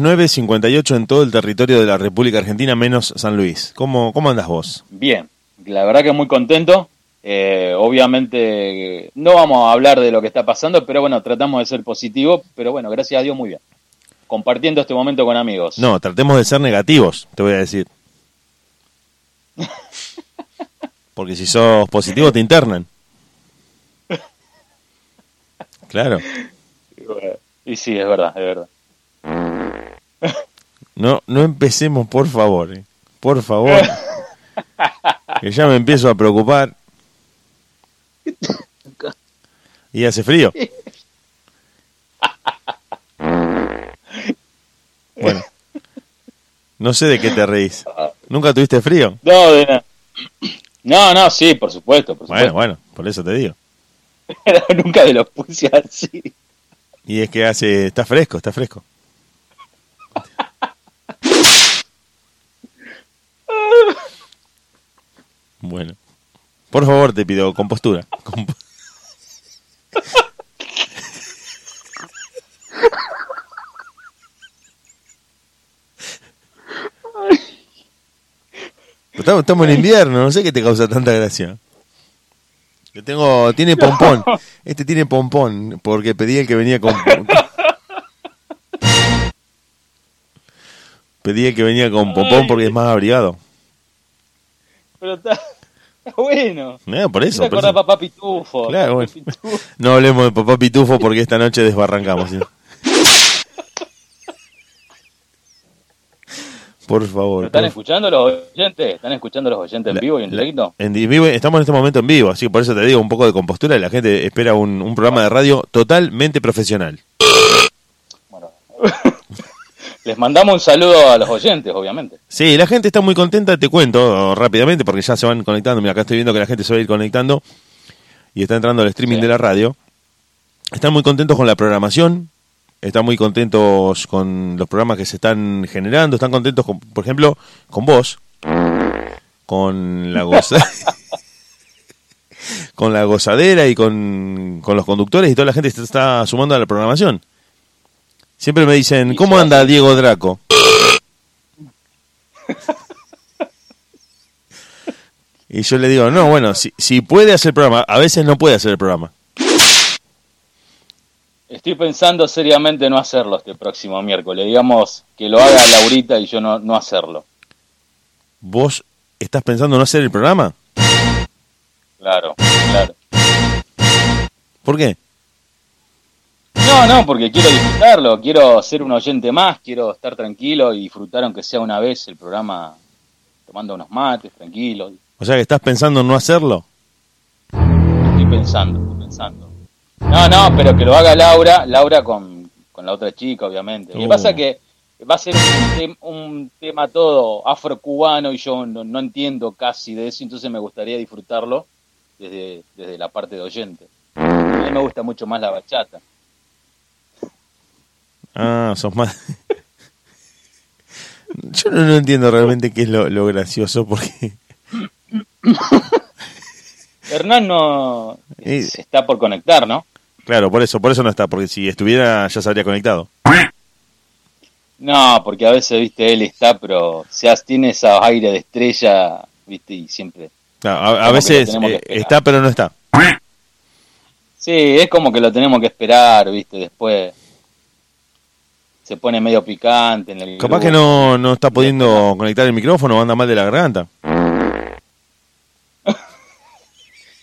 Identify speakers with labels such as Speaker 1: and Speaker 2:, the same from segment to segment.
Speaker 1: 9.58 en todo el territorio de la República Argentina, menos San Luis. ¿Cómo, cómo andas vos?
Speaker 2: Bien, la verdad que muy contento. Eh, obviamente no vamos a hablar de lo que está pasando, pero bueno, tratamos de ser positivos, pero bueno, gracias a Dios muy bien. Compartiendo este momento con amigos.
Speaker 1: No, tratemos de ser negativos, te voy a decir. Porque si sos positivo te internan. Claro.
Speaker 2: Y sí, es verdad, es verdad.
Speaker 1: No, no empecemos, por favor. eh. Por favor. que ya me empiezo a preocupar. Y hace frío. Bueno. No sé de qué te reís. ¿Nunca tuviste frío?
Speaker 2: No, de nada. No, no, sí, por supuesto, por
Speaker 1: Bueno,
Speaker 2: supuesto.
Speaker 1: bueno, por eso te digo.
Speaker 2: Nunca me lo puse así.
Speaker 1: Y es que hace, está fresco, está fresco. Bueno. Por favor, te pido compostura. Comp- Estamos, estamos en invierno, no sé qué te causa tanta gracia. Yo tengo, tiene pompón. Este tiene pompón, porque pedí el que venía con. pedí el que venía con pompón porque es más abrigado.
Speaker 2: Pero está, está bueno.
Speaker 1: Eh, por eso.
Speaker 2: ¿Te
Speaker 1: por eso.
Speaker 2: de Papá Pitufo?
Speaker 1: Claro, bueno.
Speaker 2: Pitufo.
Speaker 1: No hablemos de papá pitufo porque esta noche desbarrancamos. ¿sí? Por favor.
Speaker 2: ¿Están
Speaker 1: por-
Speaker 2: escuchando los oyentes? ¿Están escuchando los oyentes en vivo y en directo?
Speaker 1: en vivo- estamos en este momento en vivo, así que por eso te digo un poco de compostura y la gente espera un, un programa de radio totalmente profesional.
Speaker 2: Les mandamos un saludo a los oyentes, obviamente.
Speaker 1: Sí, la gente está muy contenta, te cuento rápidamente porque ya se van conectando. Mira, acá estoy viendo que la gente se va a ir conectando y está entrando al streaming
Speaker 2: Sí.
Speaker 1: de la radio. Están muy contentos con la programación, están muy contentos con los programas que se están generando, están contentos, con, por ejemplo, con vos, con la goza con la gozadera y con, con los conductores y toda la gente se está sumando a la programación. Siempre me dicen, ¿cómo anda Diego Draco? Y yo le digo, no, bueno, si, si puede hacer el programa, a veces no puede hacer el programa.
Speaker 2: Estoy pensando seriamente no hacerlo este próximo miércoles. Digamos que lo haga Laurita y yo no, no hacerlo.
Speaker 1: ¿Vos estás pensando no hacer el programa?
Speaker 2: Claro, claro.
Speaker 1: ¿Por qué?
Speaker 2: No, no, porque quiero disfrutarlo. Quiero ser un oyente más. Quiero estar tranquilo y disfrutar, aunque sea una vez, el programa tomando unos mates, tranquilo.
Speaker 1: O sea que estás pensando en no hacerlo.
Speaker 2: Estoy pensando, estoy pensando. No, no, pero que lo haga Laura, Laura con, con la otra chica, obviamente. Lo que
Speaker 1: Uh.
Speaker 2: pasa que va a ser un, tem- un tema todo afrocubano y yo no, no entiendo casi de eso, entonces me gustaría disfrutarlo desde, desde la parte de oyente. A mí me gusta mucho más la bachata.
Speaker 1: Ah, sos más... Yo no, no entiendo realmente qué es lo, lo gracioso porque...
Speaker 2: Hernán no
Speaker 1: Eh.
Speaker 2: se está por conectar, ¿no?
Speaker 1: Claro, por eso, por eso no está, porque si estuviera ya se habría conectado.
Speaker 2: No, porque a veces, viste, él está, pero se hace- tiene esa aire de estrella, viste, y siempre...
Speaker 1: Claro, a, veces eh, está pero no está.
Speaker 2: Sí, es como que lo tenemos que esperar, viste, después se pone medio picante en el
Speaker 1: Capaz
Speaker 2: grupo.
Speaker 1: que no, no está pudiendo conectar el micrófono anda mal de la garganta.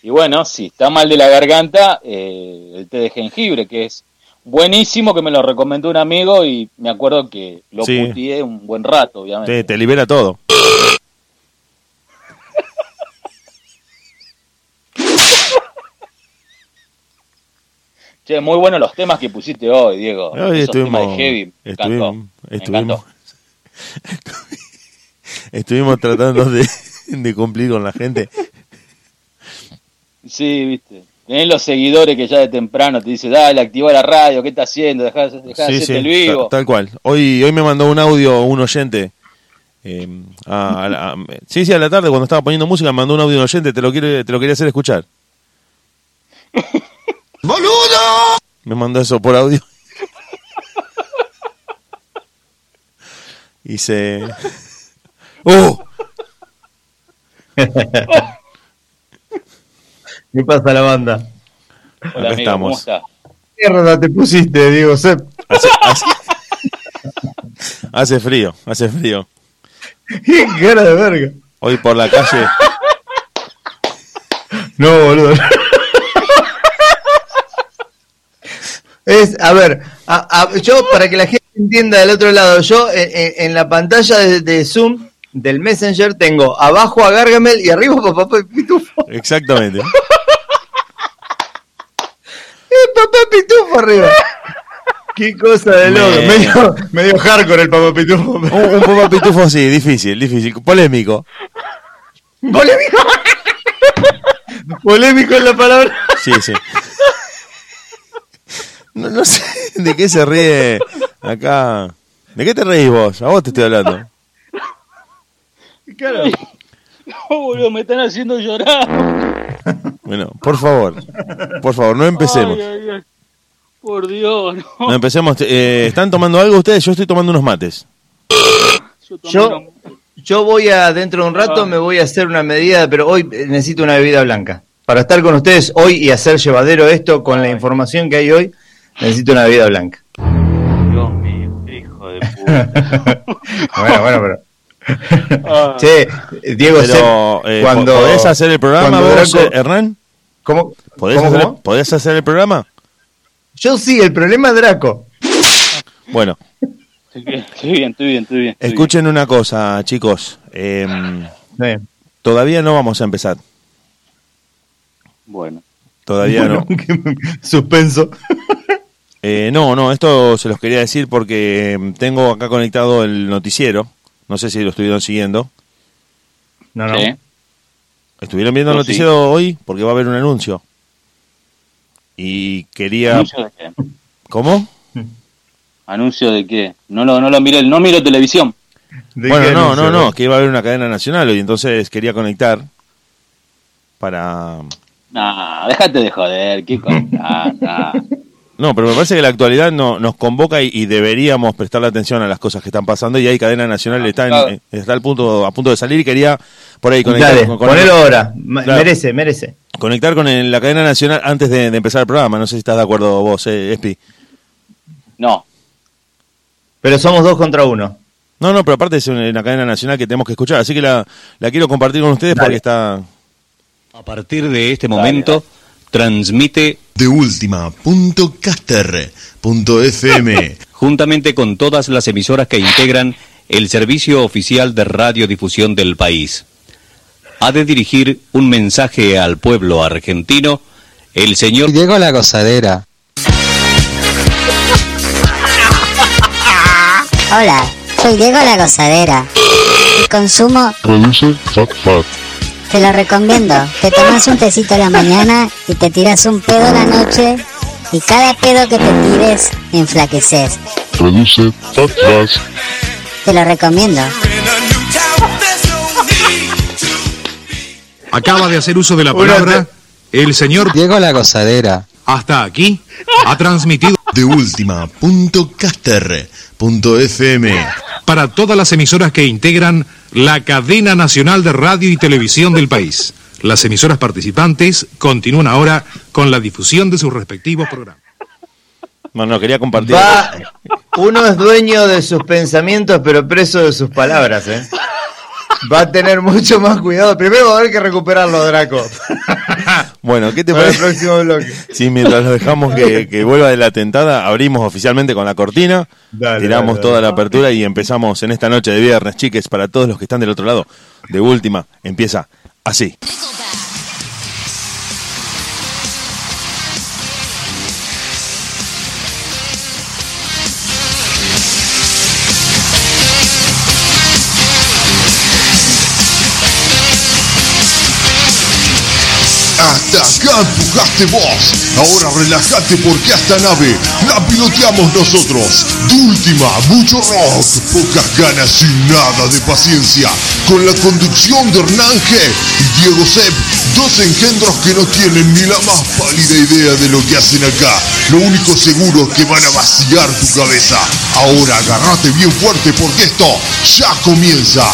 Speaker 2: Y bueno, si está mal de la garganta, eh, el té de jengibre, que es buenísimo, que me lo recomendó un amigo y me acuerdo que lo
Speaker 1: Sí.
Speaker 2: puteé un buen rato, obviamente.
Speaker 1: Te, te libera todo.
Speaker 2: Che, muy buenos los temas que pusiste hoy, Diego.
Speaker 1: Hoy
Speaker 2: Esos temas
Speaker 1: estuvimos,
Speaker 2: de heavy, me
Speaker 1: estuvimos,
Speaker 2: Me
Speaker 1: estuvimos, estuvimos tratando de, de cumplir con la gente.
Speaker 2: Sí, viste. Tenés los seguidores que ya de temprano te dicen, dale, activa la radio, ¿qué estás haciendo? Dejá, dejá de
Speaker 1: Sí, sí,
Speaker 2: el vivo.
Speaker 1: ta- tal cual. Hoy, hoy me mandó un audio un oyente. eh, a- a la- a- sí, sí, a la tarde cuando estaba poniendo música me mandó un audio un oyente, te lo, quiero, te lo quería hacer escuchar.
Speaker 3: ¡Boludo!
Speaker 1: Me mandó eso por audio. Y se... ¡Uh!
Speaker 3: ¿Qué pasa la banda?
Speaker 2: Hola, amigo,
Speaker 1: estamos.
Speaker 2: ¿cómo está?
Speaker 3: ¿Qué mierda te pusiste, Diego Sepp?
Speaker 1: Hace, hace- hace frío, hace frío.
Speaker 3: ¿Qué cara de verga?
Speaker 1: Hoy por la calle...
Speaker 3: No, boludo. Es, a ver, a- a- yo para que la gente entienda del otro lado, yo en, en- en la pantalla de, de Zoom del Messenger tengo abajo a Gargamel y arriba a Papá Pitufo.
Speaker 1: Exactamente.
Speaker 3: ¡Eh, Papá Pitufo arriba! Qué cosa de loco.
Speaker 1: Me-
Speaker 3: Medio, medio hardcore el Papá Pitufo.
Speaker 1: Un, un papá pitufo así, difícil, difícil, polémico.
Speaker 3: Polémico. Polémico es la palabra.
Speaker 1: Sí, sí. No, no sé de qué se ríe acá. ¿De qué te reís vos? A vos te estoy hablando.
Speaker 3: Claro.
Speaker 2: No, boludo, me están haciendo llorar.
Speaker 1: Bueno, por favor, por favor, no empecemos.
Speaker 2: Ay, ay, ay. Por Dios, no.
Speaker 1: No empecemos. Eh, ¿Están tomando algo ustedes? Yo estoy tomando unos mates.
Speaker 2: Yo
Speaker 3: Yo, yo voy a, dentro de un rato,
Speaker 2: Ah.
Speaker 3: me voy a hacer una medida, pero hoy necesito una bebida blanca. Para estar con ustedes hoy y hacer llevadero esto con la información que hay hoy, necesito una bebida blanca.
Speaker 2: Dios mío, hijo de puta.
Speaker 3: Bueno, bueno, pero.
Speaker 2: Ah.
Speaker 3: Che, Diego,
Speaker 1: Pero, eh,
Speaker 3: cuando.
Speaker 1: ¿podés hacer el programa vos,
Speaker 3: Draco-
Speaker 1: eh, Hernán?
Speaker 3: ¿Cómo?
Speaker 1: ¿Podés,
Speaker 3: ¿Cómo,
Speaker 1: hacer,
Speaker 3: cómo?
Speaker 1: ¿Podés hacer el programa?
Speaker 3: Yo sí, el problema es Draco.
Speaker 1: Bueno,
Speaker 2: Estoy bien, estoy bien, estoy bien, estoy bien. estoy
Speaker 1: escuchen una cosa, chicos. Em, todavía no vamos a empezar.
Speaker 2: Bueno,
Speaker 1: Todavía no.
Speaker 3: Suspenso.
Speaker 1: Eh, no, no, esto se los quería decir porque em, tengo acá conectado el noticiero. No sé si lo estuvieron siguiendo.
Speaker 3: No, no.
Speaker 2: sí.
Speaker 1: ¿Estuvieron viendo el
Speaker 2: sí.
Speaker 1: noticiero hoy? Porque va a haber un anuncio. Y quería...
Speaker 2: ¿Anuncio de qué?
Speaker 1: ¿Cómo?
Speaker 2: ¿Anuncio de qué? No lo, no lo miré, no miro televisión.
Speaker 3: ¿De
Speaker 1: Bueno, no,
Speaker 3: anuncio?
Speaker 1: no, no, que iba a haber una cadena nacional hoy, entonces quería conectar para...
Speaker 2: Nah, déjate de joder, qué cosa. nah.
Speaker 1: No, pero me parece que la actualidad no, nos convoca y, y deberíamos prestarle atención a las cosas que están pasando y hay cadena nacional, está, en-
Speaker 2: Claro.
Speaker 1: está al punto, a punto de salir y quería por ahí conectar
Speaker 3: Dale,
Speaker 1: con, con-
Speaker 3: ponelo ahora.
Speaker 1: Claro.
Speaker 3: Merece, merece.
Speaker 1: conectar con el- la cadena nacional antes de, de empezar el programa. No sé si estás de acuerdo vos, eh, Espi.
Speaker 2: No,
Speaker 3: Pero somos dos contra uno.
Speaker 1: No, no, pero aparte es una, cadena nacional que tenemos que escuchar, así que la, la quiero compartir con ustedes
Speaker 3: Dale.
Speaker 1: porque está...
Speaker 4: A partir de este momento, transmite
Speaker 5: de última.caster.fm
Speaker 4: juntamente con todas las emisoras que integran el servicio oficial de radiodifusión del país. Ha de dirigir un mensaje al pueblo argentino el señor
Speaker 6: Diego la gozadera.
Speaker 7: Hola, soy Diego la Gozadera. Y consumo,
Speaker 8: Produce Fat Fat.
Speaker 7: Te lo recomiendo. Te tomas un tecito a la mañana y te tiras un pedo a la noche. Y cada pedo que te tires, enflaqueces.
Speaker 8: Produce Fat Fat.
Speaker 7: Te lo recomiendo.
Speaker 9: Acaba de hacer uso de la palabra el señor
Speaker 6: Diego la gozadera.
Speaker 9: hasta aquí ha transmitido
Speaker 5: de última.caster.fm
Speaker 9: para todas las emisoras que integran la cadena nacional de radio y televisión del país. Las emisoras participantes continúan ahora con la difusión de sus respectivos programas.
Speaker 1: Bueno, no, quería compartir...
Speaker 3: Va, uno es dueño de sus pensamientos, pero preso de sus palabras, ¿eh? Va a tener mucho más cuidado. Primero va a haber que recuperarlo, Draco.
Speaker 1: Bueno, ¿qué te
Speaker 3: Para el
Speaker 1: parece?
Speaker 3: próximo bloque.
Speaker 1: Sí, mientras lo dejamos que, que vuelva de la tentada, abrimos oficialmente con la cortina,
Speaker 3: Dale,
Speaker 1: tiramos
Speaker 3: dale,
Speaker 1: toda
Speaker 3: dale.
Speaker 1: la apertura y empezamos en esta noche de viernes, chiques, para todos los que están del otro lado. De última, empieza así.
Speaker 5: Empujaste vos. Ahora relájate porque esta nave la piloteamos nosotros. De última, mucho rock, pocas ganas y nada de paciencia. Con la conducción de Hernán G y Diego Sepp Dos engendros que no tienen ni la más pálida idea de lo que hacen acá. Lo único seguro es que van a vaciar tu cabeza. Ahora agárrate bien fuerte porque esto ya comienza.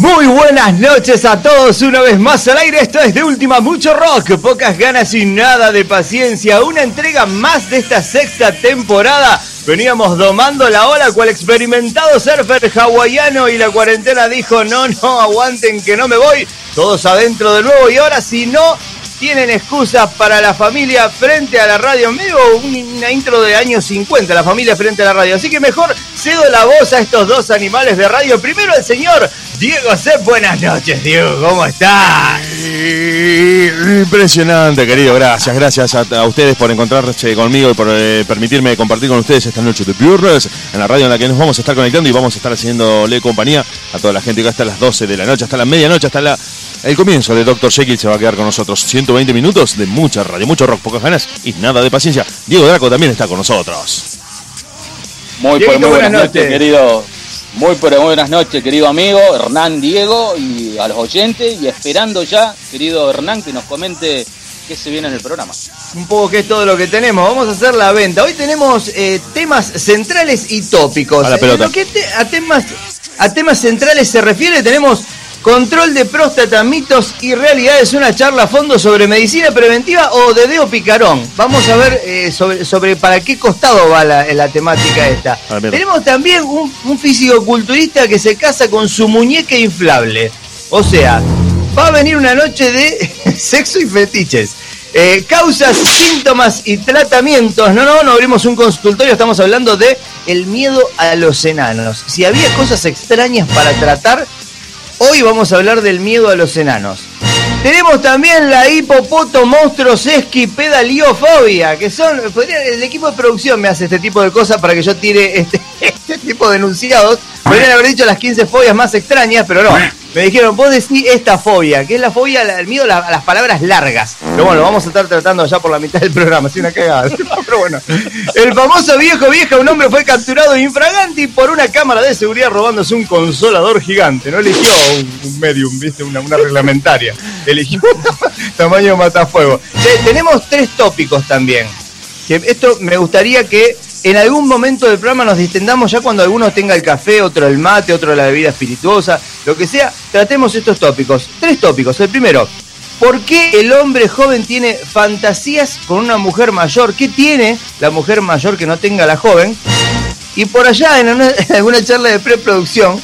Speaker 3: Muy buenas noches a todos, una vez más al aire, esto es de última mucho rock, pocas ganas y nada de paciencia, una entrega más de esta sexta temporada. Veníamos domando la ola cual experimentado surfer hawaiano y la cuarentena dijo no, no, aguanten que no me voy, todos adentro de nuevo y ahora si no tienen excusas para la familia frente a la radio. Medio una intro de años 50, la familia frente a la radio. Así que mejor cedo la voz a estos dos animales de radio. Primero el señor Diego C. Buenas noches, Diego. ¿Cómo estás?
Speaker 1: Impresionante, querido. Gracias, gracias a, ustedes por encontrarse conmigo y por eh, permitirme compartir con ustedes esta noche de viernes en la radio en la que nos vamos a estar conectando y vamos a estar haciéndole compañía a toda la gente que hasta las 12 de la noche, hasta la medianoche, hasta la el comienzo de Dr. Jekyll se va a quedar con nosotros. 120 minutos de mucha radio, mucho rock, pocas ganas y nada de paciencia. Diego Draco también está con nosotros.
Speaker 2: Muy, pero muy buenas,
Speaker 3: buenas
Speaker 2: noches,
Speaker 3: noches.
Speaker 2: querido. Muy pero muy buenas noches, querido amigo Hernán Diego y a los oyentes y esperando ya, querido Hernán, que nos comente qué se viene en el programa.
Speaker 3: Un poco que es todo lo que tenemos. Vamos a hacer la venta. Hoy tenemos eh, temas centrales y tópicos.
Speaker 1: A la pelota.
Speaker 3: En lo que te- a, temas, a temas centrales se refiere, tenemos control de próstata, mitos y realidades, una charla a fondo sobre medicina preventiva o dedeo picarón. Vamos a ver eh, sobre, sobre para qué costado va la, la temática esta. Tenemos también un, un físico-culturista que se casa con su muñeca inflable. O sea, va a venir una noche de sexo y fetiches. Eh, causas, síntomas y tratamientos. No, no, no abrimos un consultorio, estamos hablando de el miedo a los enanos. Si había cosas extrañas para tratar, hoy vamos a hablar del miedo a los enanos. Tenemos también la hipopoto monstruos pedaliofobia, que son, el equipo de producción me hace este tipo de cosas para que yo tire este, este tipo de enunciados. Podrían haber dicho las 15 fobias más extrañas, pero no. Me dijeron, vos decís esta fobia, que es la fobia, el miedo a, la- a las palabras largas. Pero bueno, lo vamos a estar tratando ya por la mitad del programa, así una cagada. Pero bueno, el famoso viejo vieja, un hombre fue capturado infraganti por una cámara de seguridad robándose un consolador gigante. No eligió un, medium, viste, una, reglamentaria. Eligió tamaño matafuego. Tenemos tres tópicos también. Esto me gustaría que en algún momento del programa nos distendamos ya cuando alguno tenga el café, otro el mate, otro la bebida espirituosa, lo que sea, tratemos estos tópicos. Tres tópicos. El primero, ¿por qué el hombre joven tiene fantasías con una mujer mayor? ¿Qué tiene la mujer mayor que no tenga la joven? Y por allá, en, una- en alguna charla de preproducción,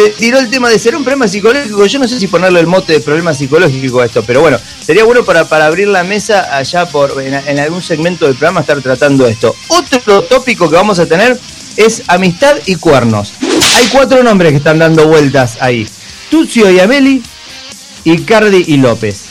Speaker 3: se tiró el tema de ser un problema psicológico. Yo no sé si ponerle el mote de problema psicológico a esto, pero bueno, sería bueno para, para abrir la mesa allá por en, algún segmento del programa estar tratando esto. Otro tópico que vamos a tener es amistad y cuernos. Hay cuatro nombres que están dando vueltas ahí. Tucio y Ameli, Icardi y López.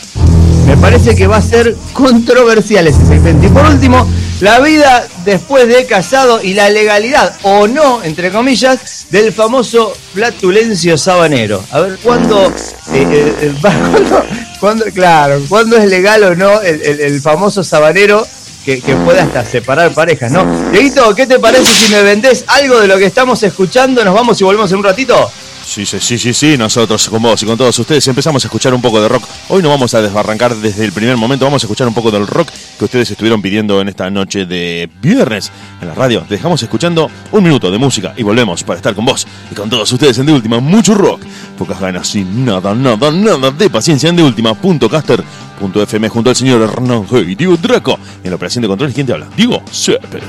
Speaker 3: Me parece que va a ser controversial ese segmento. Y por último, la vida después de casado y la legalidad o no, entre comillas, del famoso flatulencio sabanero. A ver, ¿cuándo, eh, eh, eh, claro, cuándo es legal o no el, famoso sabanero que, que puede hasta separar parejas, ¿no? Dieguito, ¿qué te parece si me vendés algo de lo que estamos escuchando? ¿Nos vamos y volvemos en un ratito?
Speaker 1: Sí, sí, sí, sí, sí, nosotros con vos y con todos ustedes empezamos a escuchar un poco de rock. Hoy no vamos a desbarrancar desde el primer momento, vamos a escuchar un poco del rock que ustedes estuvieron pidiendo en esta noche de viernes en la radio. Dejamos escuchando un minuto de música y volvemos para estar con vos y con todos ustedes en De Última, mucho rock, pocas ganas y nada, nada, nada de paciencia en De Última.caster.fm junto al señor Hernán G. Diego Draco. En la operación de control, ¿quién te habla? Diego Sepe.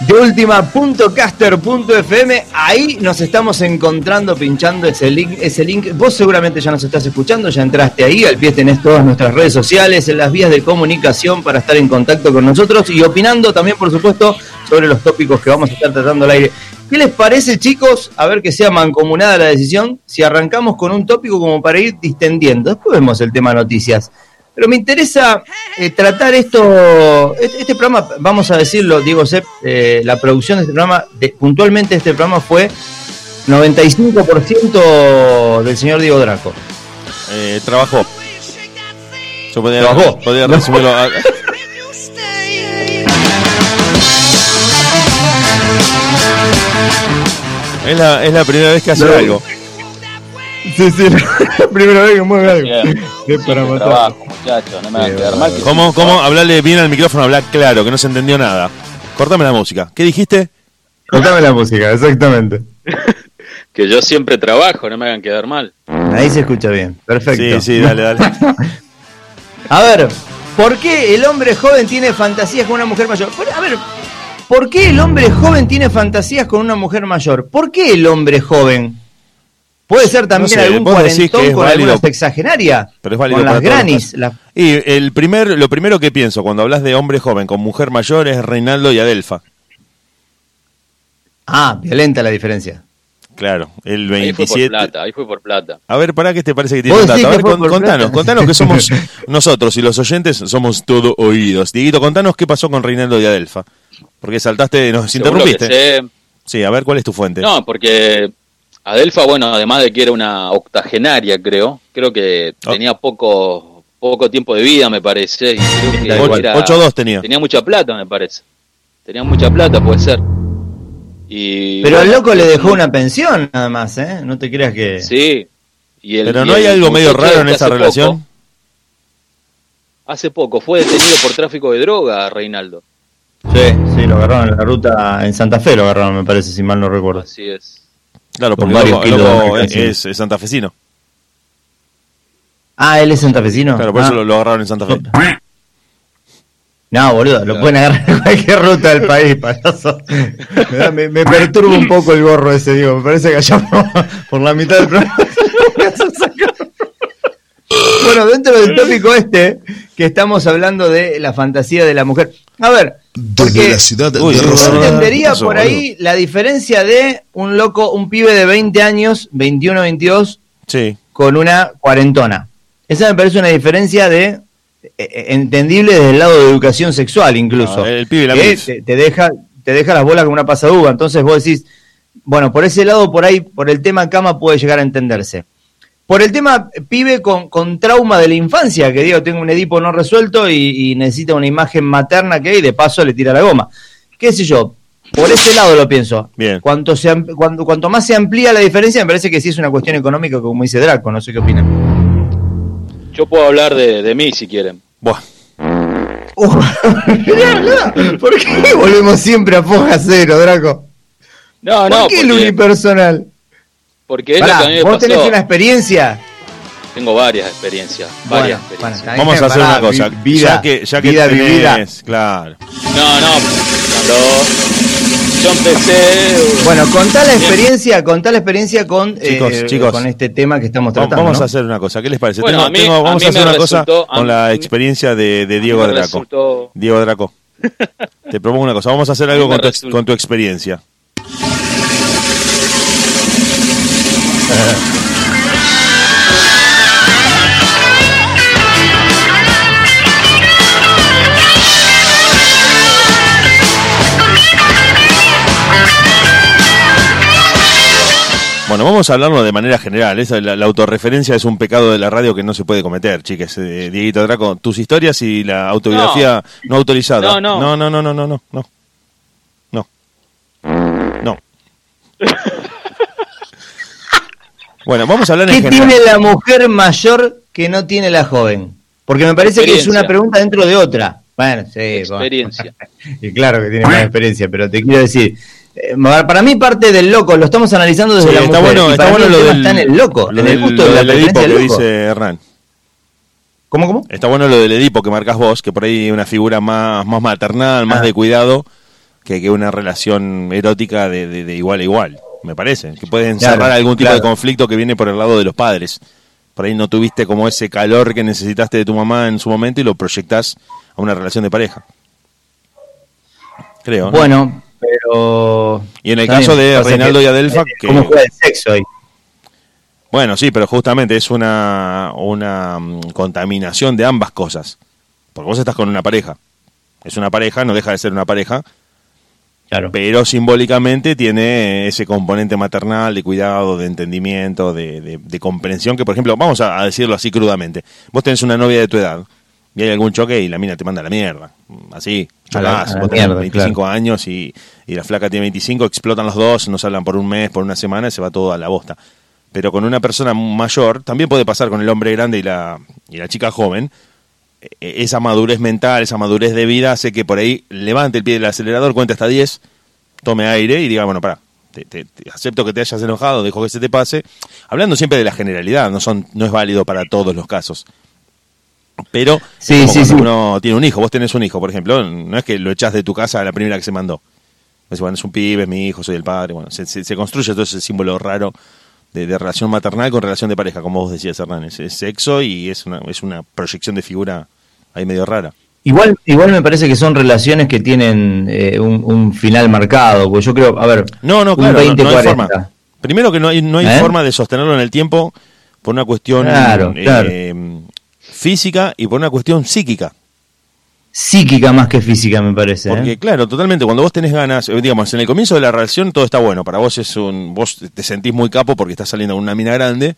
Speaker 3: De última.caster.fm. Ahí nos estamos encontrando, pinchando ese link, ese link. Vos seguramente ya nos estás escuchando, ya entraste ahí. Al pie tenés todas nuestras redes sociales, en las vías de comunicación para estar en contacto con nosotros y opinando también, por supuesto, sobre los tópicos que vamos a estar tratando al aire. ¿Qué les parece, chicos? A ver que sea mancomunada la decisión. Si arrancamos con un tópico como para ir distendiendo. Después vemos el tema noticias. Pero me interesa eh, tratar esto, este, este programa, vamos a decirlo, Diego Sepp, eh, la producción de este programa, de- puntualmente este programa fue 95% del señor Diego Draco.
Speaker 1: Eh, trabajó. Yo podría,
Speaker 3: ¿Trabajó?
Speaker 1: podría resumirlo. a- Es la, es la primera vez que hace
Speaker 3: No.
Speaker 1: algo.
Speaker 3: Sí, sí, la primera vez que mueve algo. Es para matar.
Speaker 2: trabajo, muchachos, no me hagan quedar mal. que
Speaker 1: ¿Cómo,
Speaker 2: sí,
Speaker 1: cómo? Hablarle bien al micrófono, hablar claro, que no se entendió nada. Cortame la música. ¿Qué dijiste?
Speaker 3: Contame la música, exactamente.
Speaker 2: Que yo siempre trabajo, no me hagan quedar mal.
Speaker 3: Ahí se escucha bien, perfecto.
Speaker 1: Sí, sí, dale, dale.
Speaker 3: A ver, ¿por qué el hombre joven tiene fantasías con una mujer mayor? A ver, ¿por qué el hombre joven tiene fantasías con una mujer mayor? ¿Por qué el hombre joven? Puede ser también
Speaker 1: No sé,
Speaker 3: algún cuarentón
Speaker 1: que
Speaker 3: con
Speaker 1: válido.
Speaker 3: alguna sexagenaria.
Speaker 1: Pero es válido
Speaker 3: con las granis. la-
Speaker 1: Y el primer, lo primero que pienso cuando hablas de hombre joven con mujer mayor es Reinaldo y Adelfa.
Speaker 3: Ah, violenta la diferencia.
Speaker 1: Claro, el
Speaker 2: Ahí fue por
Speaker 1: 27.
Speaker 2: plata, ahí fue por plata.
Speaker 1: A ver, ¿para qué te parece que tiene
Speaker 3: ¿Vos
Speaker 1: un dato?
Speaker 3: decís
Speaker 1: A
Speaker 3: que
Speaker 1: ver, con- contanos,
Speaker 3: plata?
Speaker 1: contanos que somos nosotros y los oyentes somos todo oídos. Dieguito, contanos qué pasó con Reinaldo y Adelfa. Porque saltaste, nos interrumpiste.
Speaker 2: que sé-
Speaker 1: Sí, a ver, ¿cuál es tu fuente?
Speaker 2: No, porque Adelfa, bueno, además de que era una octogenaria, creo, creo que
Speaker 1: Oh.
Speaker 2: tenía poco poco tiempo de vida, me parece. Y creo que
Speaker 1: Ocho-
Speaker 2: era-
Speaker 1: 8-2 tenía.
Speaker 2: Tenía mucha plata, me parece. Tenía mucha plata, puede ser. Y,
Speaker 3: Pero al loco le dejó
Speaker 2: un-
Speaker 3: una pensión nada más, ¿eh? No te creas que...
Speaker 2: Sí. Y el-
Speaker 1: Pero
Speaker 2: y
Speaker 1: no hay
Speaker 2: el
Speaker 1: algo medio raro en
Speaker 2: este
Speaker 1: esa
Speaker 2: hace
Speaker 1: relación.
Speaker 2: poco- hace poco fue detenido por tráfico de droga, Reinaldo.
Speaker 3: Sí, sí, lo agarraron en la ruta, en Santa Fe lo agarraron, me parece, si mal no recuerdo.
Speaker 2: Así es.
Speaker 1: Claro,
Speaker 3: Con
Speaker 1: porque
Speaker 3: varios
Speaker 1: loco,
Speaker 3: kilos
Speaker 1: loco es, es- es santafesino.
Speaker 3: Ah, él es santafesino.
Speaker 1: Claro, por
Speaker 3: Ah.
Speaker 1: eso lo, lo agarraron en Santa Fe.
Speaker 3: No, boludo, lo pueden agarrar en cualquier ruta del país, payaso. Me, da- me- me perturba un poco el gorro ese, digo. Me parece que allá por, por la mitad del programa. Bueno, dentro del tópico este, que estamos hablando de la fantasía de la mujer. A ver,
Speaker 5: Desde
Speaker 3: porque
Speaker 5: la ciudad
Speaker 1: Uy,
Speaker 5: de
Speaker 3: entendería
Speaker 1: Eso,
Speaker 3: por ahí la diferencia de un loco, un pibe de 20 años, 21, 22,
Speaker 1: Sí.
Speaker 3: con una cuarentona. Esa me parece una diferencia de eh, eh, entendible desde el lado de educación sexual incluso.
Speaker 1: El pibe y la
Speaker 3: que te, te deja te deja las bolas como una pasaduga. Entonces vos decís, bueno, por ese lado, por ahí, por el tema cama puede llegar a entenderse. Por el tema pibe con, con trauma de la infancia, que digo, tengo un Edipo no resuelto y, y necesita una imagen materna que y de paso le tira la goma. ¿Qué sé yo? Por ese lado lo pienso.
Speaker 1: Bien.
Speaker 3: Cuanto, se, cuando, cuanto más se amplía la diferencia, me parece que sí es una cuestión económica, como dice Draco. No sé qué opinan.
Speaker 2: Yo puedo hablar de, de mí si quieren.
Speaker 1: Buah.
Speaker 3: ¿Por qué volvemos siempre a foja cero, Draco?
Speaker 2: No,
Speaker 3: ¿Por
Speaker 2: no,
Speaker 3: qué el unipersonal?
Speaker 2: Porque es
Speaker 3: Pará,
Speaker 2: lo que a mí me
Speaker 3: vos
Speaker 2: pasó.
Speaker 3: tenés una experiencia.
Speaker 2: Tengo varias experiencias, varias
Speaker 3: Bueno,
Speaker 2: experiencias.
Speaker 1: Vamos a hacer
Speaker 3: Pará,
Speaker 1: una cosa.
Speaker 3: vi- vida,
Speaker 1: ya que, ya que
Speaker 3: vida
Speaker 1: tenés-
Speaker 3: vivida.
Speaker 1: Claro.
Speaker 2: No, no, cuando yo empecé...
Speaker 3: Bueno, contá la experiencia, contá la experiencia con,
Speaker 1: Chicos,
Speaker 3: eh,
Speaker 1: chicos.
Speaker 3: con este tema que estamos
Speaker 1: Va-
Speaker 3: tratando.
Speaker 1: Vamos
Speaker 3: ¿no?
Speaker 1: a hacer una cosa. ¿Qué les parece?
Speaker 2: Bueno,
Speaker 1: Tengo-
Speaker 2: a mí-
Speaker 1: tengo-
Speaker 2: a
Speaker 1: vamos
Speaker 2: mí
Speaker 1: a hacer
Speaker 2: me
Speaker 1: una cosa
Speaker 2: a
Speaker 1: con
Speaker 2: mí-
Speaker 1: la experiencia de, de Diego
Speaker 2: me
Speaker 1: Draco.
Speaker 2: resultó-
Speaker 1: Diego Draco. Te propongo una cosa. Vamos a hacer algo
Speaker 2: me
Speaker 1: con tu, ex-
Speaker 2: resultó-
Speaker 1: con tu experiencia. Bueno, vamos a hablarlo de manera general. Esa, la, la autorreferencia es un pecado de la radio que no se puede cometer, chiques. Eh, Dieguito Draco, tus historias y la autobiografía no, autorizada.
Speaker 2: No, no.
Speaker 1: no, no, no, no, no, no, no. No. No. Bueno, vamos a hablar en
Speaker 3: ¿Qué
Speaker 1: general.
Speaker 3: tiene la mujer mayor que no tiene la joven? Porque me parece que es una pregunta dentro de otra. Bueno, sí, bueno.
Speaker 2: Experiencia.
Speaker 3: Y claro que tiene más experiencia, pero te quiero decir, eh, para mí parte del loco, lo estamos analizando desde
Speaker 1: Sí,
Speaker 3: la
Speaker 1: está
Speaker 3: mujer.
Speaker 1: bueno, está bueno lo del,
Speaker 3: está en el loco,
Speaker 1: lo
Speaker 3: en el gusto
Speaker 1: lo
Speaker 3: de la
Speaker 1: del Edipo que
Speaker 3: del loco.
Speaker 1: dice Hernán.
Speaker 3: ¿Cómo, cómo?
Speaker 1: Está bueno lo del Edipo que marcas vos, que por ahí hay una figura más, más maternal, más
Speaker 3: Ah.
Speaker 1: de cuidado, que, que una relación erótica de, de- de igual a igual, me parece. Que puede encerrar
Speaker 3: Claro,
Speaker 1: algún tipo
Speaker 3: claro.
Speaker 1: de conflicto que viene por el lado de los padres. Por ahí no tuviste como ese calor que necesitaste de tu mamá en su momento y lo proyectás a una relación de pareja. Creo. ¿no?
Speaker 3: Bueno, pero...
Speaker 1: Y en el caso de Reinaldo y Adelfa,
Speaker 3: eh,
Speaker 1: que-
Speaker 3: ¿Cómo juega el sexo hoy?
Speaker 1: Bueno, sí, pero justamente es una, una mm, contaminación de ambas cosas. Porque vos estás con una pareja. Es una pareja, no deja de ser una pareja.
Speaker 3: Claro.
Speaker 1: Pero simbólicamente tiene ese componente maternal, de cuidado, de entendimiento, de, de- de comprensión, que por ejemplo, vamos a, a decirlo así crudamente. Vos tenés una novia de tu edad y hay algún choque y la mina te manda a la mierda. Así, chocás, vos tenés
Speaker 3: mierda,
Speaker 1: 25 años y, y la flaca tiene 25, explotan los dos, no se hablan por un mes, por una semana y se va todo a la bosta. Pero con una persona mayor, también puede pasar con el hombre grande y la, y la chica joven, esa madurez mental, esa madurez de vida hace que por ahí levante el pie del acelerador, cuente hasta 10, tome aire y diga, bueno, pará, te, te- te acepto que te hayas enojado, dejo que se te pase. Hablando siempre de la generalidad, no, son, no es válido para todos los casos. Pero
Speaker 3: Sí,
Speaker 1: como
Speaker 3: sí,
Speaker 1: cuando
Speaker 3: sí.
Speaker 1: uno tiene un hijo, vos tenés un hijo, por ejemplo, no es que lo echás de tu casa a la primera que se mandó. Es, bueno, es un pibe, es mi hijo, soy el padre. Bueno, se, se- se construye todo ese símbolo raro de, de relación maternal con relación de pareja, como vos decías, Hernán. Es, es sexo y es una, es una proyección de figura ahí medio rara.
Speaker 3: Igual, igual me parece que son relaciones que tienen eh, un, un final marcado, porque yo creo, a ver,
Speaker 1: No, no,
Speaker 3: un
Speaker 1: claro, no- no, hay
Speaker 3: 20-40.
Speaker 1: forma. Primero que no hay, no hay
Speaker 3: ¿Eh?
Speaker 1: forma de sostenerlo en el tiempo por una cuestión
Speaker 3: Claro,
Speaker 1: eh,
Speaker 3: claro.
Speaker 1: física y por una cuestión psíquica.
Speaker 3: Psíquica más que física, me parece. ¿eh?
Speaker 1: Porque claro, totalmente, cuando vos tenés ganas, eh, digamos, en el comienzo de la relación todo está bueno, para vos es un vos te sentís muy capo porque estás saliendo con una mina grande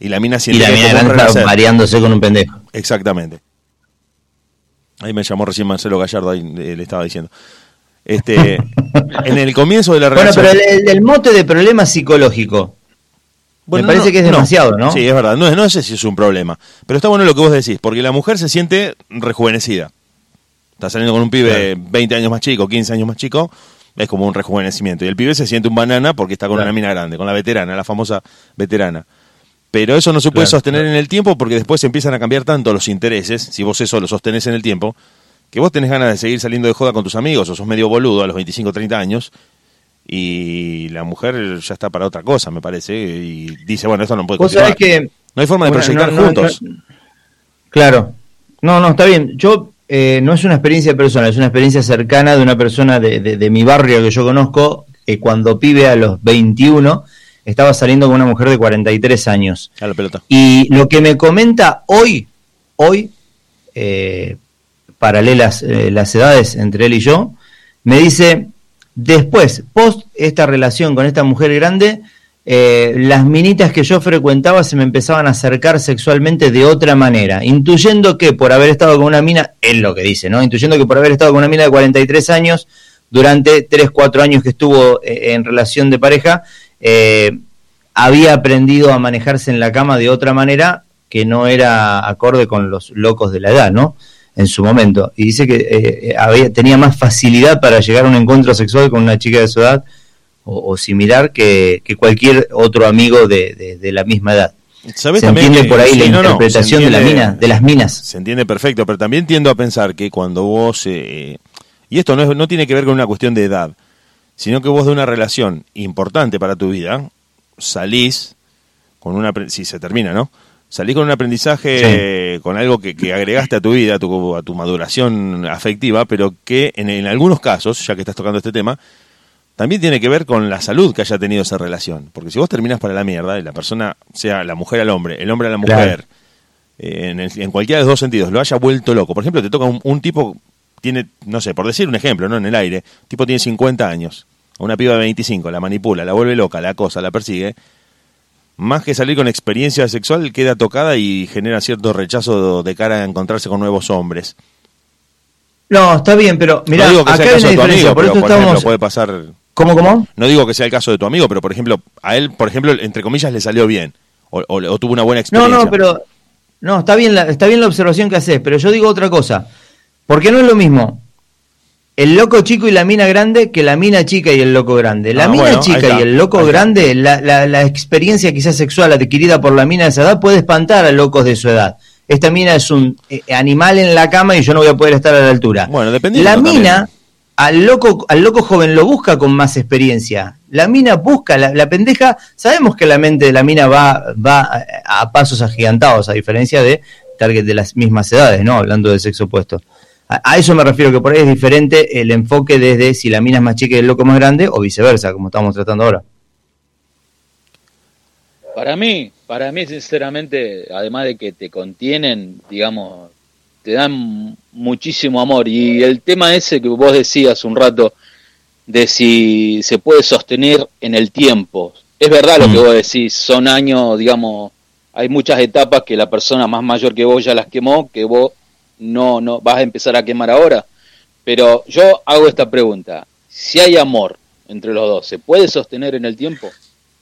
Speaker 1: y la mina
Speaker 3: y
Speaker 1: siente
Speaker 3: la
Speaker 1: que
Speaker 3: mina grande está mareándose con un pendejo.
Speaker 1: Exactamente. Ahí me llamó recién Marcelo Gallardo, ahí eh, le estaba diciendo. Este, en el comienzo de la
Speaker 3: Bueno,
Speaker 1: relación.
Speaker 3: pero el, mote de problema psicológico.
Speaker 1: Bueno,
Speaker 3: me parece
Speaker 1: no,
Speaker 3: que es
Speaker 1: no.
Speaker 3: demasiado, ¿no?
Speaker 1: Sí, es verdad. No, no sé si es un problema. Pero está bueno lo que vos decís, porque la mujer se siente rejuvenecida. Está saliendo con un pibe 20 años más chico, 15 años más chico, es como un rejuvenecimiento. Y el pibe se siente un banana porque está con
Speaker 3: Claro.
Speaker 1: una mina grande, con la veterana, la famosa veterana. Pero eso no se puede
Speaker 3: Claro,
Speaker 1: sostener en el tiempo porque después empiezan a cambiar tanto los intereses, si vos eso lo sostenés en el tiempo, que vos tenés ganas de seguir saliendo de joda con tus amigos o sos medio boludo a los 25 o 30 años y la mujer ya está para otra cosa, me parece, y dice, bueno, esto no puede continuar.
Speaker 3: que...
Speaker 1: No hay forma de
Speaker 3: Bueno,
Speaker 1: proyectar
Speaker 3: no, no,
Speaker 1: juntos.
Speaker 3: no. Claro. No, no, está bien. Yo, eh, no es una experiencia personal, es una experiencia cercana de una persona de, de- de mi barrio que yo conozco, que cuando pibe a los 21 estaba saliendo con una mujer de 43 años.
Speaker 1: A la pelota.
Speaker 3: Y lo que me comenta hoy, hoy, eh, paralelas eh, las edades entre él y yo, me dice, después, post esta relación con esta mujer grande, eh, las minitas que yo frecuentaba se me empezaban a acercar sexualmente de otra manera, intuyendo que por haber estado con una mina, él lo que dice, ¿no? Intuyendo que por haber estado con una mina de 43 años, durante 3, 4 años que estuvo eh, en relación de pareja, eh, había aprendido a manejarse en la cama de otra manera que no era acorde con los locos de la edad, ¿no? En su momento. Y dice que eh, eh, había, tenía más facilidad para llegar a un encuentro sexual con una chica de su edad o, o similar que, que cualquier otro amigo de, de- de la misma edad.
Speaker 1: ¿Sabés
Speaker 3: Se entiende
Speaker 1: que-
Speaker 3: por ahí
Speaker 1: sí,
Speaker 3: la
Speaker 1: no,
Speaker 3: interpretación de la
Speaker 1: entiende-
Speaker 3: mina, de las minas.
Speaker 1: Se entiende perfecto, pero también tiendo a pensar que cuando vos, eh, y esto no, es, no tiene que ver con una cuestión de edad, sino que vos de una relación importante para tu vida, salís con una, si se termina, ¿no? Salís con un aprendizaje,
Speaker 3: Sí.
Speaker 1: eh, con algo que, que agregaste a tu vida, a tu, a tu maduración afectiva, pero que en, en algunos casos, ya que estás tocando este tema, también tiene que ver con la salud que haya tenido esa relación. Porque si vos terminás para la mierda y la persona, sea la mujer al hombre, el hombre a la mujer,
Speaker 3: Claro.
Speaker 1: eh, en, el- en cualquiera de los dos sentidos, lo haya vuelto loco. Por ejemplo, te toca un, un tipo, tiene, no sé, por decir un ejemplo, ¿no? En el aire, tipo tiene 50 años, una piba de 25, la manipula, la vuelve loca, la acosa, la persigue. Más que salir con experiencia sexual, queda tocada y genera cierto rechazo de cara a encontrarse con nuevos hombres.
Speaker 3: No, está bien, pero mirá,
Speaker 1: no
Speaker 3: acá hay una diferencia,
Speaker 1: amigo,
Speaker 3: por
Speaker 1: pero
Speaker 3: eso
Speaker 1: por
Speaker 3: estamos...
Speaker 1: ejemplo, puede pasar
Speaker 3: ¿Cómo, cómo?
Speaker 1: no digo que sea el caso de tu amigo, pero por ejemplo, a él, por ejemplo, entre comillas, le salió bien. O, o- o tuvo una buena
Speaker 3: No,
Speaker 1: experiencia.
Speaker 3: no, pero no, está bien la, está bien la observación que haces, pero yo digo otra cosa. Porque no es lo mismo el loco chico y la mina grande que la mina chica y el loco grande. La
Speaker 1: Ah,
Speaker 3: mina
Speaker 1: bueno,
Speaker 3: chica y el loco grande, la, la, la experiencia quizás sexual adquirida por la mina de esa edad puede espantar a locos de su edad. Esta mina es un eh, animal en la cama y yo no voy a poder estar a la altura.
Speaker 1: Bueno, dependiendo
Speaker 3: La
Speaker 1: también.
Speaker 3: Al loco, al loco joven lo busca con más experiencia. La mina busca, la, pendeja, sabemos que la mente de la mina va, va a, pasos agigantados, a diferencia de target de las mismas edades, ¿no? Hablando del sexo opuesto. A, a eso me refiero, que por ahí es diferente el enfoque desde si la mina es más chica y el loco más grande, o viceversa, como estamos tratando ahora.
Speaker 2: Para mí, para mí sinceramente, además de que te contienen, digamos, te dan muchísimo amor. Y el tema ese que vos decías un rato, de si se puede sostener en el tiempo. Es verdad lo que vos decís, son años, digamos, hay muchas etapas que la persona más mayor que vos ya las quemó, que vos no, no vas a empezar a quemar ahora. Pero yo hago esta pregunta, si hay amor entre los dos, ¿se puede sostener en el tiempo?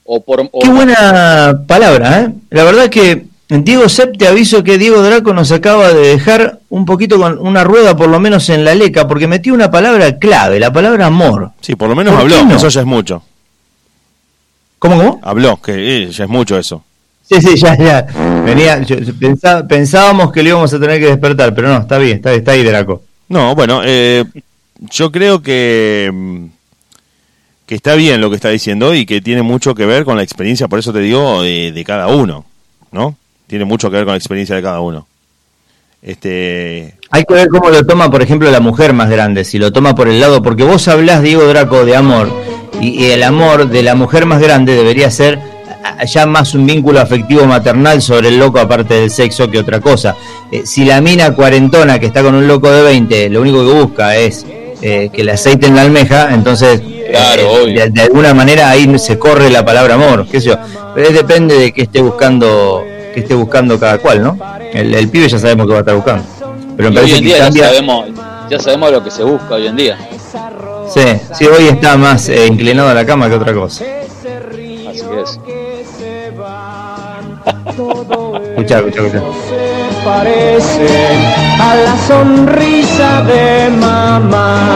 Speaker 2: O por, o
Speaker 3: Qué buena palabra, ¿eh? La verdad que Diego Sepp, te aviso que Diego Draco nos acaba de dejar un poquito con una rueda, por lo menos en la leca, porque metió una palabra clave, la palabra amor.
Speaker 1: Sí, por lo menos
Speaker 3: ¿Por
Speaker 1: habló,
Speaker 3: no?
Speaker 1: eso ya es mucho.
Speaker 3: ¿Cómo, cómo?
Speaker 1: Habló, que eh, ya es mucho eso.
Speaker 3: Sí, sí, ya, ya. Venía, yo- yo pensá- pensábamos que lo íbamos a tener que despertar, pero no, está bien, está, está ahí Draco.
Speaker 1: No, bueno, eh, yo creo que, mm, que está bien lo que está diciendo y que tiene mucho que ver con la experiencia, por eso te digo, de, de cada uno, ¿no? Tiene mucho que ver con la experiencia de cada uno. Este,
Speaker 3: Hay que ver cómo lo toma, por ejemplo, la mujer más grande, si lo toma por el lado, porque vos hablás, Diego Draco, de amor, y, y el amor de la mujer más grande debería ser ya más un vínculo afectivo maternal sobre el loco aparte del sexo que otra cosa. Eh, si la mina cuarentona que está con un loco de 20, lo único que busca es eh, que le aceiten la almeja, entonces eh, de, de alguna manera ahí se corre la palabra amor, qué sé yo. Pero es depende de que esté buscando, que esté buscando cada cual, ¿no? El, el pibe ya sabemos que va a estar buscando. Pero me
Speaker 2: y hoy
Speaker 3: parece
Speaker 2: en
Speaker 3: que
Speaker 2: día ya
Speaker 3: cambia.
Speaker 2: sabemos, ya sabemos lo que se busca hoy en día.
Speaker 3: Sí, sí, hoy está más eh, inclinado a la cama que otra cosa.
Speaker 2: Así que es.
Speaker 3: Escuchá, escuchá, escuchá.
Speaker 10: parecen a la sonrisa de mamá.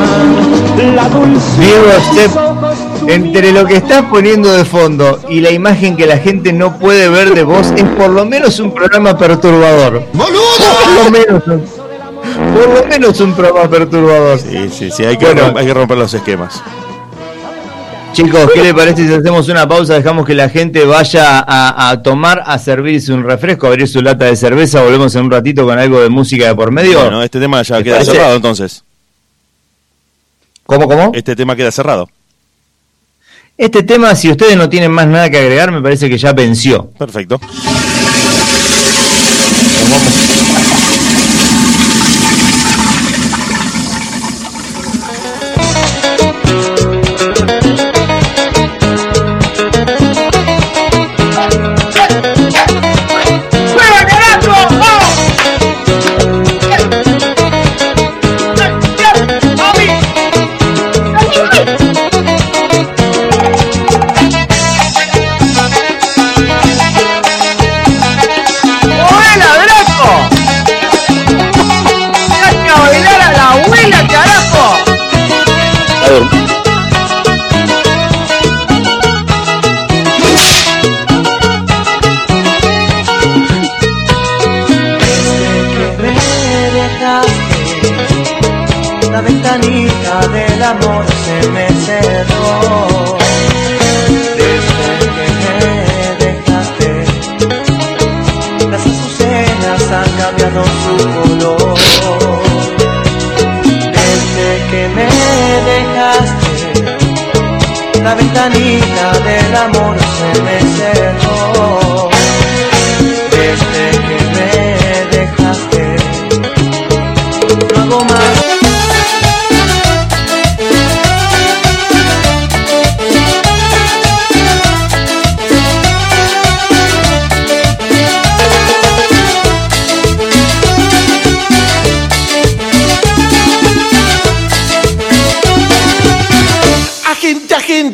Speaker 10: La dulce
Speaker 3: Diego entre lo que estás poniendo de fondo y la imagen que la gente no puede ver de vos, es por lo menos un programa perturbador. Por lo menos un, por lo menos un programa perturbador.
Speaker 1: sí, sí, sí, hay que,
Speaker 3: Bueno.
Speaker 1: romper, hay que romper los esquemas.
Speaker 3: Chicos, ¿qué le parece si hacemos una pausa? Dejamos que la gente vaya a, a tomar, a servirse un refresco, a abrir su lata de cerveza. Volvemos en un ratito con algo de música de por medio.
Speaker 1: Bueno, este tema ya
Speaker 3: ¿Te
Speaker 1: queda
Speaker 3: parece?
Speaker 1: cerrado entonces.
Speaker 3: ¿Cómo, cómo?
Speaker 1: Este tema queda cerrado.
Speaker 3: Este tema, si ustedes no tienen más nada que agregar, me parece que ya venció.
Speaker 1: Perfecto.
Speaker 10: ¡Abuela,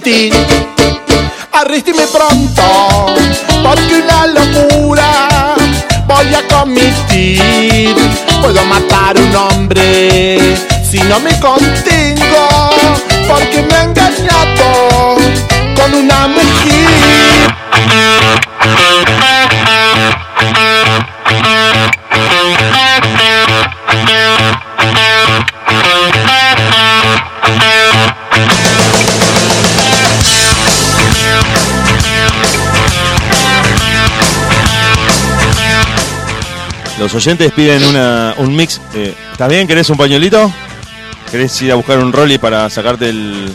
Speaker 10: Agente, arrésteme pronto, porque una locura voy a cometer. Puedo matar un hombre si no me contengo, porque me
Speaker 1: oyentes piden una, un mix. Eh, ¿Estás bien? ¿Querés un pañuelito? ¿Querés ir a buscar un rolly para sacarte el.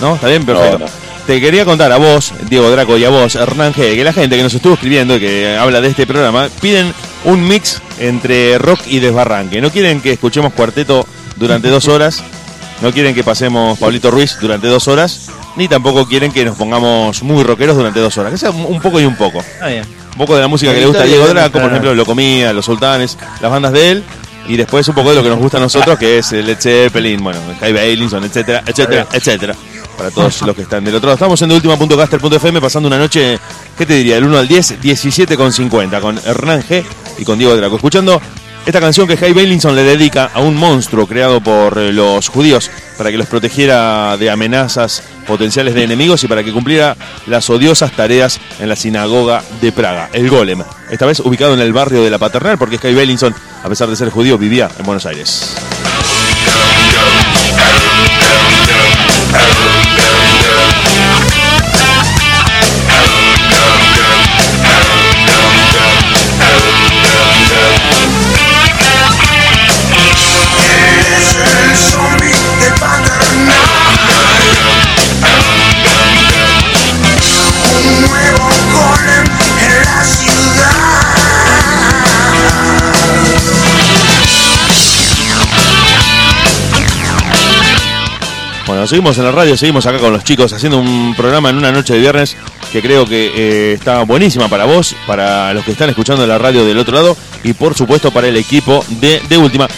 Speaker 1: ¿No? ¿Está bien? Perfecto.
Speaker 2: No, no.
Speaker 1: Te quería contar a vos, Diego Draco, y a vos, Hernán G, que la gente que nos estuvo escribiendo y que habla de este programa, piden un mix entre rock y desbarranque. No quieren que escuchemos cuarteto durante dos horas, no quieren que pasemos Pablito Ruiz durante dos horas, ni tampoco quieren que nos pongamos muy rockeros durante dos horas. Que sea un poco y un poco.
Speaker 3: Ah, bien.
Speaker 1: Un poco de la música que le gusta a Diego Draco, por ejemplo, Lo Comía, Los Sultanes, las bandas de él. Y después un poco de lo que nos gusta a nosotros, que es el Led Zeppelin, bueno, High Bailinson, etcétera, etcétera, etcétera. Para todos los que están del otro lado. Estamos en última.caster.fm pasando una noche, ¿qué te diría? Del 1 al 10, 17,50 con Hernán G y con Diego Draco. Escuchando esta canción que High Bailinson le dedica a un monstruo creado por eh, los judíos para que los protegiera de amenazas potenciales de enemigos y para que cumpliera las odiosas tareas en la sinagoga de Praga, el Golem. Esta vez ubicado en el barrio de la Paternal porque High Bailinson, a pesar de ser judío, vivía en Buenos Aires. Bueno, seguimos en la radio, seguimos acá con los chicos haciendo un programa en una noche de viernes que creo que eh, está buenísima para vos, para los que están escuchando la radio del otro lado y por supuesto para el equipo de, Última.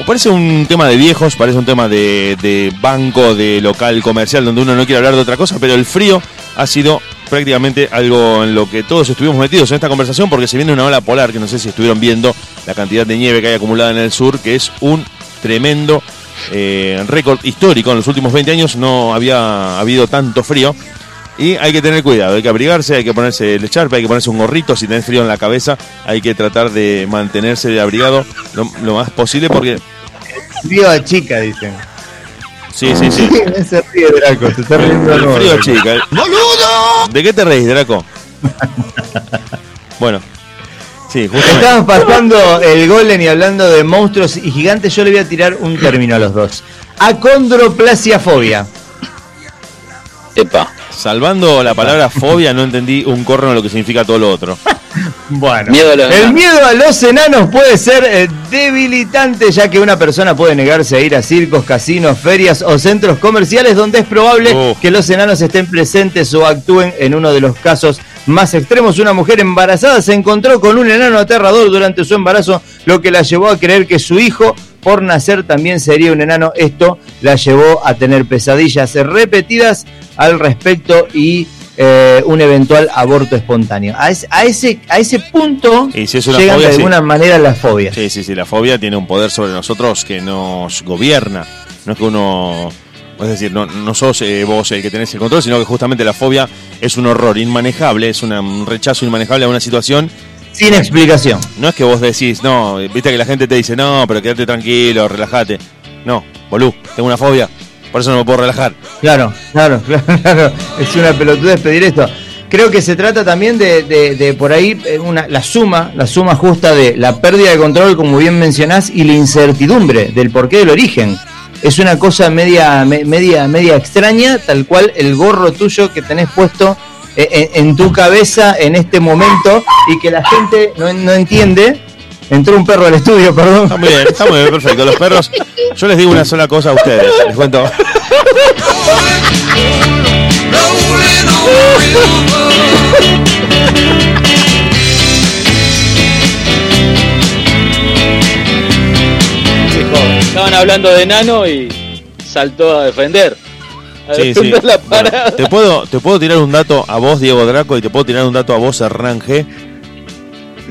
Speaker 1: O parece un tema de viejos, parece un tema de banco, de local comercial, donde uno no quiere hablar de otra cosa, pero el frío ha sido prácticamente algo en lo que todos estuvimos metidos en esta conversación porque se viene una ola polar que no sé si estuvieron viendo la cantidad de nieve que hay acumulada en el sur, que es un tremendo eh, récord histórico. En los últimos 20 años no había habido tanto frío. Y hay que tener cuidado, hay que abrigarse, hay que ponerse el echarpe, hay que ponerse un gorrito, si tenés frío en la cabeza, hay que tratar de mantenerse abrigado lo, lo más posible porque...
Speaker 3: Frío a chica, dicen.
Speaker 1: Sí, sí, sí.
Speaker 3: Se ríe Draco, se está riendo de
Speaker 1: El frío chica. ¿De qué te reís, Draco? Bueno, sí.
Speaker 3: Estamos pasando el golem y hablando de monstruos y gigantes. Yo le voy a tirar un término a los dos: acondroplasiafobia.
Speaker 2: Epa.
Speaker 1: Salvando la palabra fobia, no entendí un corno lo que significa todo lo otro.
Speaker 3: Bueno,
Speaker 2: Miedo a los
Speaker 3: el miedo a los enanos puede ser eh, debilitante, ya que una persona puede negarse a ir a circos, casinos, ferias o centros comerciales donde es probable
Speaker 1: Oh.
Speaker 3: que los enanos estén presentes o actúen. En uno de los casos más extremos, una mujer embarazada se encontró con un enano aterrador durante su embarazo, lo que la llevó a creer que su hijo por nacer también sería un enano. Esto la llevó a tener pesadillas repetidas al respecto y eh, un eventual aborto espontáneo. A ese, a ese, a ese punto
Speaker 1: Y si es una
Speaker 3: llegan
Speaker 1: fobia,
Speaker 3: de
Speaker 1: sí.
Speaker 3: alguna manera las fobias.
Speaker 1: Sí, sí, sí, la fobia tiene un poder sobre nosotros que nos gobierna. No es que uno. Es decir, no, no sos eh, vos el que tenés el control, sino que justamente la fobia es un horror inmanejable, es una- un rechazo inmanejable a una situación.
Speaker 3: Sin explicación.
Speaker 1: No es que vos decís, no, viste que la gente te dice, no, pero quédate tranquilo, relájate. No, bolú, tengo una fobia, por eso no me puedo relajar.
Speaker 3: Claro, claro, claro, claro. Es una pelotudez pedir esto. Creo que se trata también de, de- de por ahí eh, una, la suma, la suma justa de la pérdida de control, como bien mencionás, y la incertidumbre del porqué del origen. Es una cosa media, me- media, media extraña, tal cual el gorro tuyo que tenés puesto eh, en, en tu cabeza en este momento y que la gente no, no entiende. Entró un perro al estudio, perdón.
Speaker 1: Está muy bien, está muy bien, perfecto. Los perros, yo les digo una sola cosa a ustedes, les cuento.
Speaker 2: Estaban hablando de enano y saltó a defender. A
Speaker 1: Sí, sí.
Speaker 2: defender la
Speaker 1: Bueno,
Speaker 2: parada.
Speaker 1: te, puedo, te puedo tirar un dato a vos, Diego Draco, y te puedo tirar un dato a vos, Hernán G.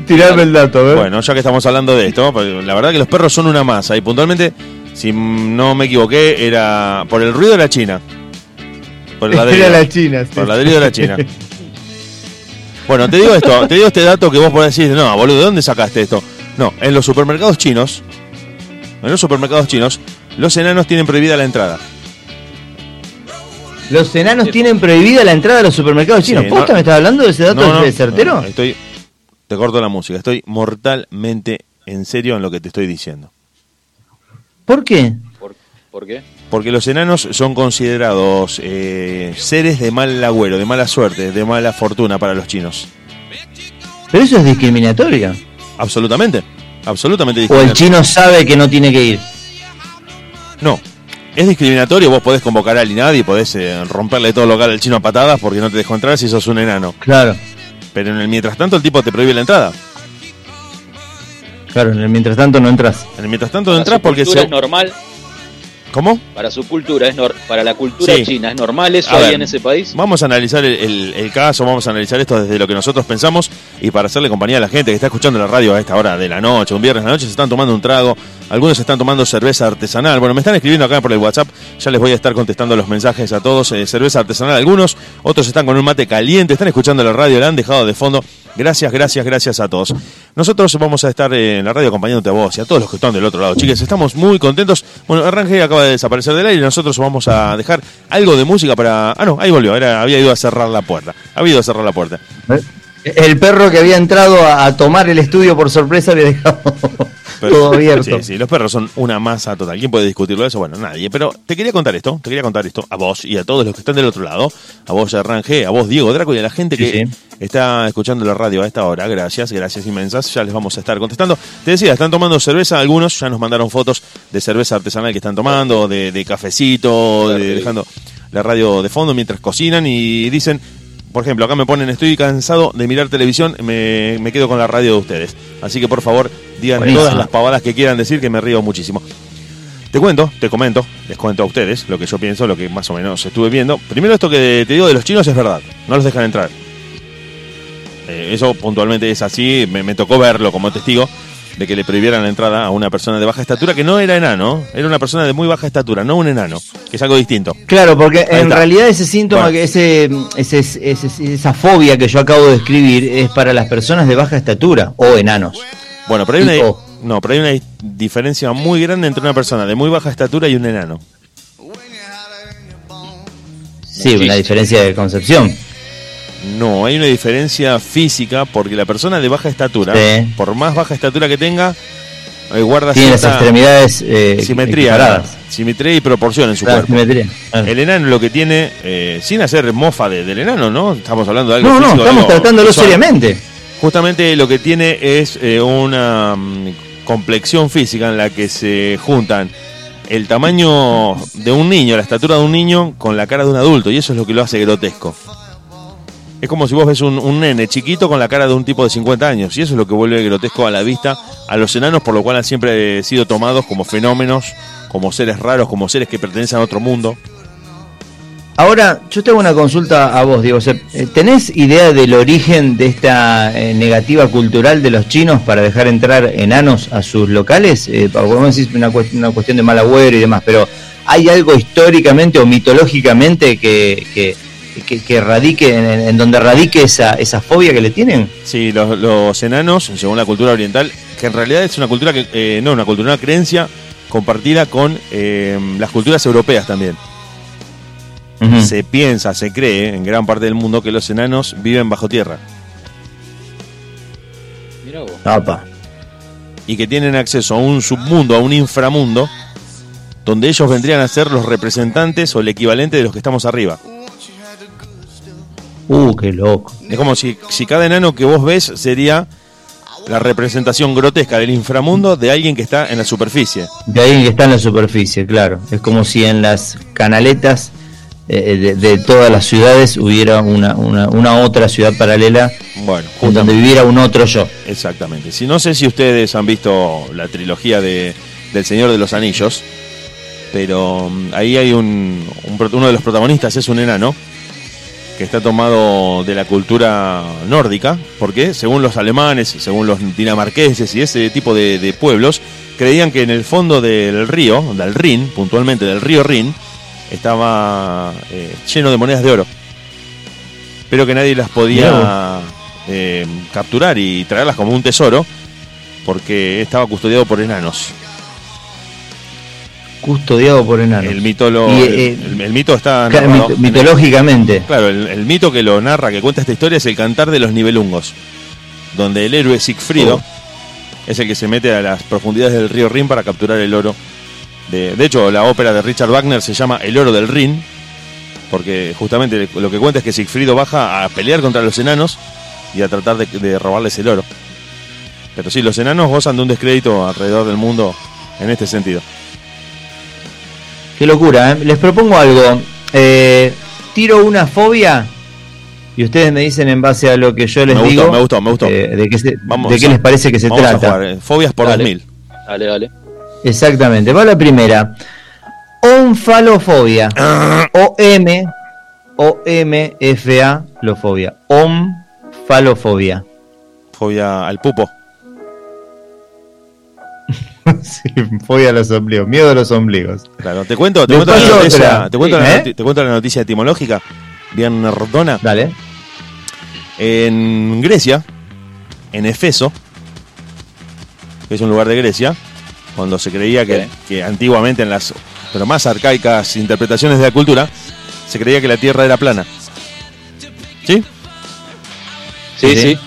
Speaker 3: Tirarme el dato, ¿eh?
Speaker 1: Bueno, ya que estamos hablando de esto, porque la verdad que los perros son una masa y puntualmente, si no me equivoqué, era por el ruido de la China. Por el ladrido.
Speaker 3: Era la China. sí.
Speaker 1: Por el ladrido de la China. Bueno, te digo esto, te digo este dato que vos podés decir, no, boludo, ¿de dónde sacaste esto? No, en los supermercados chinos, en los supermercados chinos, los enanos tienen prohibida la entrada.
Speaker 3: Los enanos tienen prohibida la entrada a los supermercados chinos.
Speaker 1: Sí,
Speaker 3: ¿Posta
Speaker 1: no-
Speaker 3: me estás hablando de ese dato
Speaker 1: No, no,
Speaker 3: de certero?
Speaker 1: no, estoy te corto la música. Estoy mortalmente en serio en lo que te estoy diciendo.
Speaker 3: ¿Por qué?
Speaker 2: ¿Por, por qué?
Speaker 1: Porque los enanos son considerados eh, seres de mal agüero, de mala suerte, de mala fortuna para los chinos.
Speaker 3: Pero eso es discriminatorio.
Speaker 1: Absolutamente. Absolutamente
Speaker 3: O el
Speaker 1: discriminatorio.
Speaker 3: chino sabe que no tiene que ir.
Speaker 1: No. Es discriminatorio, vos podés convocar al INADI y podés eh, romperle todo local al chino a patadas porque no te dejó entrar si sos un enano.
Speaker 3: Claro.
Speaker 1: Pero en el mientras tanto el tipo te prohíbe la entrada.
Speaker 3: Claro, en el mientras tanto no entras.
Speaker 1: En el mientras tanto no entras porque se...
Speaker 2: es normal.
Speaker 1: ¿Cómo?
Speaker 2: Para su cultura, es nor- para la cultura
Speaker 1: Sí.
Speaker 2: china, ¿es normal eso ahí en ese país?
Speaker 1: Vamos a analizar el, el- el caso, vamos a analizar esto desde lo que nosotros pensamos y para hacerle compañía a la gente que está escuchando la radio a esta hora de la noche, un viernes a la noche, se están tomando un trago, algunos están tomando cerveza artesanal. Bueno, me están escribiendo acá por el WhatsApp, ya les voy a estar contestando los mensajes a todos. eh, cerveza artesanal, algunos, otros están con un mate caliente, están escuchando la radio, la han dejado de fondo. Gracias, gracias, gracias a todos. Nosotros vamos a estar eh, en la radio acompañándote a vos y a todos los que están del otro lado. Chiques, estamos muy contentos. Bueno, Arrange acaba de desaparecer del aire nosotros vamos a dejar algo de música para... Ah, no, ahí volvió, era, había ido a cerrar la puerta. Había ido a cerrar la puerta.
Speaker 3: El perro que había entrado a, a tomar el estudio por sorpresa había dejado
Speaker 1: Pero-
Speaker 3: todo abierto.
Speaker 1: Sí, sí, los perros son una masa total. ¿Quién puede discutirlo eso? Bueno, nadie. Pero te quería contar esto, te quería contar esto a vos y a todos los que están del otro lado, a vos, Arrange, a vos, Diego Draco y a la gente
Speaker 3: Sí,
Speaker 1: que
Speaker 3: sí.
Speaker 1: está escuchando la radio a esta hora. Gracias, gracias inmensas. Ya les vamos a estar contestando. Te decía, están tomando cerveza, algunos ya nos mandaron fotos de cerveza artesanal que están tomando, de, de cafecito, de- dejando la radio de fondo mientras cocinan y dicen, por ejemplo, acá me ponen, estoy cansado de mirar televisión, me, me quedo con la radio de ustedes. Así que por favor, digan
Speaker 3: Buenísimo.
Speaker 1: todas las pavadas que quieran decir, que me río muchísimo. Te cuento, te comento, les cuento a ustedes lo que yo pienso, lo que más o menos estuve viendo. Primero esto que te digo de los chinos es verdad, no los dejan entrar. Eh, eso puntualmente es así, me, me tocó verlo como testigo de que le prohibieran la entrada a una persona de baja estatura que no era enano, era una persona de muy baja estatura, no un enano, que es algo distinto.
Speaker 3: Claro, porque en realidad ese síntoma,
Speaker 1: Bueno.
Speaker 3: que ese, ese, ese- esa fobia que yo acabo de describir es para las personas de baja estatura o enanos.
Speaker 1: Bueno, pero hay una, no, pero hay una diferencia muy grande entre una persona de muy baja estatura y un enano.
Speaker 3: Sí, una diferencia de concepción.
Speaker 1: No, hay una diferencia física porque la persona de baja estatura,
Speaker 3: Sí.
Speaker 1: por más baja estatura que tenga, eh, guarda
Speaker 3: Tiene las extremidades eh,
Speaker 1: simetría, y proporción en su
Speaker 3: Claro,
Speaker 1: cuerpo.
Speaker 3: claro.
Speaker 1: El enano lo que tiene, eh, sin hacer mofa de- del enano, ¿no? Estamos hablando de algo
Speaker 3: No, no, estamos tratándolo seriamente.
Speaker 1: Justamente lo que tiene es eh, una mm, complexión física en la que se juntan el tamaño de un niño, la estatura de un niño, con la cara de un adulto, y eso es lo que lo hace grotesco. Es como si vos ves un, nene chiquito con la cara de un tipo de 50 años, y eso es lo que vuelve grotesco a la vista a los enanos, por lo cual han siempre sido tomados como fenómenos, como seres raros, como seres que pertenecen a otro mundo.
Speaker 3: Ahora, yo tengo una consulta a vos, Diego. Eh, ¿Tenés idea del origen de esta eh, negativa cultural de los chinos para dejar entrar enanos a sus locales? Eh, vos decís una, una cuestión de mal agüero y demás, pero ¿hay algo históricamente o mitológicamente que, que- que radique, en, en donde radique esa, esa fobia que le tienen?
Speaker 1: Sí, los, los enanos, según la cultura oriental, que en realidad es una cultura que, eh, no, una cultura, una creencia compartida con eh, las culturas europeas también. Se piensa, se cree en gran parte del mundo que los enanos viven bajo tierra
Speaker 2: Mirá vos.
Speaker 3: Apa.
Speaker 1: y que tienen acceso a un submundo, a un inframundo, donde ellos vendrían a ser los representantes o el equivalente de los que estamos arriba.
Speaker 3: Uh, qué loco.
Speaker 1: Es como si, si cada enano que vos ves sería la representación grotesca del inframundo de alguien que está en la superficie.
Speaker 3: De alguien que está en la superficie, claro. Es como si en las canaletas eh, de, de todas las ciudades hubiera una, una, una otra ciudad paralela
Speaker 1: Bueno,
Speaker 3: en donde viviera un otro yo.
Speaker 1: Exactamente. Si no sé si ustedes han visto la trilogía de del Señor de los Anillos, pero mm, ahí hay un, un uno de los protagonistas es un enano que está tomado de la cultura nórdica, porque según los alemanes, según los dinamarqueses y ese tipo de, de pueblos, creían que en el fondo del río, del Rin, puntualmente del río Rin, estaba eh, lleno de monedas de oro, pero que nadie las podía eh, capturar y traerlas como un tesoro, porque estaba custodiado por enanos.
Speaker 3: Custodiado por enanos.
Speaker 1: El
Speaker 3: Y, eh,
Speaker 1: el- el mito está
Speaker 3: Claro,
Speaker 1: narrado
Speaker 3: mitológicamente.
Speaker 1: Claro, el, mito que lo narra, que cuenta esta historia es el cantar de los nivelungos. donde el héroe Sigfrido
Speaker 3: Oh.
Speaker 1: es el que se mete a las profundidades del río Rin para capturar el oro. De, de hecho, la ópera de Richard Wagner se llama El oro del Rin, porque justamente lo que cuenta es que Sigfrido baja a pelear contra los enanos y a tratar de, de robarles el oro. Pero sí, los enanos gozan de un descrédito alrededor del mundo en este sentido.
Speaker 3: Qué locura, ¿eh? Les propongo algo. Eh, tiro una fobia y ustedes me dicen en base a lo que yo les
Speaker 1: Me gustó,
Speaker 3: digo.
Speaker 1: me gustó, me gustó.
Speaker 3: eh, de qué, se-
Speaker 1: Vamos
Speaker 3: de qué
Speaker 1: a-
Speaker 3: les parece que se
Speaker 1: vamos a
Speaker 3: trata.
Speaker 1: jugar, eh, Fobias por
Speaker 2: Dale.
Speaker 1: 2000.
Speaker 2: Dale, dale.
Speaker 3: Exactamente. Va la primera. Onfalofobia. O-M. O-M-F-A. Lofobia. Omfalofobia.
Speaker 1: Fobia al pupo.
Speaker 3: sí, fobia a los ombligos. Miedo a los ombligos.
Speaker 1: Claro, te cuento, te cuento, la noticia,
Speaker 3: otra.
Speaker 1: te, cuento
Speaker 3: Sí,
Speaker 1: la
Speaker 3: ¿eh?
Speaker 1: te cuento la noticia etimológica, bien nerdona.
Speaker 3: Dale.
Speaker 1: En Grecia, en Efeso, que es un lugar de Grecia, cuando se creía que, que antiguamente en las pero más arcaicas interpretaciones de la cultura, se creía que la Tierra era plana. ¿Sí?
Speaker 2: Sí,
Speaker 3: Sí.
Speaker 2: sí.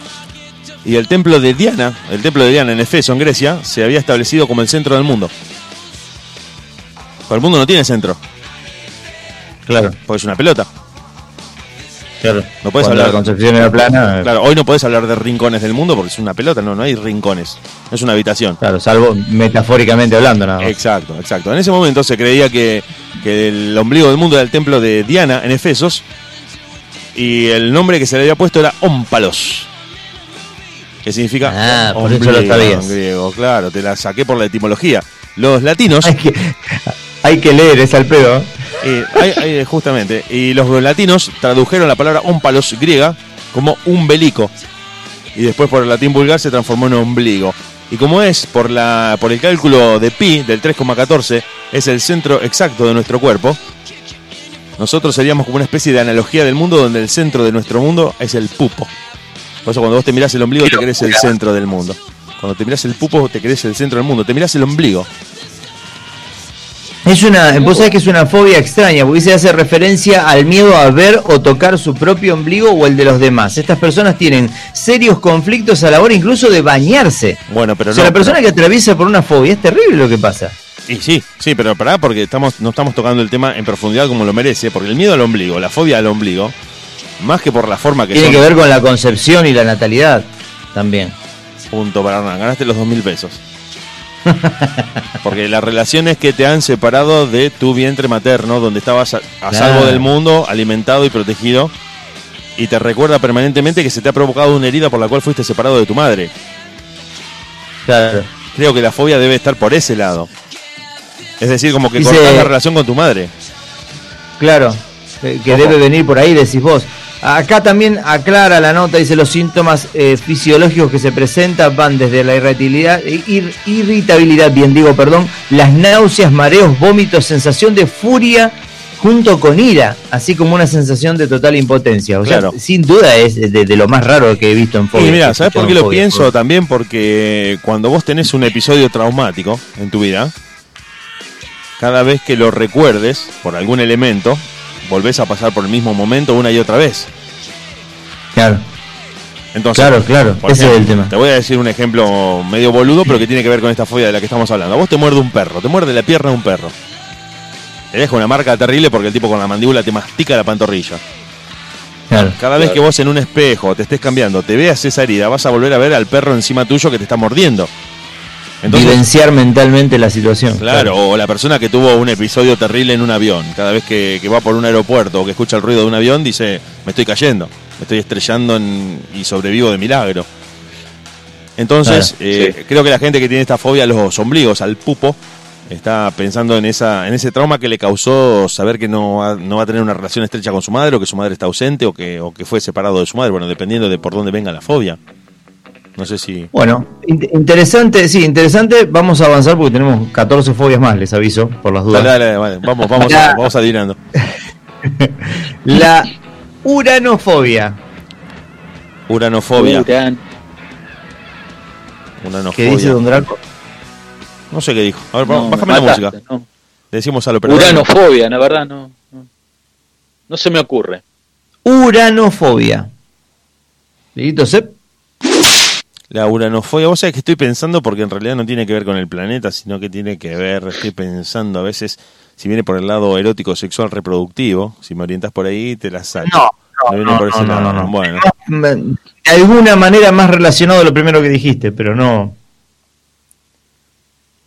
Speaker 1: Y el templo de Diana, el templo de Diana en Efeso, en Grecia, se había establecido como el centro del mundo. Pero el mundo no tiene centro,
Speaker 3: Claro,
Speaker 1: porque es una pelota.
Speaker 3: claro.
Speaker 1: No puedes hablar.
Speaker 3: la concepción era plana.
Speaker 1: Claro, hoy no podés hablar de rincones del mundo porque es una pelota, no, no hay rincones. Es una habitación.
Speaker 3: Claro, salvo metafóricamente hablando nada más.
Speaker 1: Exacto, exacto. En ese momento se creía que, que el ombligo del mundo era el templo de Diana en Efesos y el nombre que se le había puesto era Ómpalos. Que significa
Speaker 3: Ah, por eso lo sabías.
Speaker 1: en griego, claro, te la saqué por la etimología. Los latinos,
Speaker 3: Hay que, hay que leer, es al pedo.
Speaker 1: eh, hay- hay- justamente, y los latinos tradujeron la palabra ómpalos griega como umbelico. Y después por el latín vulgar se transformó en ombligo. Y como es por, la, por el cálculo de pi del 3,14, es el centro exacto de nuestro cuerpo, nosotros seríamos como una especie de analogía del mundo donde el centro de nuestro mundo es el pupo. Por eso cuando vos te mirás el ombligo te crees el centro del mundo. Cuando te mirás el pupo te crees el centro del mundo. Te mirás el ombligo.
Speaker 3: Es una, vos sabés que es una fobia extraña, porque se hace referencia al miedo a ver o tocar su propio ombligo o el de los demás. Estas personas tienen serios conflictos a la hora incluso de bañarse.
Speaker 1: Bueno, pero
Speaker 3: o sea,
Speaker 1: no,
Speaker 3: la persona
Speaker 1: pero-
Speaker 3: que atraviesa por una fobia es terrible lo que pasa.
Speaker 1: Y sí, sí, pero pará porque estamos, no estamos tocando el tema en profundidad como lo merece, porque el miedo al ombligo, la fobia al ombligo, más que por la forma que
Speaker 3: Tiene
Speaker 1: son,
Speaker 3: que ver con la concepción y la natalidad también.
Speaker 1: punto para Hernán, ganaste los dos mil pesos. Porque las relaciones que te han separado de tu vientre materno, donde estabas a, a salvo del mundo, alimentado y protegido, y te recuerda permanentemente que se te ha provocado una herida por la cual fuiste separado de tu madre.
Speaker 3: Claro.
Speaker 1: Creo que la fobia debe estar por ese lado. Es decir, como que
Speaker 3: Dice-
Speaker 1: cortás la relación con tu madre.
Speaker 3: Claro, que, que
Speaker 1: Ojo.
Speaker 3: debe venir por ahí, decís vos. Acá también aclara la nota, dice los síntomas eh, fisiológicos que se presentan van desde la irritabilidad, ir- irritabilidad, bien digo, perdón, las náuseas, mareos, vómitos, sensación de furia junto con ira, así como una sensación de total impotencia. O sea,
Speaker 1: Claro.
Speaker 3: sin duda es de, de lo más raro que he visto en fobia.
Speaker 1: Y mira, ¿sabes por qué lo
Speaker 3: fobia,
Speaker 1: pienso?
Speaker 3: por-
Speaker 1: También porque cuando vos tenés un episodio traumático en tu vida, cada vez que lo recuerdes por algún elemento, volvés a pasar por el mismo momento una y otra vez.
Speaker 3: Claro,
Speaker 1: Entonces,
Speaker 3: claro, claro,
Speaker 1: por
Speaker 3: ese es
Speaker 1: ejemplo,
Speaker 3: el tema.
Speaker 1: Te voy a decir un ejemplo medio boludo, pero que tiene que ver con esta fobia de la que estamos hablando. A vos te muerde un perro, te muerde la pierna un perro. Te deja una marca terrible porque el tipo con la mandíbula te mastica la pantorrilla.
Speaker 3: Claro.
Speaker 1: Cada vez
Speaker 2: Claro.
Speaker 1: que vos en un espejo te estés cambiando, te veas esa herida, vas a volver a ver al perro encima tuyo que te está mordiendo. Entonces,
Speaker 3: Vivenciar mentalmente la situación.
Speaker 1: claro, o la persona que tuvo un episodio terrible en un avión, cada vez que, que va por un aeropuerto o que escucha el ruido de un avión, dice, me estoy cayendo, me estoy estrellando en- y sobrevivo de milagro. Entonces,
Speaker 3: Claro,
Speaker 1: eh, creo que la gente que tiene esta fobia a los ombligos, al pupo, está pensando en esa en ese trauma que le causó saber que no va, no va a tener una relación estrecha con su madre o que su madre está ausente o que, o que fue separado de su madre, bueno, dependiendo de por dónde venga la fobia. No sé si...
Speaker 3: Bueno, in- interesante, sí, interesante. Vamos a avanzar porque tenemos 14 fobias más, les aviso, por las dudas.
Speaker 1: Dale, dale, dale, vamos, vamos,
Speaker 3: Ya.
Speaker 1: a- vamos adivinando.
Speaker 3: La uranofobia.
Speaker 1: Uranofobia.
Speaker 2: Uran.
Speaker 1: Uranofobia.
Speaker 3: ¿Qué dice Don Draco?
Speaker 1: No sé qué dijo. A ver,
Speaker 2: No,
Speaker 1: bájame
Speaker 2: me
Speaker 1: la
Speaker 2: mataste,
Speaker 1: música.
Speaker 2: no.
Speaker 1: Le decimos al operador.
Speaker 2: Uranofobia, la verdad, no, no. No se me ocurre.
Speaker 3: Uranofobia. ¿Listo, Sep?
Speaker 1: La uranofobia, vos sabés que estoy pensando porque en realidad no tiene que ver con el planeta, sino que tiene que ver, estoy pensando a veces, si viene por el lado erótico, sexual, reproductivo, si me orientas por ahí, te la saco.
Speaker 3: No, no,
Speaker 1: por ese
Speaker 3: no, no,
Speaker 1: lado.
Speaker 3: no, no.
Speaker 1: Bueno,
Speaker 3: De alguna manera más relacionado a lo primero que dijiste, pero no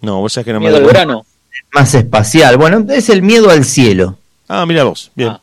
Speaker 1: no, vos sabés que no me
Speaker 2: Miedo al
Speaker 1: doy cuenta.
Speaker 2: verano.
Speaker 3: más espacial. Bueno, es el miedo al cielo.
Speaker 1: Ah, mira vos, bien.
Speaker 2: Ah.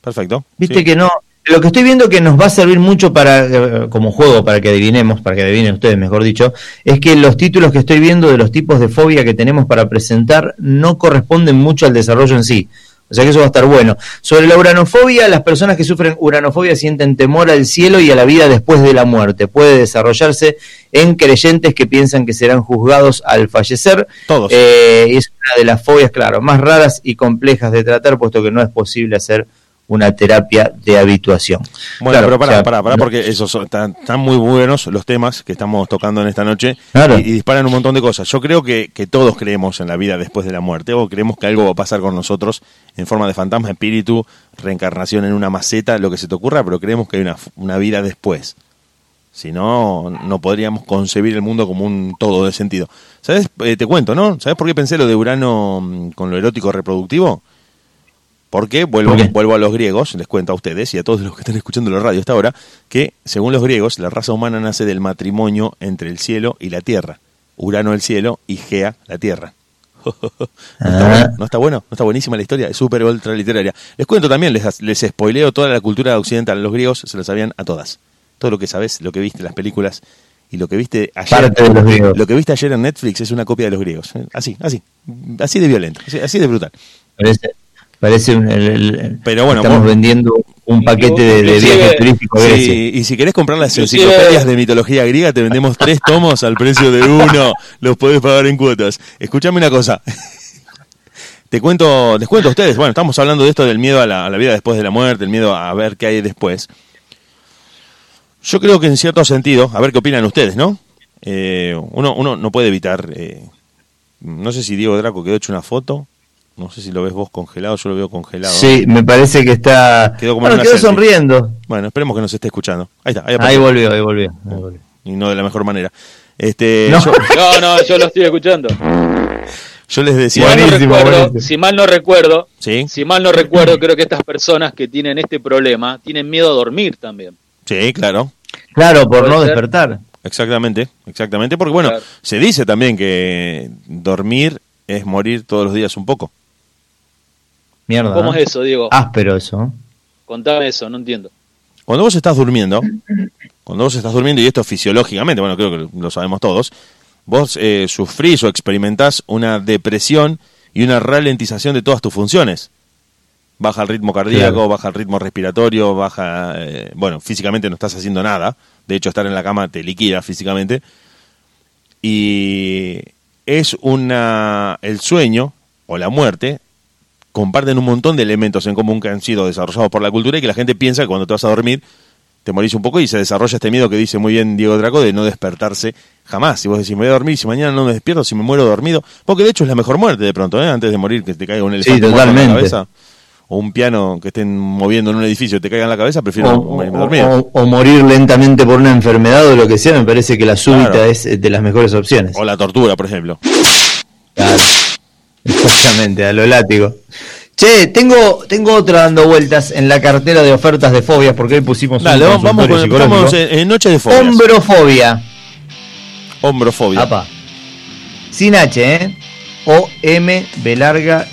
Speaker 1: Perfecto.
Speaker 3: Viste
Speaker 1: sí.
Speaker 3: que no. Lo que estoy viendo que nos va a servir mucho para, eh, como juego, para que adivinemos, para que adivinen ustedes, mejor dicho, es que los títulos que estoy viendo de los tipos de fobia que tenemos para presentar no corresponden mucho al desarrollo en sí. O sea que eso va a estar bueno. Sobre la uranofobia, las personas que sufren uranofobia sienten temor al cielo y a la vida después de la muerte. Puede desarrollarse en creyentes que piensan que serán juzgados al fallecer.
Speaker 1: Todos.
Speaker 3: Eh, es una de las fobias, claro, más raras y complejas de tratar, puesto que no es posible hacer una terapia de habituación.
Speaker 1: Bueno,
Speaker 3: Claro,
Speaker 1: pero pará,
Speaker 3: o sea,
Speaker 1: pará, pará,
Speaker 3: no-
Speaker 1: porque esos son- están, están muy buenos los temas que estamos tocando en esta noche
Speaker 3: Claro.
Speaker 1: y, y disparan un montón de cosas. Yo creo que, que todos creemos en la vida después de la muerte o creemos que algo va a pasar con nosotros en forma de fantasma, espíritu, reencarnación en una maceta, lo que se te ocurra, pero creemos que hay una, una vida después. Si no, no podríamos concebir el mundo como un todo de sentido. ¿Sabes? Eh, te cuento, ¿no? ¿Sabes por qué pensé lo de Urano mm, con lo erótico reproductivo? Porque vuelvo, vuelvo a los griegos, les cuento a ustedes y a todos los que están escuchando la radio hasta ahora, que según los griegos, la raza humana nace del matrimonio entre el cielo y la tierra. Urano el cielo y Gea la tierra. ¿No está,
Speaker 3: Ah.
Speaker 1: bueno? ¿No está bueno? ¿No está buenísima la historia? Es súper ultra literaria. Les cuento también, les, les spoileo toda la cultura occidental. Los griegos se lo sabían a todas. Todo lo que sabes, lo que viste en las películas y lo que viste ayer. Lo que viste ayer en Netflix es una copia de los griegos. Así, así. Así de violento, así, así de brutal.
Speaker 3: Parece, parece un, el- el-
Speaker 1: Pero bueno,
Speaker 3: estamos
Speaker 1: vos-
Speaker 3: vendiendo un paquete de, de viajes turísticos a Grecia.
Speaker 1: Sí, y si querés comprar las enciclopedias de mitología griega, te vendemos tres tomos al precio de uno. Los podés pagar en cuotas. Escuchame una cosa. Te cuento, les cuento a ustedes. Bueno, estamos hablando de esto del miedo a la, a la vida después de la muerte, el miedo a ver qué hay después. Yo creo que en cierto sentido, a ver qué opinan ustedes, ¿no? Eh, uno, uno no puede evitar. eh, no sé si Diego Draco quedó hecho una foto. No sé si lo ves vos congelado, yo lo veo congelado.
Speaker 3: Sí, me parece que está.
Speaker 1: Quedó como en
Speaker 3: bueno,
Speaker 1: una
Speaker 3: quedó
Speaker 1: selfie.
Speaker 3: sonriendo.
Speaker 1: Bueno, esperemos que nos esté escuchando. Ahí está, ahí
Speaker 3: Ahí volvió, ahí volvió. ahí volvió.
Speaker 1: y no de la mejor manera. Este,
Speaker 3: No.
Speaker 1: yo,
Speaker 2: No, no, yo lo estoy escuchando.
Speaker 1: yo les
Speaker 2: Si
Speaker 1: decía,
Speaker 2: mal, no
Speaker 3: Buenísimo,
Speaker 2: recuerdo,
Speaker 3: buenísimo.
Speaker 2: si mal no recuerdo,
Speaker 1: sí,
Speaker 2: si mal no recuerdo, creo que estas personas que tienen este problema tienen miedo a dormir también.
Speaker 1: sí, claro,
Speaker 3: Claro, por no
Speaker 2: ser.
Speaker 3: despertar.
Speaker 1: exactamente, exactamente, porque bueno,
Speaker 2: Claro.
Speaker 1: se dice también que dormir es morir todos los días un poco.
Speaker 3: Mierda.
Speaker 2: ¿Cómo es eso, Diego?
Speaker 3: Áspero eso.
Speaker 2: Contame eso, no entiendo.
Speaker 1: Cuando vos estás durmiendo, cuando vos estás durmiendo, y esto fisiológicamente, bueno, creo que lo sabemos todos, vos eh, sufrís o experimentás una depresión y una ralentización de todas tus funciones. Baja el ritmo cardíaco,
Speaker 3: Claro.
Speaker 1: baja el ritmo respiratorio, baja... eh, bueno, físicamente no estás haciendo nada. De hecho, estar en la cama te liquida físicamente. Y es una... El sueño o la muerte comparten un montón de elementos en común que han sido desarrollados por la cultura y que la gente piensa que cuando te vas a dormir te morís un poco y se desarrolla este miedo que dice muy bien Diego Draco de no despertarse jamás. Si vos decís, me voy a dormir, si mañana no me despierto, si me muero dormido, porque de hecho es la mejor muerte de pronto, ¿eh? antes de morir, que te caiga un elefante en la cabeza o un piano que estén moviendo en un edificio y te caiga en la cabeza, prefiero
Speaker 3: O,
Speaker 1: morirme dormido.
Speaker 3: o- o morir lentamente por una enfermedad o lo que sea, me parece que la súbita
Speaker 1: Claro.
Speaker 3: es eh, de las mejores opciones.
Speaker 1: O la tortura, por ejemplo.
Speaker 3: Claro. Exactamente, a lo látigo. Che, tengo, tengo otra dando vueltas en la cartera de ofertas de fobias, porque hoy pusimos
Speaker 1: Dale,
Speaker 3: un
Speaker 1: vamos, con- estamos en, noche de fobias.
Speaker 3: Hombrofobia.
Speaker 1: Hombrofobia.
Speaker 3: Apa. Sin H, ¿eh? O-M, B larga,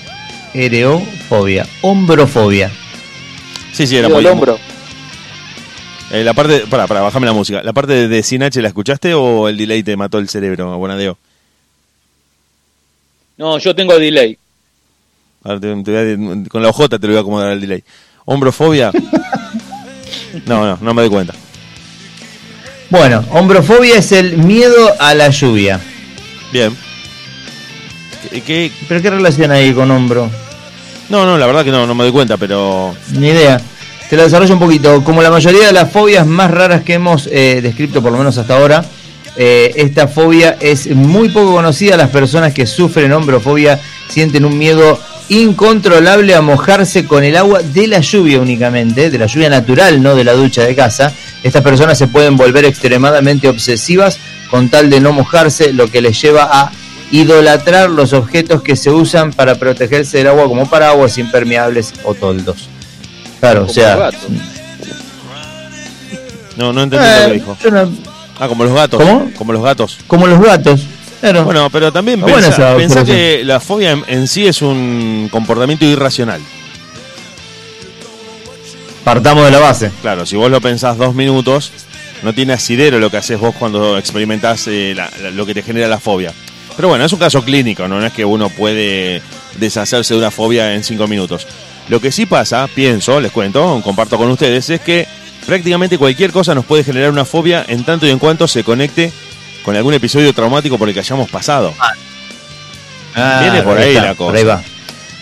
Speaker 3: R-O, fobia. Hombrofobia.
Speaker 1: Sí, sí, era muy...
Speaker 2: el hombro.
Speaker 1: Eh, la parte, para, para, bajame la música. ¿La parte de, de Sin H la escuchaste o el delay te mató el cerebro, Bonadeo?
Speaker 2: No, yo tengo delay.
Speaker 1: A ver, te- te voy a- con la hojota te lo voy a acomodar el delay. Hombrofobia. No, no, no me doy cuenta.
Speaker 3: Bueno, hombrofobia es el miedo a la lluvia.
Speaker 1: Bien. ¿Qué, qué-
Speaker 3: ¿Pero qué relación hay con hombro?
Speaker 1: No, no, la verdad que no, no me doy cuenta, pero...
Speaker 3: Ni idea. Te lo desarrollo un poquito. Como la mayoría de las fobias más raras que hemos eh, descrito, por lo menos hasta ahora, eh, esta fobia es muy poco conocida. Las personas que sufren hombrofobia sienten un miedo incontrolable a mojarse con el agua de la lluvia únicamente, de la lluvia natural, no de la ducha de casa. Estas personas se pueden volver extremadamente obsesivas con tal de no mojarse, lo que les lleva a idolatrar los objetos que se usan para protegerse del agua como paraguas impermeables o toldos. Claro, o sea,
Speaker 2: gatos.
Speaker 1: No, no entendí
Speaker 3: Eh,
Speaker 1: lo que dijo.
Speaker 3: yo no-
Speaker 1: Ah, como los gatos.
Speaker 3: ¿Cómo?
Speaker 1: Como los gatos.
Speaker 3: como los gatos. Claro.
Speaker 1: Bueno, pero también pensá, que la fobia en, en sí es un comportamiento irracional.
Speaker 3: Partamos de la base.
Speaker 1: Claro, si vos lo pensás dos minutos, no tiene asidero lo que haces vos cuando experimentás eh, la- la- lo que te genera la fobia. Pero bueno, es un caso clínico, ¿no? No es que uno puede deshacerse de una fobia en cinco minutos. Lo que sí pasa, pienso, les cuento, comparto con ustedes, es que prácticamente cualquier cosa nos puede generar una fobia en tanto y en cuanto se conecte con algún episodio traumático por el que hayamos pasado.
Speaker 3: Ah,
Speaker 1: Viene por ahí
Speaker 3: está,
Speaker 1: la cosa.
Speaker 3: Ahí va.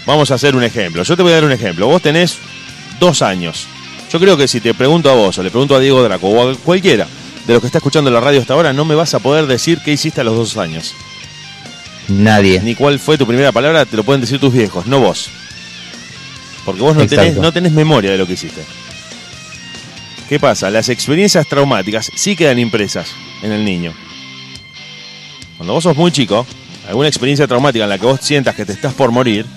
Speaker 1: Vamos a hacer un ejemplo. Yo te voy a dar un ejemplo. Vos tenés dos años. Yo creo que si te pregunto a vos o le pregunto a Diego Draco o a cualquiera de los que está escuchando la radio hasta ahora, no me vas a poder decir qué hiciste a los dos años.
Speaker 3: Nadie.
Speaker 1: Ni cuál fue tu primera palabra, te lo pueden decir tus viejos, no vos. Porque vos no tenés, no tenés memoria de lo que hiciste. ¿Qué pasa? Las experiencias traumáticas sí quedan impresas en el niño. Cuando vos sos muy chico, alguna experiencia traumática en la que vos sientas que te estás por morir,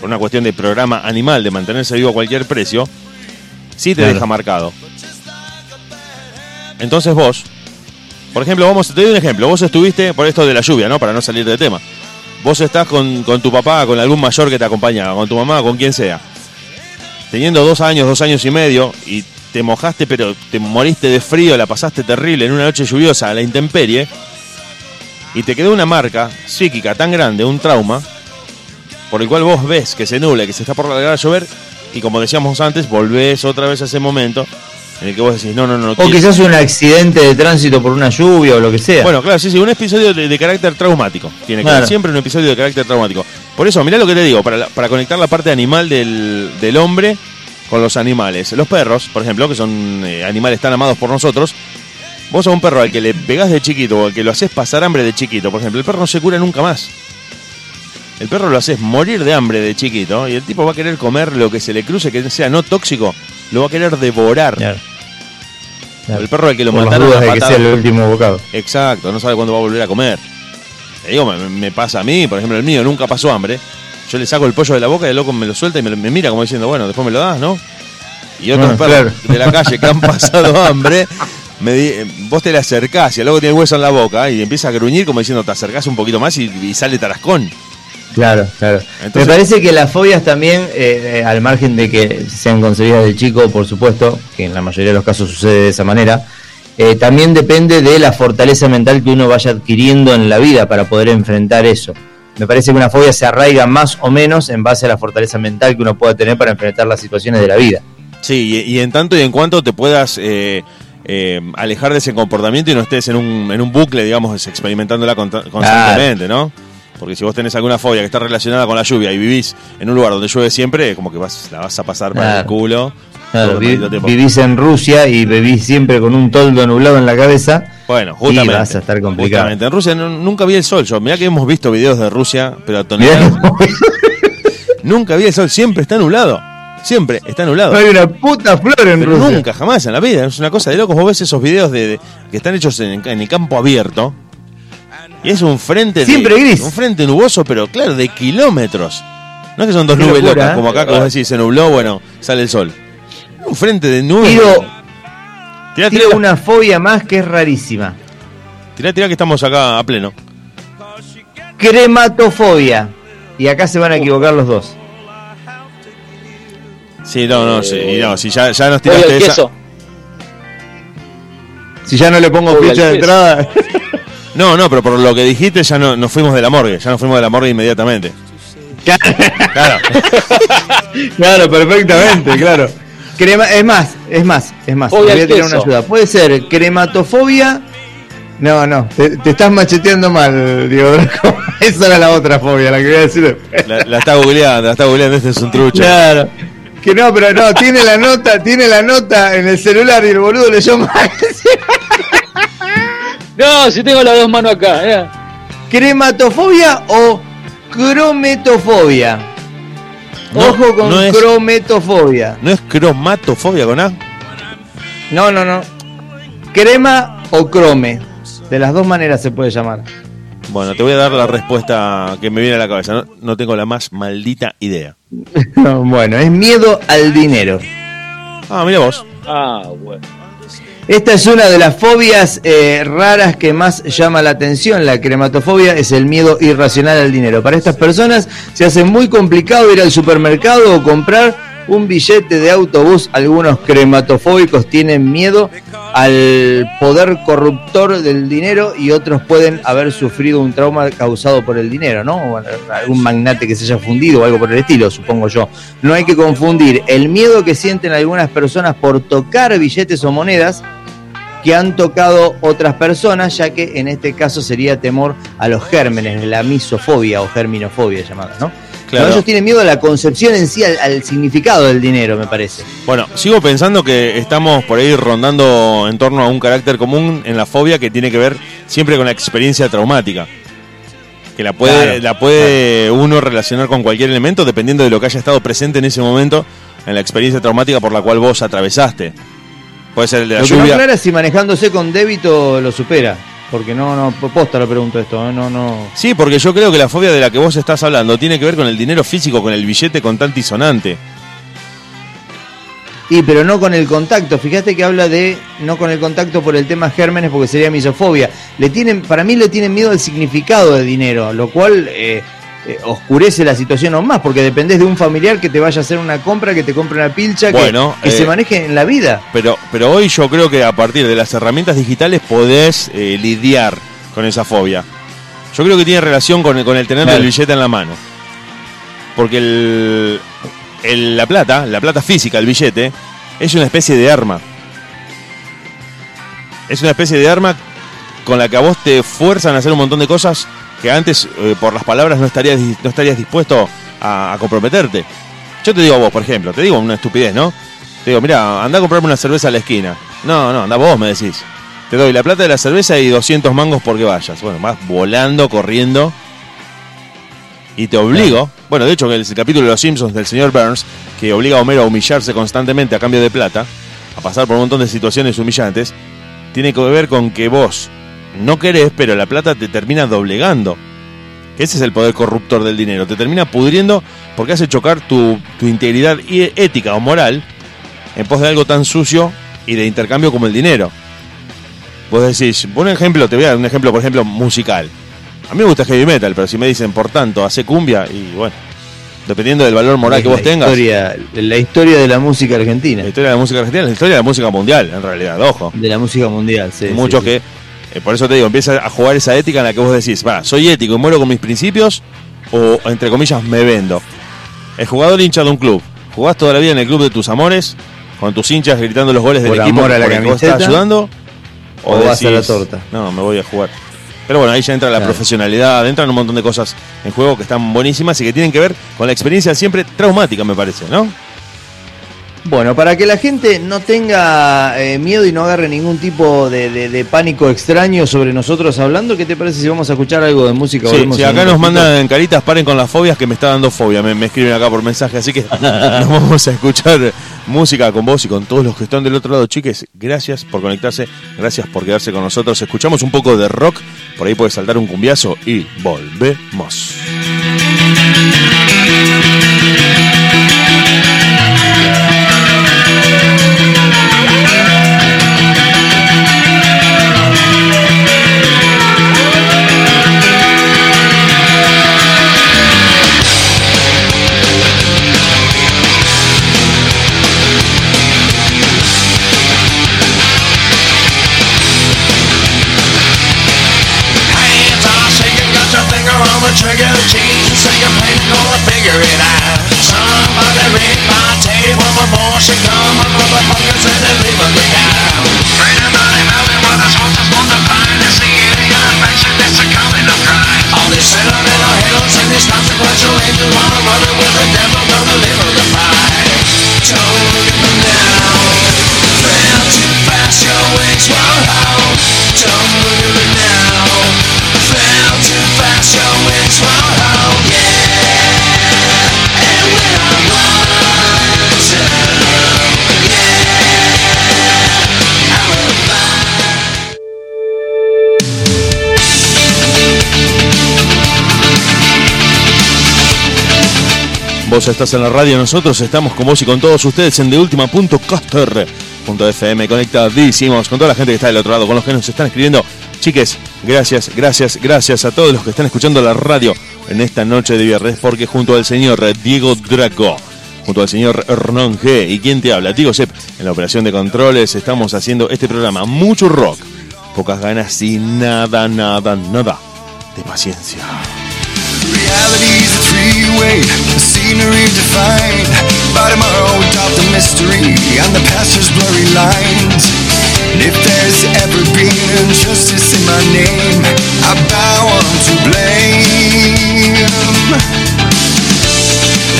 Speaker 1: por una cuestión de programa animal de mantenerse vivo a cualquier precio, sí te
Speaker 3: Claro.
Speaker 1: deja marcado. Entonces vos, por ejemplo, vamos, te doy un ejemplo, vos estuviste por esto de la lluvia, ¿no? Para no salir de tema. Vos estás con, con tu papá, con algún mayor que te acompaña, con tu mamá, con quien sea. Teniendo dos años, dos años y medio, y te mojaste, pero te moriste de frío, la pasaste terrible en una noche lluviosa a la intemperie, y te quedó una marca psíquica tan grande, un trauma, por el cual vos ves que se nubla, que se está por largar a llover, y como decíamos antes, volvés otra vez a ese momento en el que vos decís, no, no, no. no
Speaker 3: O
Speaker 1: quiero".
Speaker 3: quizás un accidente de tránsito por una lluvia o lo que sea.
Speaker 1: Bueno, claro, sí, sí, un episodio de, de carácter traumático. Tiene que
Speaker 3: Claro.
Speaker 1: haber siempre un episodio de carácter traumático. Por eso, mirá lo que te digo, para, la- para conectar la parte animal del, del hombre con los animales. Los perros, por ejemplo, que son eh, animales tan amados por nosotros, vos a un perro al que le pegás de chiquito o al que lo haces pasar hambre de chiquito, por ejemplo, el perro no se cura nunca más. El perro lo haces morir de hambre de chiquito y el tipo va a querer comer lo que se le cruce que sea no tóxico, lo va a querer devorar.
Speaker 3: Claro.
Speaker 1: El perro al que lo
Speaker 3: Por las
Speaker 1: mataron
Speaker 3: dudas
Speaker 1: a
Speaker 3: de que sea el último bocado.
Speaker 1: Exacto, no sabe cuándo va a volver a comer. Te digo, me, me pasa a mí, por ejemplo, el mío nunca pasó hambre. Yo le saco el pollo de la boca y el loco me lo suelta y me, me mira como diciendo, bueno, después me lo das, ¿no? Y otros
Speaker 3: Bueno,
Speaker 1: perros
Speaker 3: claro.
Speaker 1: de la calle que han pasado hambre, me di- vos te le acercás y el loco tiene hueso en la boca y empieza a gruñir como diciendo, te acercás un poquito más y, y sale tarascón.
Speaker 3: Claro, claro.
Speaker 1: Entonces-
Speaker 3: Me parece que las fobias también, eh, eh, al margen de que sean concebidas de chico, por supuesto, que en la mayoría de los casos sucede de esa manera, eh, también depende de la fortaleza mental que uno vaya adquiriendo en la vida para poder enfrentar eso. Me parece que una fobia se arraiga más o menos en base a la fortaleza mental que uno pueda tener para enfrentar las situaciones de la vida.
Speaker 1: Sí, y, y en tanto y en cuanto te puedas eh, eh, alejar de ese comportamiento y no estés en un, en un bucle, digamos, experimentándola constantemente, ¿no? Porque si vos tenés alguna fobia que está relacionada con la lluvia y vivís en un lugar donde llueve siempre, como que vas, la vas a pasar para el culo.
Speaker 3: Claro, vi- vivís en Rusia y vivís siempre con un toldo nublado en la cabeza.
Speaker 1: Bueno,
Speaker 3: Y
Speaker 1: justamente.
Speaker 3: vas a estar complicado.
Speaker 1: Justamente. En Rusia nunca vi el sol. Yo, mirá que hemos visto videos de Rusia, pero a toneladas. Nunca vi el sol. Siempre está nublado. Siempre está nublado.
Speaker 3: no hay una puta flor en
Speaker 1: Pero
Speaker 3: Rusia.
Speaker 1: nunca, jamás en la vida. Es una cosa de locos. Vos ves esos videos de, de- que están hechos en, en el campo abierto. Y es un frente. de-
Speaker 3: Siempre gris.
Speaker 1: Un frente nuboso, pero claro, de kilómetros. No es que son dos nubes locas,
Speaker 3: ¿eh?
Speaker 1: como acá vos decís, se nubló, bueno, sale el sol. Un frente de nubes.
Speaker 3: Tiro,
Speaker 1: Tirá,
Speaker 3: una fobia más que es rarísima.
Speaker 1: tirá, tirá que estamos acá a pleno.
Speaker 3: Crematofobia. Y acá se van a equivocar los dos.
Speaker 1: Sí, no, no, sí, y no, si ya, ya nos tiraste esa.
Speaker 2: queso.
Speaker 3: Si ya no le pongo ficha de entrada.
Speaker 1: No, no, pero por lo que dijiste ya no, nos fuimos de la morgue, ya nos fuimos de la morgue inmediatamente. Claro.
Speaker 3: claro, perfectamente, claro. Crema, es más, es más, es más.
Speaker 2: Fobia
Speaker 3: voy a
Speaker 2: queso.
Speaker 3: una ayuda. Puede ser crematofobia. No, no, te, te estás macheteando mal, Diego. Esa era la otra fobia, la que voy a decir
Speaker 1: la está googleando, la está googleando, este es un trucho.
Speaker 3: Claro. Que no, pero no, tiene la nota, tiene la nota en el celular y el boludo leyó mal.
Speaker 2: No, si tengo las dos manos acá. eh.
Speaker 3: ¿Crematofobia o crometofobia?
Speaker 1: No,
Speaker 3: Ojo con
Speaker 1: no es-
Speaker 3: crometofobia.
Speaker 1: ¿No es cromatofobia con A?
Speaker 3: No, no, no. crema o crome. De las dos maneras se puede llamar.
Speaker 1: Bueno, te voy a dar la respuesta que me viene a la cabeza. No, no tengo la más maldita idea.
Speaker 3: bueno, es miedo al dinero.
Speaker 1: Ah, mira vos.
Speaker 2: Ah, bueno.
Speaker 3: Esta es una de las fobias eh, raras que más llama la atención. La crematofobia es el miedo irracional al dinero. Para estas personas se hace muy complicado ir al supermercado o comprar un billete de autobús. Algunos crematofóbicos tienen miedo al poder corruptor del dinero y otros pueden haber sufrido un trauma causado por el dinero, ¿no? O algún magnate que se haya fundido o algo por el estilo, supongo yo. No hay que confundir el miedo que sienten algunas personas por tocar billetes o monedas que han tocado otras personas, ya que en este caso sería temor a los gérmenes, la misofobia o germinofobia llamada, ¿no?
Speaker 1: Claro.
Speaker 3: No, ellos tienen miedo a la concepción en sí, al, al significado del dinero, me parece.
Speaker 1: Bueno, sigo pensando que estamos por ahí rondando en torno a un carácter común en la fobia que tiene que ver siempre con la experiencia traumática. Que la puede,
Speaker 3: Claro,
Speaker 1: la puede uno relacionar con cualquier elemento dependiendo de lo que haya estado presente en ese momento en la experiencia traumática por la cual vos atravesaste. Puede ser el de la
Speaker 3: Lo que no es si manejándose con débito lo supera. Porque no, no, posta lo pregunto esto, ¿eh? no, no.
Speaker 1: Sí, porque yo creo que la fobia de la que vos estás hablando tiene que ver con el dinero físico, con el billete contante y sonante.
Speaker 3: Y pero no con el contacto. Fíjate que habla de no con el contacto por el tema gérmenes porque sería misofobia. Le tienen, para mí le tienen miedo al significado de dinero, lo cual eh, eh, oscurece la situación aún más, porque dependés de un familiar que te vaya a hacer una compra, que te compre una pilcha, que-
Speaker 1: Bueno,
Speaker 3: que,
Speaker 1: eh,
Speaker 3: se maneje en la vida.
Speaker 1: Pero, pero hoy yo creo que a partir de las herramientas digitales podés eh, lidiar con esa fobia. Yo creo que tiene relación con, el- con el tener
Speaker 3: Claro.
Speaker 1: el billete en la mano. Porque el, el- la plata, la plata física, el billete, es una especie de arma. Es una especie de arma con la que a vos te fuerzan a hacer un montón de cosas que antes eh, por las palabras no estarías, no estarías dispuesto a, a comprometerte. Yo te digo a vos, por ejemplo, te digo una estupidez, ¿no? Te digo, mira, anda a comprarme una cerveza a la esquina. No, no, anda vos, me decís. Te doy la plata de la cerveza y 200 mangos porque vayas. Bueno, vas volando, corriendo. Y te obligo. Bueno, de hecho, que el capítulo de Los Simpsons del señor Burns, que obliga a Homero a humillarse constantemente a cambio de plata, a pasar por un montón de situaciones humillantes, tiene que ver con que vos no querés, pero la plata te termina doblegando. Que ese es el poder corruptor del dinero. Te termina pudriendo porque hace chocar tu, tu integridad ética o moral en pos de algo tan sucio y de intercambio como el dinero. Vos decís, un ejemplo, te voy a dar un ejemplo, por ejemplo, musical. A mí me gusta heavy metal, pero si me dicen, por tanto, hace cumbia, y bueno, dependiendo del valor moral
Speaker 3: Es
Speaker 1: que vos
Speaker 3: la
Speaker 1: tengas.
Speaker 3: Historia, la historia de la música argentina.
Speaker 1: La historia de la música argentina, la historia de la música mundial, en realidad, ojo.
Speaker 3: De la música mundial, sí.
Speaker 1: Muchos
Speaker 3: sí.
Speaker 1: Eh, por eso te digo, empieza a jugar esa ética en la que vos decís, va, soy ético y muero con mis principios, o entre comillas, me vendo. El jugador hincha de un club, jugás toda la vida en el club de tus amores, con tus hinchas gritando los goles del
Speaker 3: Por
Speaker 1: equipo
Speaker 3: amor a la
Speaker 1: por el que vos estás ayudando,
Speaker 3: o vas a la torta.
Speaker 1: No, me voy a jugar. Pero bueno, ahí ya entra la
Speaker 3: Claro.
Speaker 1: profesionalidad, entran un montón de cosas en juego que están buenísimas y que tienen que ver con la experiencia siempre traumática, me parece, ¿no?
Speaker 3: Bueno, para que la gente no tenga eh, miedo y no agarre ningún tipo de, de- de pánico extraño sobre nosotros hablando, ¿qué te parece si vamos a escuchar algo de música?
Speaker 1: Sí,
Speaker 3: en
Speaker 1: acá nos mandan en caritas, paren con las fobias que me está dando fobia. Me, me escriben acá por mensaje, así que nos vamos a escuchar música con vos y con todos los que están del otro lado. Chiques, gracias por conectarse, gracias por quedarse con nosotros. Escuchamos un poco de rock, por ahí puede saltar un cumbiazo y volvemos.
Speaker 10: figure it out. Somebody raid my table
Speaker 11: before she come. Motherfuckers and they leave I'm supposed to want
Speaker 10: the. All and these consequential angels wanna run it with the devil, gonna live the. Don't look it now.
Speaker 1: Too
Speaker 11: fast, your wings won't hold. Don't now. Fail too fast, your wings won't hold.
Speaker 1: Estás en la radio, nosotros estamos con vos y con todos ustedes en deultima.caster.fm conectadísimos con toda la gente que está del otro lado, con los que nos están escribiendo. Chiques, gracias, gracias, gracias a todos los que están escuchando la radio en esta noche de viernes, porque junto al señor Diego Draco, junto al señor Hernán G y quien te habla, Diego Sepp, en la operación de controles, estamos haciendo este programa, mucho rock, pocas ganas y nada, nada, nada de paciencia.
Speaker 10: The defined By tomorrow we top the mystery and the past is blurry lines. And if there's ever been injustice in my name I bow on to blame.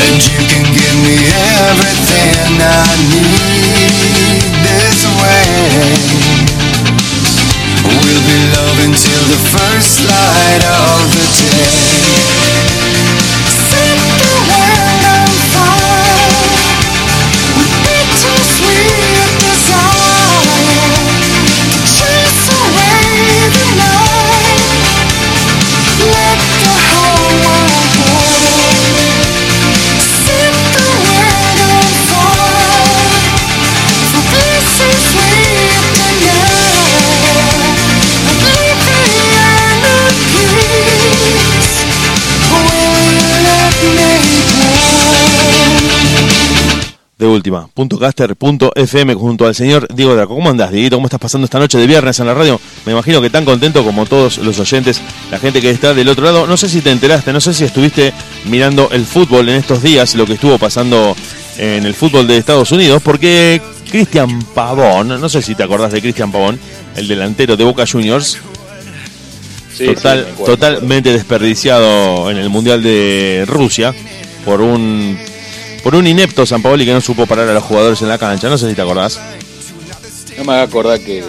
Speaker 10: And you can give me everything I need this way. We'll be loving till the first light of the day.
Speaker 1: Última, punto caster, punto FM junto al señor Diego Draco. ¿Cómo andás, Dieguito? ¿Cómo estás pasando esta noche de viernes en la radio? Me imagino que tan contento como todos los oyentes, la gente que está del otro lado. No sé si te enteraste, no sé si estuviste mirando el fútbol en estos días, lo que estuvo pasando en el fútbol de Estados Unidos, porque Cristian Pavón, no sé si te acordás de Cristian Pavón, el delantero de Boca Juniors,
Speaker 2: Sí,
Speaker 1: total,
Speaker 2: sí, me acuerdo,
Speaker 1: totalmente desperdiciado en el Mundial de Rusia por un por un inepto San Paoli que no supo parar a los jugadores en la cancha. No sé si te acordás.
Speaker 2: No me haga acordar que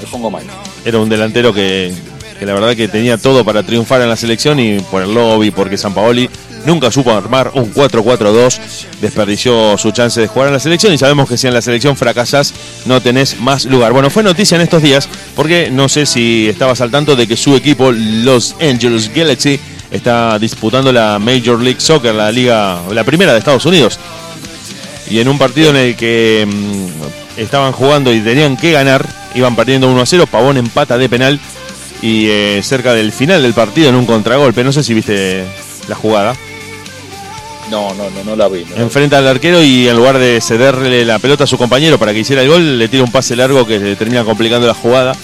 Speaker 2: me pongo mal.
Speaker 1: Era un delantero que, que la verdad que tenía todo para triunfar en la selección y por el lobby, porque San Paoli nunca supo armar un 4-4-2, desperdició su chance de jugar en la selección y sabemos que si en la selección fracasás no tenés más lugar. Bueno, fue noticia en estos días porque no sé si estabas al tanto de que su equipo, Los Angeles Galaxy, está disputando la Major League Soccer, la liga, la primera de Estados Unidos. Y en un partido en el que mm, estaban jugando y tenían que ganar, iban perdiendo 1 a 0, Pavón empata de penal y eh, cerca del final del partido en un contragolpe, no sé si viste la jugada,
Speaker 2: No, no, no, no la vi. no
Speaker 1: enfrenta al arquero y en lugar de cederle la pelota a su compañero para que hiciera el gol, le tira un pase largo que le termina complicando la jugada.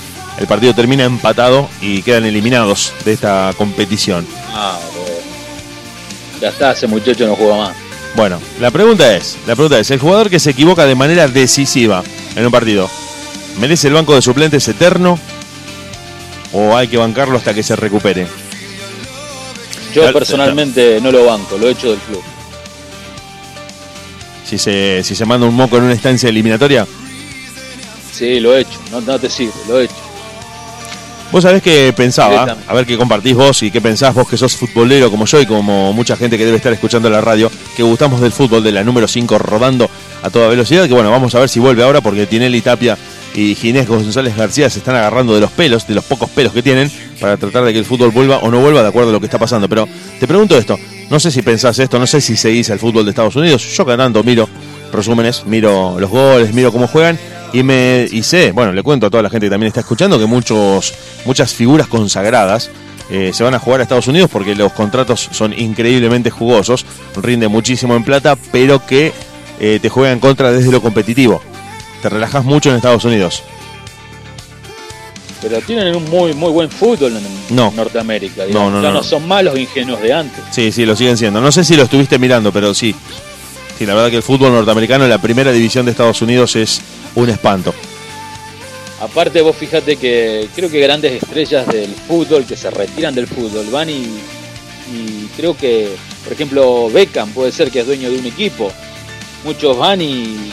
Speaker 1: El partido termina empatado y quedan eliminados de esta competición.
Speaker 2: Ah. Ya está, ese muchacho no juega más.
Speaker 1: Bueno, la pregunta es, la pregunta es, el jugador que se equivoca de manera decisiva en un partido, ¿merece el banco de suplentes eterno o hay que bancarlo hasta que se recupere?
Speaker 2: Yo personalmente no lo banco, lo he hecho del club.
Speaker 1: Si se, si se manda un moco en una instancia eliminatoria,
Speaker 2: Sí, lo he hecho, no, no te sirve, lo he hecho.
Speaker 1: Vos sabés que pensaba, a ver qué compartís vos y qué pensás vos que sos futbolero como yo y como mucha gente que debe estar escuchando la radio, que gustamos del fútbol de la número 5 rodando a toda velocidad, que bueno, vamos a ver si vuelve ahora porque Tinelli Tapia y Ginés González García se están agarrando de los pelos, de los pocos pelos que tienen, para tratar de que el fútbol vuelva o no vuelva de acuerdo a lo que está pasando. Pero te pregunto esto, no sé si pensás esto, no sé si seguís el fútbol de Estados Unidos, yo tanto miro resúmenes, miro los goles, miro cómo juegan y me y sé, bueno, le cuento a toda la gente que también está escuchando que muchos muchas figuras consagradas eh, se van a jugar a Estados Unidos porque los contratos son increíblemente jugosos, rinde muchísimo en plata, pero que eh, te juegan en contra desde lo competitivo. Te relajas mucho en Estados Unidos.
Speaker 2: Pero tienen un muy muy buen fútbol en
Speaker 1: No.
Speaker 2: Norteamérica.
Speaker 1: No,
Speaker 2: digamos.
Speaker 1: no,
Speaker 2: ya
Speaker 1: no,
Speaker 2: no,
Speaker 1: no.
Speaker 2: son malos ingenuos de antes.
Speaker 1: Sí, sí, lo siguen siendo. No sé si lo estuviste mirando, pero sí. Sí, la verdad que el fútbol norteamericano en la primera división de Estados Unidos es un espanto.
Speaker 2: Aparte vos fíjate que creo que grandes estrellas del fútbol que se retiran del fútbol van y, y creo que, por ejemplo, Beckham puede ser que es dueño de un equipo. Muchos van y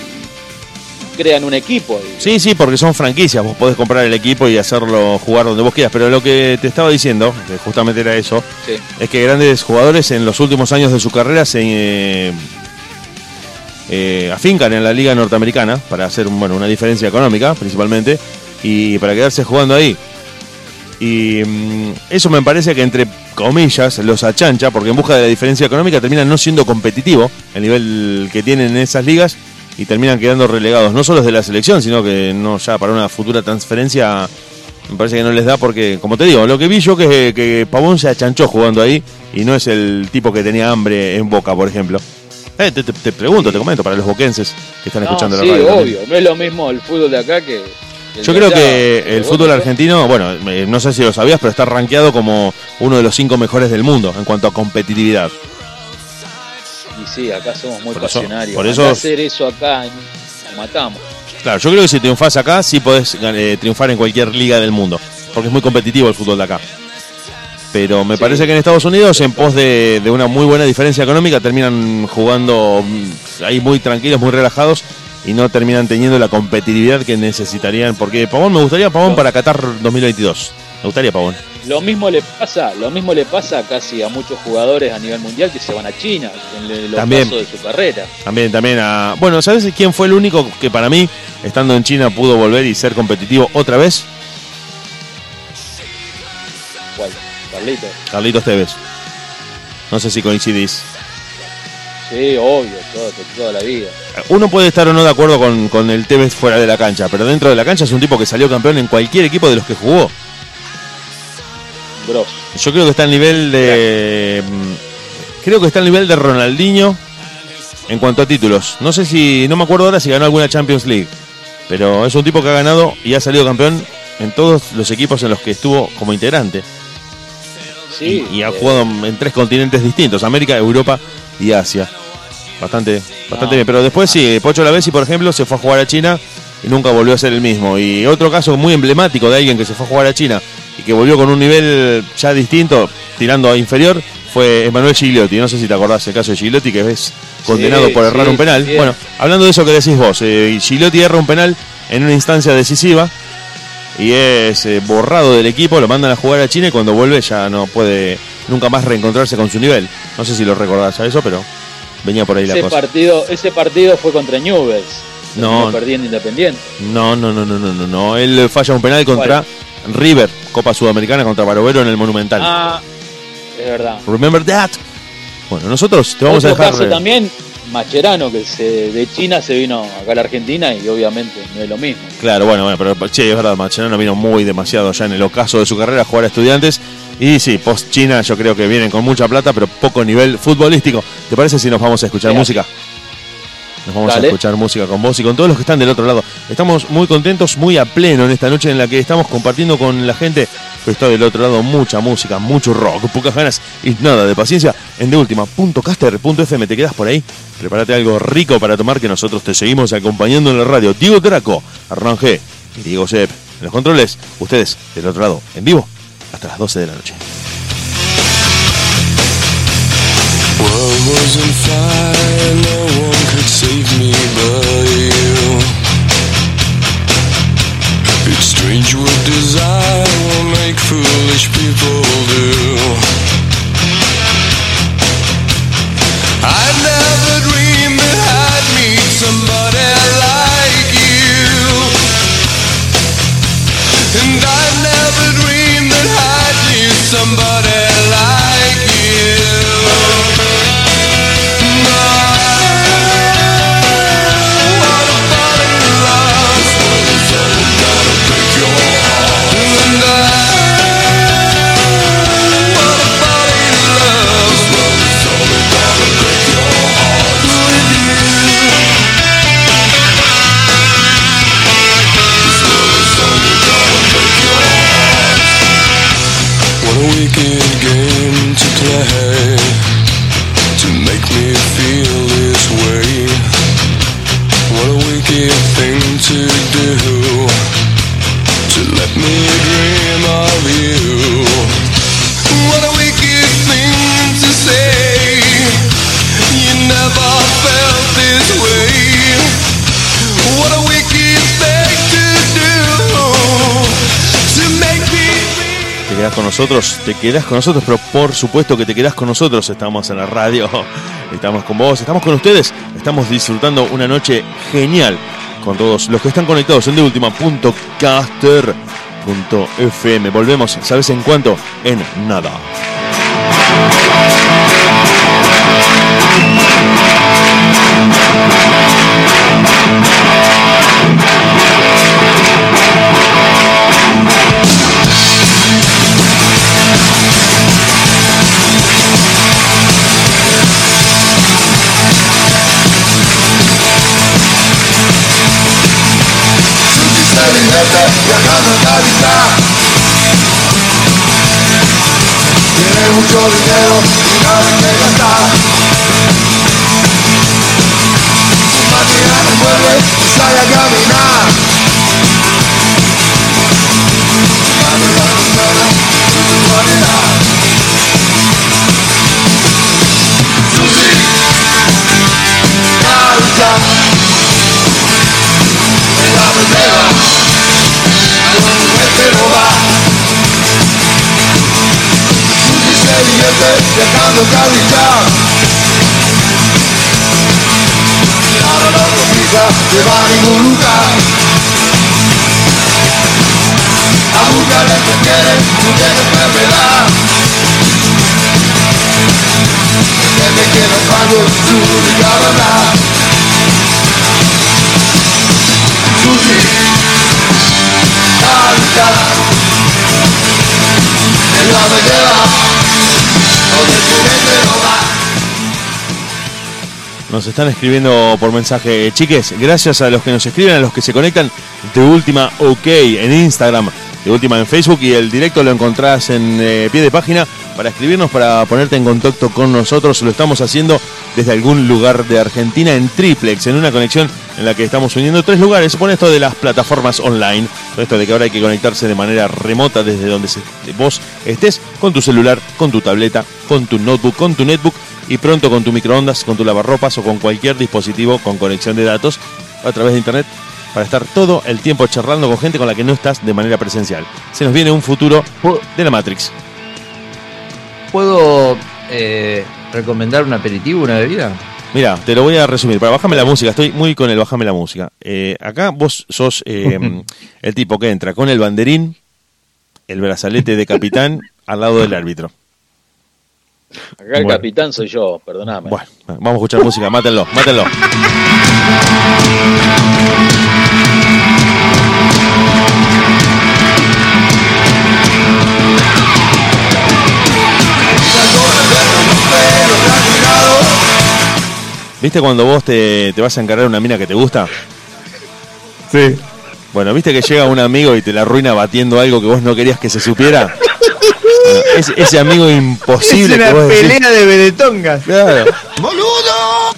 Speaker 2: crean un equipo.
Speaker 1: Sí, sí, porque son franquicias. Vos podés comprar el equipo y hacerlo jugar donde vos quieras. Pero lo que te estaba diciendo, que justamente era eso,
Speaker 2: Sí.
Speaker 1: es que grandes jugadores en los últimos años de su carrera se eh, eh, afincan en la liga norteamericana para hacer bueno, una diferencia económica principalmente y para quedarse jugando ahí. Y mm, eso me parece que entre comillas, los achancha, porque en busca de la diferencia económica terminan no siendo competitivo el nivel que tienen en esas ligas y terminan quedando relegados, no solo de la selección, sino que no ya para una futura transferencia me parece que no les da porque, como te digo, lo que vi yo que, que Pavón se achanchó jugando ahí y no es el tipo que tenía hambre en Boca, por ejemplo. Eh, te, te- te pregunto, te comento, para los boquenses que están
Speaker 2: No,
Speaker 1: escuchando
Speaker 2: sí,
Speaker 1: la radio. también.
Speaker 2: obvio. No es lo mismo el fútbol de acá que.
Speaker 1: Yo creo
Speaker 2: allá.
Speaker 1: que el fútbol argentino, bueno, eh, no sé si lo sabías, pero está rankeado como uno de los cinco mejores del mundo en cuanto a competitividad.
Speaker 2: Y sí, acá somos muy
Speaker 1: Por
Speaker 2: pasionarios.
Speaker 1: por
Speaker 2: Acá
Speaker 1: eso-
Speaker 2: hacer eso acá nos matamos.
Speaker 1: Claro, yo creo que si triunfás acá, sí podés eh, triunfar en cualquier liga del mundo, porque es muy competitivo el fútbol de acá. Pero me parece que en Estados Unidos, en pos de, de una muy buena diferencia económica, terminan jugando mm, ahí muy tranquilos, muy relajados y no terminan teniendo la competitividad que necesitarían. Porque Pavón, me gustaría Pavón para Qatar 2022. Me gustaría Pavón.
Speaker 2: Lo mismo le pasa, lo mismo le pasa casi a muchos jugadores a nivel mundial que se van a China en el
Speaker 1: También.
Speaker 2: de su carrera.
Speaker 1: También, también a. Bueno, ¿sabes quién fue el único que para mí, estando en China, pudo volver y ser competitivo otra vez?
Speaker 2: Carlitos.
Speaker 1: Carlitos Tevez. No sé si coincidís.
Speaker 2: Sí, obvio, todo, toda la vida.
Speaker 1: Uno puede estar o no de acuerdo con, con el Tevez fuera de la cancha, pero dentro de la cancha es un tipo que salió campeón en cualquier equipo de los que jugó.
Speaker 2: Grosso.
Speaker 1: Yo creo que está al nivel de. mm, Creo que está al nivel de Ronaldinho en cuanto a títulos. No sé si. No me acuerdo ahora si ganó alguna Champions League. Pero es un tipo que ha ganado y ha salido campeón en todos los equipos en los que estuvo como integrante.
Speaker 2: Sí,
Speaker 1: y, y ha jugado en tres continentes distintos: América, Europa y Asia. Bastante, bastante
Speaker 2: No.
Speaker 1: bien. Pero después sí, Pocho Lavesi, por ejemplo, se fue a jugar a China y nunca volvió a ser el mismo. Y otro caso muy emblemático de alguien que se fue a jugar a China y que volvió con un nivel ya distinto, tirando a inferior, fue Emanuel Gigliotti. No sé si te acordás el caso de Gigliotti, que es condenado
Speaker 2: Sí,
Speaker 1: por errar
Speaker 2: sí,
Speaker 1: un penal. Bueno, hablando de eso que decís vos, eh, Gigliotti erra un penal en una instancia decisiva y es eh, borrado del equipo, lo mandan a jugar a China y cuando vuelve ya no puede nunca más reencontrarse con su nivel. No sé si lo recordás a eso, pero venía por ahí la
Speaker 2: ese
Speaker 1: cosa.
Speaker 2: partido, ese partido fue contra Newell's.
Speaker 1: No.
Speaker 2: Perdiendo Independiente.
Speaker 1: No, no, no, no, no, no, no. Él falla un penal contra River, Copa Sudamericana contra Barovero en el Monumental.
Speaker 2: Ah, es verdad.
Speaker 1: Remember that. Bueno, nosotros te vamos
Speaker 2: Otro
Speaker 1: a dejar.
Speaker 2: caso también, Macherano, que se, de China se vino acá a la Argentina y obviamente no es lo mismo.
Speaker 1: Claro, bueno, bueno, pero che, es verdad, Macherano vino muy demasiado ya en el ocaso de su carrera a jugar a estudiantes. Y sí, post China yo creo que vienen con mucha plata, pero poco nivel futbolístico. ¿Te parece si nos vamos a escuchar
Speaker 2: Mira.
Speaker 1: música? Nos vamos
Speaker 2: Dale.
Speaker 1: a escuchar música con vos y con todos los que están del otro lado. Estamos muy contentos, muy a pleno en esta noche en la que estamos compartiendo con la gente que está del otro lado mucha música, mucho rock, pocas ganas y nada de paciencia. En deultima.caster.fm te quedas por ahí. Prepárate algo rico para tomar que nosotros te seguimos acompañando en la radio. Diego Draco, Arrangé y Diego Sepp. En los controles, ustedes del otro lado, en vivo, hasta las 12 de la noche.
Speaker 12: World was on fire, no one could save me but you. Strange what desire will make foolish people do. I never dreamed that I'd meet somebody like you. And I never dreamed that I'd meet somebody
Speaker 1: Con nosotros, te quedás con nosotros, pero por supuesto que te quedás con nosotros. Estamos en la radio, estamos con vos, estamos con ustedes, estamos disfrutando una noche genial con todos los que están conectados en deultima.caster.fm. Volvemos, ¿sabes en cuánto? En nada.
Speaker 10: Mucho dinero y nada que gastar. Su máquina mueve y sale a caminar. Viajando a Calizá. Ahora no se va a. A buscar que quiere, tiene enfermedad. Que es algo su única verdad. Susi, Navidad. En la
Speaker 1: Nos están escribiendo por mensaje. Chiques, gracias a los que nos escriben, a los que se conectan de última OK en Instagram, de última en Facebook y el directo lo encontrás en eh, pie de página para escribirnos, para ponerte en contacto con nosotros. Lo estamos haciendo desde algún lugar de Argentina en triplex, en una conexión en la que estamos uniendo tres lugares. Se pone esto de las plataformas online, todo esto de que ahora hay que conectarse de manera remota desde donde vos estés, con tu celular, con tu tableta, con tu notebook, con tu netbook y pronto con tu microondas, con tu lavarropas o con cualquier dispositivo con conexión de datos a través de internet para estar todo el tiempo charlando con gente con la que no estás de manera presencial. Se nos viene un futuro de la Matrix.
Speaker 3: ¿Puedo eh, recomendar un aperitivo, una bebida?
Speaker 1: Mira, te lo voy a resumir. Para bájame la música, estoy muy con el bájame la música. Eh, acá vos sos eh, el tipo que entra con el banderín, el brazalete de capitán al lado del árbitro.
Speaker 2: Acá el
Speaker 1: Bueno.
Speaker 2: capitán soy yo, perdóname.
Speaker 1: Bueno, vamos a escuchar música, mátenlo, mátenlo. ¿Viste cuando vos te, te vas a encargar una mina que te gusta?
Speaker 3: Sí.
Speaker 1: Bueno, ¿viste que llega un amigo y te la arruina batiendo algo que vos no querías que se supiera? Bueno, ese, ese amigo imposible
Speaker 3: es
Speaker 1: que
Speaker 3: una
Speaker 1: decís-
Speaker 3: pelea de vedetongas.
Speaker 1: Claro.
Speaker 10: ¡Boludo!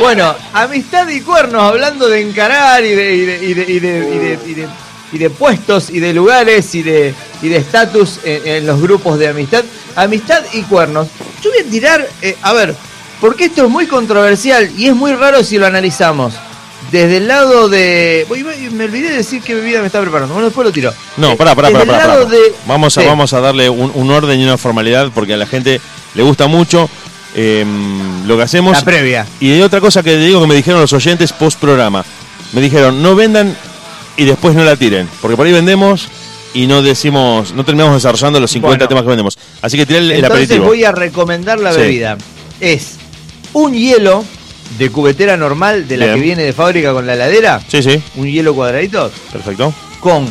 Speaker 3: Bueno, amistad y cuernos, hablando de encarar y de, y de, y de, y de, y de- y de- y de puestos y de lugares y de y de estatus en, en los grupos de amistad. Amistad y cuernos. Yo voy a tirar, eh, a ver, porque esto es muy controversial y es muy raro si lo analizamos. Desde el lado de... Me olvidé de decir qué bebida me está preparando. Bueno, después lo tiro.
Speaker 1: No,
Speaker 3: Eh,
Speaker 1: pará, pará,
Speaker 3: desde
Speaker 1: pará, pará, pará.
Speaker 3: de-
Speaker 1: Vamos, a,
Speaker 3: Sí.
Speaker 1: vamos a darle un, un orden y una formalidad porque a la gente le gusta mucho eh, lo que hacemos.
Speaker 3: La previa.
Speaker 1: Y hay otra cosa que digo que me dijeron los oyentes post programa. Me dijeron, no vendan y después no la tiren. Porque por ahí vendemos y no decimos, no terminamos desarrollando los 50
Speaker 3: Bueno.
Speaker 1: temas que vendemos. Así que tiré el,
Speaker 3: Entonces
Speaker 1: aperitivo.
Speaker 3: voy a recomendar la
Speaker 1: Sí.
Speaker 3: bebida. Es un hielo de cubetera normal, de la
Speaker 1: Bien.
Speaker 3: que viene de fábrica con la heladera.
Speaker 1: Sí, sí,
Speaker 3: Un hielo cuadradito.
Speaker 1: perfecto.
Speaker 3: Con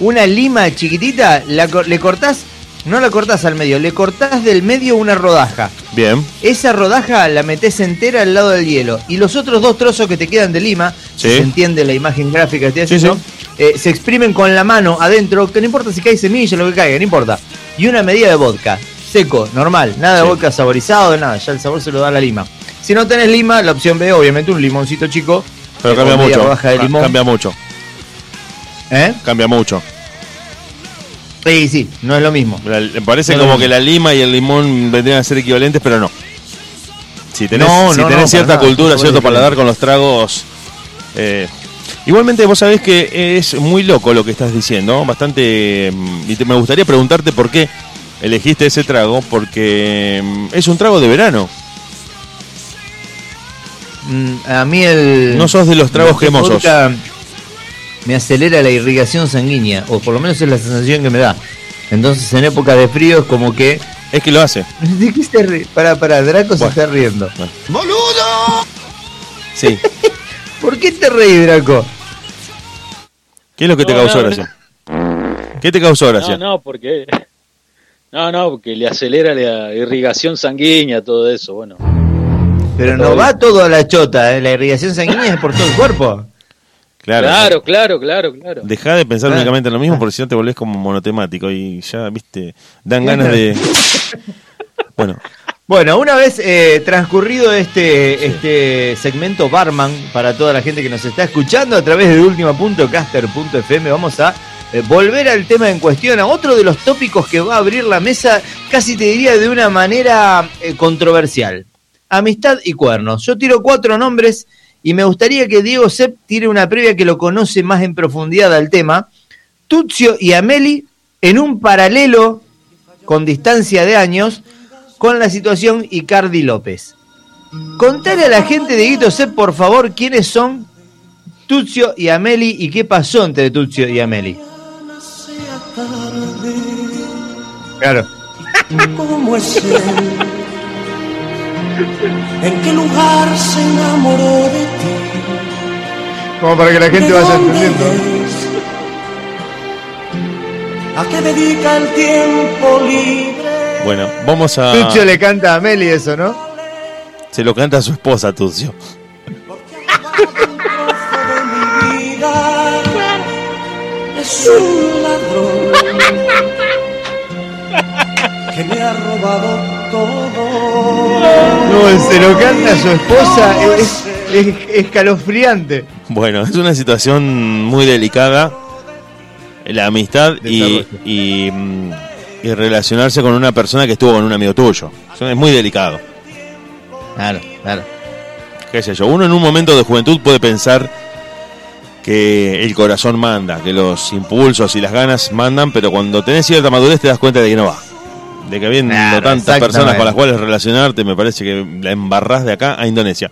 Speaker 3: una lima chiquitita, la le cortás, no la cortás al medio, le cortás del medio una rodaja.
Speaker 1: Bien.
Speaker 3: Esa rodaja la metés entera al lado del hielo. Y los otros dos trozos que te quedan de lima,
Speaker 1: Sí.
Speaker 3: si se entiende la imagen gráfica que estoy
Speaker 1: Sí,
Speaker 3: haciendo, eh, se exprimen con la mano adentro, que no importa si cae semilla, lo que caiga, no importa. Y una medida de vodka, seco, normal, nada de vodka saborizado, nada, ya el sabor se lo da la lima. Si no tenés lima, la opción B, obviamente, un limoncito chico.
Speaker 1: Pero cambia mucho.
Speaker 3: rodaja de
Speaker 1: Ca-
Speaker 3: limón.
Speaker 1: Cambia mucho.
Speaker 3: ¿Eh?
Speaker 1: Cambia mucho.
Speaker 3: Sí, sí, no es lo mismo.
Speaker 1: La- parece
Speaker 3: No,
Speaker 1: como que la lima y el limón vendrían a ser equivalentes, pero no. Si tenés,
Speaker 3: No,
Speaker 1: si
Speaker 3: no,
Speaker 1: tenés
Speaker 3: no,
Speaker 1: cierta
Speaker 3: nada,
Speaker 1: cultura, cierto paladar con los tragos. eh, igualmente, vos sabés que es muy loco lo que estás diciendo. Bastante. mm, Y te- me gustaría preguntarte por qué elegiste ese trago, porque mm, es un trago de verano.
Speaker 3: Mm, a mí el.
Speaker 1: No sos de los tragos
Speaker 3: vodka Me acelera la irrigación sanguínea, o por lo menos es la sensación que me da. Entonces, en época de frío es como que.
Speaker 1: Es que lo hace.
Speaker 3: ¿De qué se ríe? Para, para, Draco se está riendo.
Speaker 10: ¡Boludo!
Speaker 1: Sí.
Speaker 3: ¿Por qué te reís, Draco?
Speaker 1: ¿Qué es lo que te causó
Speaker 2: no,
Speaker 1: gracia? ¿Qué te causó gracia?
Speaker 2: No, no, porque. No, no, porque le acelera la irrigación sanguínea, todo eso, bueno.
Speaker 3: Pero no va todo a la chota, ¿eh? la irrigación sanguínea es por todo el cuerpo.
Speaker 1: Claro.
Speaker 2: Claro, claro, claro, claro.
Speaker 1: Deja de pensar
Speaker 3: Ah,
Speaker 1: únicamente en lo mismo
Speaker 3: ah.
Speaker 1: porque si no te volvés como monotemático y ya, viste, dan ganas de... Bueno,
Speaker 3: Bueno, una vez eh, transcurrido este, este segmento Barman para toda la gente que nos está escuchando a través de ultima.caster.fm, vamos a eh, volver al tema en cuestión, a otro de los tópicos que va a abrir la mesa, casi te diría de una manera eh, controversial. Amistad y cuernos. Yo tiro cuatro nombres y me gustaría que Diego Sepp tire una previa que lo conoce más en profundidad al tema. Tuzio y Ameli en un paralelo con distancia de años con la situación Icardi López. Contale a la gente de Guito Sepp, por favor, quiénes son Tuzio y Ameli y qué pasó entre Tuzio y Ameli. Claro.
Speaker 13: ¿Cómo es él? ¿En qué lugar se enamoró de ti?
Speaker 3: Como para que la gente
Speaker 13: ¿De
Speaker 3: vaya entendiendo.
Speaker 13: es? ¿A qué dedica el tiempo libre?
Speaker 1: bueno, vamos a...
Speaker 3: Tuzio le canta a Ameli eso, ¿no?
Speaker 1: Se lo canta a su esposa, Tucio.
Speaker 13: Vida es un ladrón que me ha robado todo.
Speaker 3: No, se lo canta a su esposa, es, es escalofriante.
Speaker 1: Bueno, es una situación muy delicada. La amistad y, y, mm, y relacionarse con una persona que estuvo con un amigo tuyo. Eso es muy delicado.
Speaker 3: Claro, claro.
Speaker 1: qué sé yo, uno en un momento de juventud puede pensar que el corazón manda, que los impulsos y las ganas mandan, pero cuando tenés cierta madurez te das cuenta de que no va. De que habiendo
Speaker 3: Claro,
Speaker 1: tantas personas con las cuales relacionarte, me parece que la embarrás de acá a Indonesia.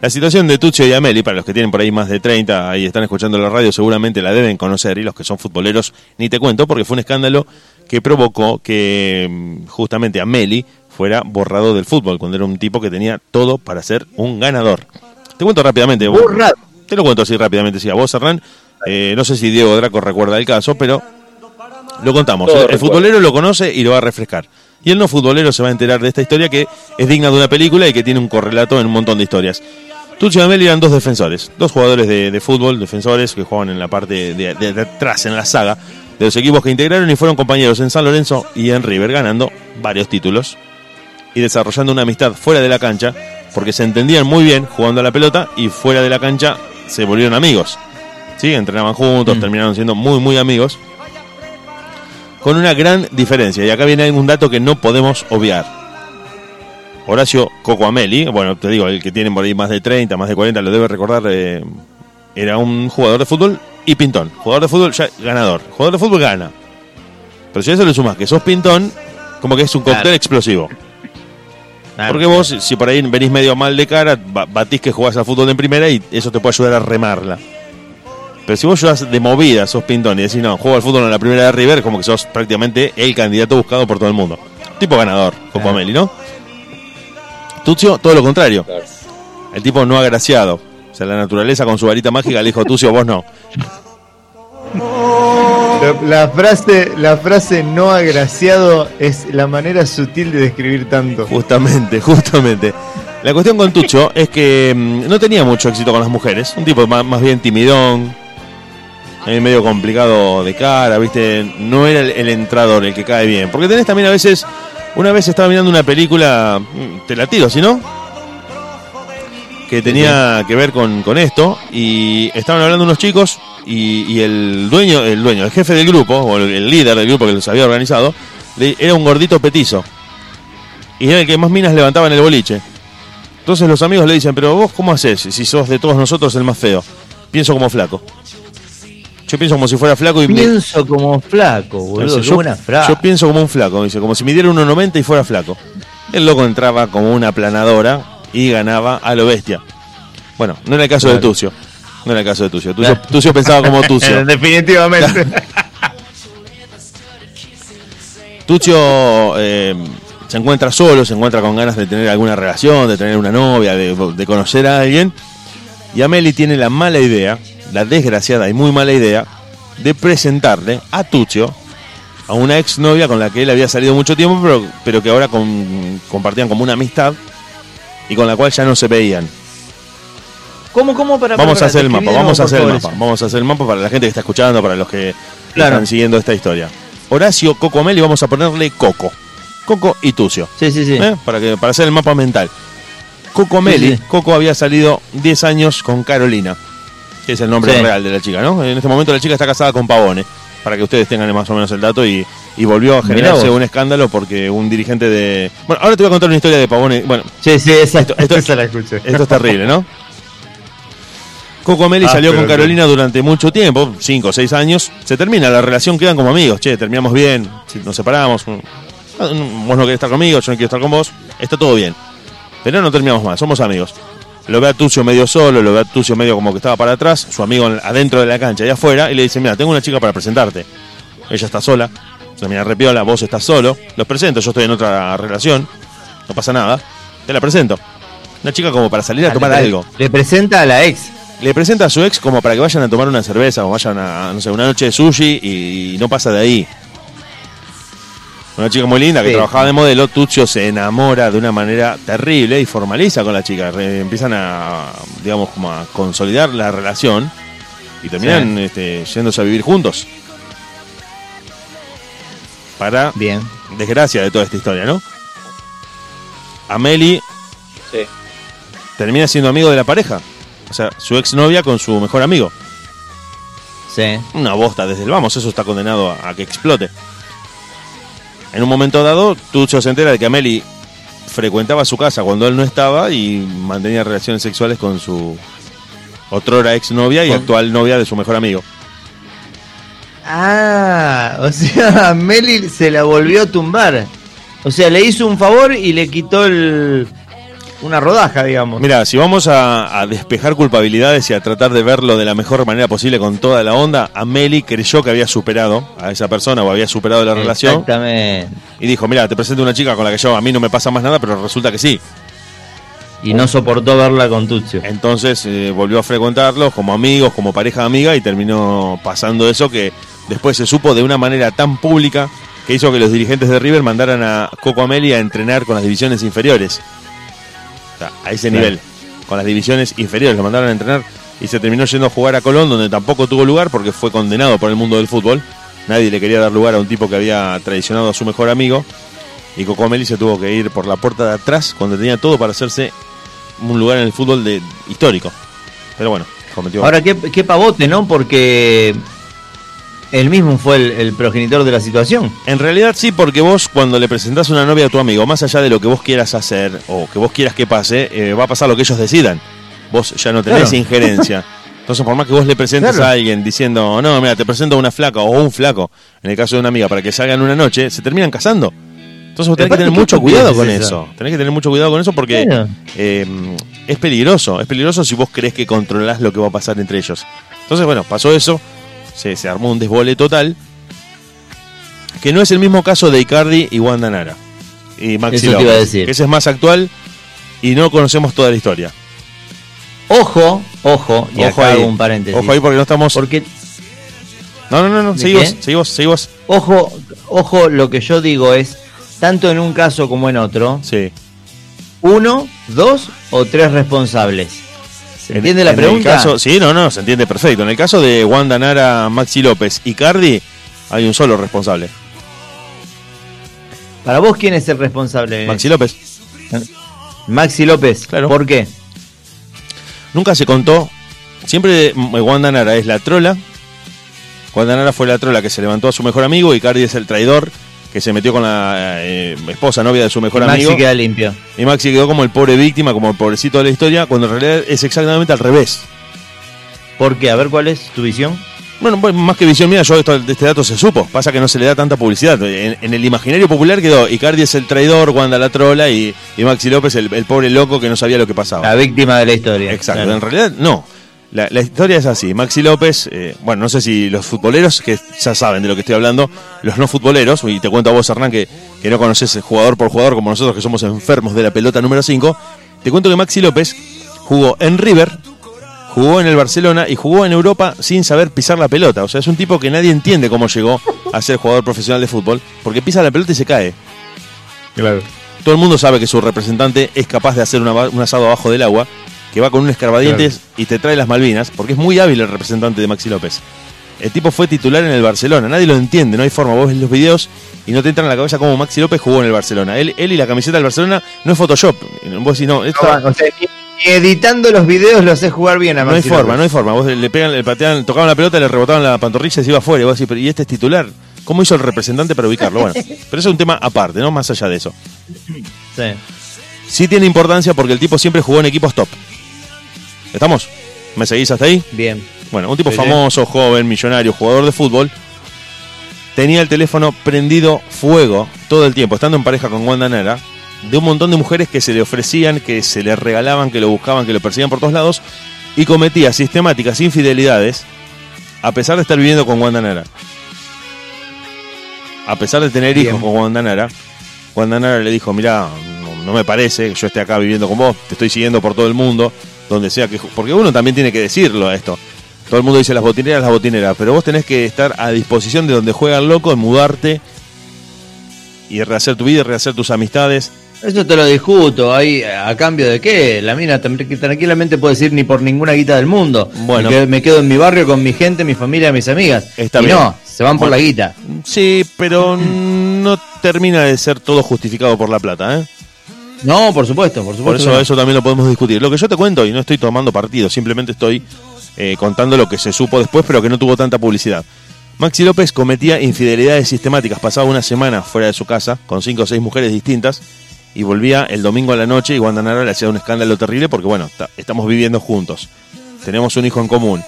Speaker 1: La situación de Tuccio y Ameli, para los que tienen por ahí más de 30 y están escuchando la radio, seguramente la deben conocer, y los que son futboleros, ni te cuento, porque fue un escándalo que provocó que mm, justamente Ameli fuera borrado del fútbol, cuando era un tipo que tenía todo para ser un ganador. Te cuento rápidamente.
Speaker 3: Borrado.
Speaker 1: Te lo cuento así rápidamente, sí, a vos, Hernán. Eh, no sé si Diego Draco recuerda el caso, pero lo contamos.
Speaker 2: Todo
Speaker 1: el,
Speaker 2: recuerdo.
Speaker 1: futbolero lo conoce y lo va a refrescar. Y el no futbolero se va a enterar de esta historia que es digna de una película y que tiene un correlato en un montón de historias. Tuccio y Ameli eran dos defensores, dos jugadores de, de fútbol, defensores que jugaban en la parte de, de- de atrás, en la saga, de los equipos que integraron y fueron compañeros en San Lorenzo y en River, ganando varios títulos y desarrollando una amistad fuera de la cancha, porque se entendían muy bien jugando a la pelota y fuera de la cancha se volvieron amigos. ¿Sí? Entrenaban juntos, terminaron siendo muy, muy amigos. Con una gran diferencia, y acá viene un dato que no podemos obviar. Horacio Coco Ameli, bueno, te digo, el que tiene por ahí más de 30, más de 40, lo debe recordar, eh, era un jugador de fútbol y pintón. Jugador de fútbol ya ganador. Jugador de fútbol gana. Pero si a eso le sumas que sos pintón, como que es un cóctel
Speaker 3: Claro.
Speaker 1: explosivo.
Speaker 3: Claro.
Speaker 1: Porque vos, si por ahí venís medio mal de cara, ba- batís que jugás al fútbol en primera y eso te puede ayudar a remarla. Pero si vos jugás de movida, sos pintón y decís, no, juego al fútbol en la primera de River, como que sos prácticamente el candidato buscado por todo el mundo. Tipo ganador, Coco Ameli, ¿no? Tucio, todo lo contrario.
Speaker 2: Claro.
Speaker 1: El tipo no agraciado. O sea, la naturaleza con su varita mágica le dijo, Tucio, vos no.
Speaker 3: La, la frase, la frase no agraciado es la manera sutil de describir tanto.
Speaker 1: Justamente, justamente. La cuestión con Tucho es que mm, no tenía mucho éxito con las mujeres. Un tipo más, más bien timidón, eh, medio complicado de cara, ¿viste? No era el, el entrador el que cae bien. Porque tenés también a veces. Una vez estaba mirando una película, mm, te la tiro, si no, que tenía que ver con, con esto. Y estaban hablando unos chicos y, y el dueño, el dueño, el jefe del grupo, o el, el líder del grupo que los había organizado, le- era un gordito petizo. Y era el que más minas levantaba en el boliche. Entonces los amigos le dicen, pero vos cómo haces si sos de todos nosotros el más feo? Pienso como flaco. Yo pienso como si fuera flaco y...
Speaker 3: Pienso como flaco, boludo.
Speaker 1: Dice,
Speaker 3: Qué
Speaker 1: yo,
Speaker 3: buena frase.
Speaker 1: yo pienso como un flaco, dice, como si midiera 1,90 y fuera flaco. El loco entraba como una planadora y ganaba a lo bestia. Bueno, no era el caso de. Tucio. No era el caso de Tucio. Tucio. Tucio pensaba como Tucio.
Speaker 3: Definitivamente.
Speaker 1: Tuccio eh, se encuentra solo, se encuentra con ganas de tener alguna relación, de tener una novia, de, de conocer a alguien. Y Ameli tiene la mala idea, la desgraciada y muy mala idea, de presentarle a Tuccio a una exnovia con la que él había salido mucho tiempo, pero, pero que ahora con- compartían como una amistad y con la cual ya no se veían.
Speaker 3: ¿Cómo, cómo? Para,
Speaker 1: Vamos
Speaker 3: para,
Speaker 1: a hacer el mapa, vamos a hacer el mapa, vamos a hacer el mapa para la gente que está escuchando, para los que
Speaker 3: Claro.
Speaker 1: están siguiendo esta historia. Horacio, Coco Meli, vamos a ponerle Coco. Coco y Tucio.
Speaker 3: Sí, sí, sí.
Speaker 1: ¿eh? Para, que, para hacer el mapa mental. Coco Meli,
Speaker 3: sí.
Speaker 1: Coco había salido 10 años con Carolina, que es el nombre
Speaker 3: Sí.
Speaker 1: real de la chica, ¿no? En este momento la chica está casada con Pavone, para que ustedes tengan más o menos el dato y, y volvió a generarse un escándalo porque un dirigente de... Bueno, ahora te voy a contar una historia de Pavone. Bueno,
Speaker 3: Sí, sí, esa,
Speaker 1: Esto- esto-
Speaker 3: la escuché.
Speaker 1: esto es terrible, ¿no? Coco Meli
Speaker 3: Ah,
Speaker 1: salió con Carolina durante mucho tiempo, 5 o 6 años. Se termina la relación, quedan como amigos. Che, terminamos bien, nos separamos. mm, mm, Vos no querés estar conmigo, yo no quiero estar con vos. Está todo bien. Pero no terminamos más, somos amigos. Lo ve a Tucio medio solo, lo ve a Tucio medio como que estaba para atrás, su amigo en- adentro de la cancha y afuera, y le dice, mira, tengo una chica para presentarte. Ella está sola, se mira repiola, vos estás solo, los presento, yo estoy en otra relación, no pasa nada, te la presento. Una chica como para salir a
Speaker 3: Ah,
Speaker 1: tomar
Speaker 3: le,
Speaker 1: algo.
Speaker 3: Le presenta a la ex.
Speaker 1: Le presenta a su ex como para que vayan a tomar una cerveza o vayan a, no sé, una noche de sushi y, no pasa de ahí. Una chica muy linda que
Speaker 3: Sí.
Speaker 1: trabajaba de modelo, Tuccio se enamora de una manera terrible y formaliza con la chica. Re- empiezan a, digamos, como a consolidar la relación y terminan este, yéndose a vivir juntos. Para
Speaker 3: Bien.
Speaker 1: desgracia de toda esta historia, ¿no? Ameli
Speaker 2: Sí.
Speaker 1: termina siendo amigo de la pareja. O sea, su exnovia con su mejor amigo.
Speaker 3: Sí.
Speaker 1: Una bosta desde el vamos, eso está condenado a, a que explote. En un momento dado, Tucho se entera de que Ameli frecuentaba su casa cuando él no estaba y mantenía relaciones sexuales con su otrora exnovia y
Speaker 3: Con-
Speaker 1: actual novia de su mejor amigo.
Speaker 3: Ah, o sea, Meli se la volvió a tumbar. O sea, le hizo un favor y le quitó el, una rodaja, digamos.
Speaker 1: Mira, si vamos a, a despejar culpabilidades y a tratar de verlo de la mejor manera posible con toda la onda, Ameli creyó que había superado a esa persona o había superado la relación
Speaker 3: Exactamente.
Speaker 1: y dijo, mira, te presento una chica con la que yo a mí no me pasa más nada, pero resulta que sí.
Speaker 3: Y no soportó verla con Tuccio.
Speaker 1: Entonces eh, volvió a frecuentarlos como amigos, como pareja amiga y terminó pasando eso que después se supo de una manera tan pública que hizo que los dirigentes de River mandaran a Coco Ameli a entrenar con las divisiones inferiores. O sea, a ese
Speaker 3: Claro.
Speaker 1: nivel, con las divisiones inferiores, lo mandaron a entrenar y se terminó yendo a jugar a Colón, donde tampoco tuvo lugar porque fue condenado por el mundo del fútbol. Nadie le quería dar lugar a un tipo que había traicionado a su mejor amigo. Y Coco Ameli se tuvo que ir por la puerta de atrás cuando tenía todo para hacerse un lugar en el fútbol de, histórico. Pero bueno, cometió.
Speaker 3: Ahora, qué, qué pavote, ¿no? Porque él mismo fue el, el progenitor de la situación.
Speaker 1: En realidad sí, porque vos cuando le presentás una novia a tu amigo, más allá de lo que vos quieras hacer o que vos quieras que pase, eh, va a pasar lo que ellos decidan. Vos ya no tenés
Speaker 3: Claro.
Speaker 1: injerencia. Entonces, por más que vos le presentes
Speaker 3: Claro.
Speaker 1: a alguien diciendo, no, mira, te presento a una flaca o un flaco, en el caso de una amiga, para que salgan una noche, se terminan casando. Entonces vos tenés que tener
Speaker 3: ¿qué
Speaker 1: mucho cuidado con
Speaker 3: es
Speaker 1: eso. Tenés que tener mucho cuidado con eso porque eh, es peligroso. Es peligroso si vos crees que controlás lo que va a pasar entre ellos. Entonces, bueno, pasó eso. Se, se armó un desbole total. Que no es el mismo caso de Icardi y Wanda Nara. Y Maxi
Speaker 3: Eso te iba a decir.
Speaker 1: que ese es más actual y no conocemos toda la historia.
Speaker 3: Ojo, ojo, y
Speaker 1: Ojo
Speaker 3: acá
Speaker 1: ahí.
Speaker 3: hago un paréntesis.
Speaker 1: Ojo ahí porque no estamos.
Speaker 3: Porque,
Speaker 1: No, no, no, no.
Speaker 3: ¿De
Speaker 1: Seguimos, seguimos, seguimos.
Speaker 3: ojo, ojo, lo que yo digo es, tanto en un caso como en otro,
Speaker 1: Sí.
Speaker 3: uno, dos o tres responsables. ¿Se
Speaker 1: En-
Speaker 3: entiende la
Speaker 1: en el
Speaker 3: pregunta?
Speaker 1: caso- sí, no, no, se entiende perfecto. En el caso de Wanda Nara, Maxi López y Cardi, hay un solo responsable.
Speaker 3: Para vos, ¿quién es el responsable?
Speaker 1: Maxi López.
Speaker 3: Maxi López.
Speaker 1: Claro.
Speaker 3: ¿Por qué?
Speaker 1: Nunca se contó. Siempre mm, Wanda Nara es la trola. Wanda Nara fue la trola que se levantó a su mejor amigo y Cardi es el traidor que se metió con la eh, esposa, novia de su mejor
Speaker 3: Maxi
Speaker 1: amigo.
Speaker 3: queda limpio.
Speaker 1: Y Maxi quedó como el pobre víctima, como el pobrecito de la historia, cuando en realidad es exactamente al revés.
Speaker 3: ¿Por qué? A ver, ¿cuál es tu visión?
Speaker 1: Bueno, pues, más que visión mía, yo esto, este dato se supo. Pasa que no se le da tanta publicidad. En, en el imaginario popular quedó Icardi es el traidor, Wanda la trola y, y Maxi López el, el pobre loco que no sabía lo que pasaba.
Speaker 3: La víctima de la historia.
Speaker 1: Exacto,
Speaker 3: Claro.
Speaker 1: en realidad no. La, la historia es así. Maxi López, eh, bueno, no sé si los futboleros, que ya saben de lo que estoy hablando, los no futboleros, y te cuento a vos, Hernán, que, que no conoces jugador por jugador como nosotros, que somos enfermos de la pelota número 5, te cuento que Maxi López jugó en River, jugó en el Barcelona y jugó en Europa sin saber pisar la pelota. O sea, es un tipo que nadie entiende cómo llegó a ser jugador profesional de fútbol, porque pisa la pelota y se cae.
Speaker 3: Claro.
Speaker 1: Todo el mundo sabe que su representante es capaz de hacer una- un asado abajo del agua que va con un escarbadientes y te trae las Malvinas, porque es muy hábil el representante de Maxi López. El tipo fue titular en el Barcelona, nadie lo entiende, no hay forma. Vos ves los videos y no te entran en la cabeza cómo Maxi López jugó en el Barcelona. Él, él y la camiseta del Barcelona no es Photoshop. Vos decís, no, esto-
Speaker 3: No, ni- ni editando los videos lo hace jugar bien a
Speaker 1: no hay
Speaker 3: Maxi
Speaker 1: forma, no hay forma. Vos le pegan, le pateaban, tocaban la pelota, le rebotaban la pantorrilla y se iba afuera. Y vos decís, pero ¿y este es titular? ¿Cómo hizo el representante para ubicarlo? Bueno, pero eso es un tema aparte, ¿no? Más allá de eso.
Speaker 3: Sí.
Speaker 1: Sí tiene importancia porque el tipo siempre jugó en equipos top. ¿Estamos? ¿Me seguís hasta ahí?
Speaker 3: Bien.
Speaker 1: Bueno, un tipo famoso, joven, millonario, jugador de fútbol. Tenía el teléfono prendido fuego todo el tiempo, estando en pareja con Wanda Nara, de un montón de mujeres que se le ofrecían, que se le regalaban, que lo buscaban, que lo perseguían por todos lados, y cometía sistemáticas infidelidades a pesar de estar viviendo con Wanda Nara. A pesar de tener hijos con Wanda Nara, Wanda Nara le dijo, mira, no, no me parece que yo esté acá viviendo con vos, te estoy siguiendo por todo el mundo, donde sea que... Porque uno también tiene que decirlo a esto. Todo el mundo dice las botineras, las botineras, pero vos tenés que estar a disposición de donde juega el loco, en mudarte y rehacer tu vida, rehacer tus amistades.
Speaker 3: Eso te lo discuto, ahí a cambio de qué, la mina tranquilamente puede decir ni por ninguna guita del mundo.
Speaker 1: Bueno.
Speaker 3: me quedo, me quedo en mi barrio con mi gente, mi familia, mis amigas.
Speaker 1: Está
Speaker 3: y
Speaker 1: bien.
Speaker 3: no, se van por la guita.
Speaker 1: Sí, pero no termina de ser todo justificado por la plata, ¿eh?
Speaker 3: No, por supuesto, por supuesto.
Speaker 1: Por eso eso también lo podemos discutir. Lo que yo te cuento, y no estoy tomando partido, simplemente estoy eh, contando lo que se supo después, pero que no tuvo tanta publicidad. Maxi López cometía infidelidades sistemáticas, pasaba una semana fuera de su casa con cinco o seis mujeres distintas y volvía el domingo a la noche y Wanda Nara le hacía un escándalo terrible porque, bueno, ta- estamos viviendo juntos, tenemos un hijo en común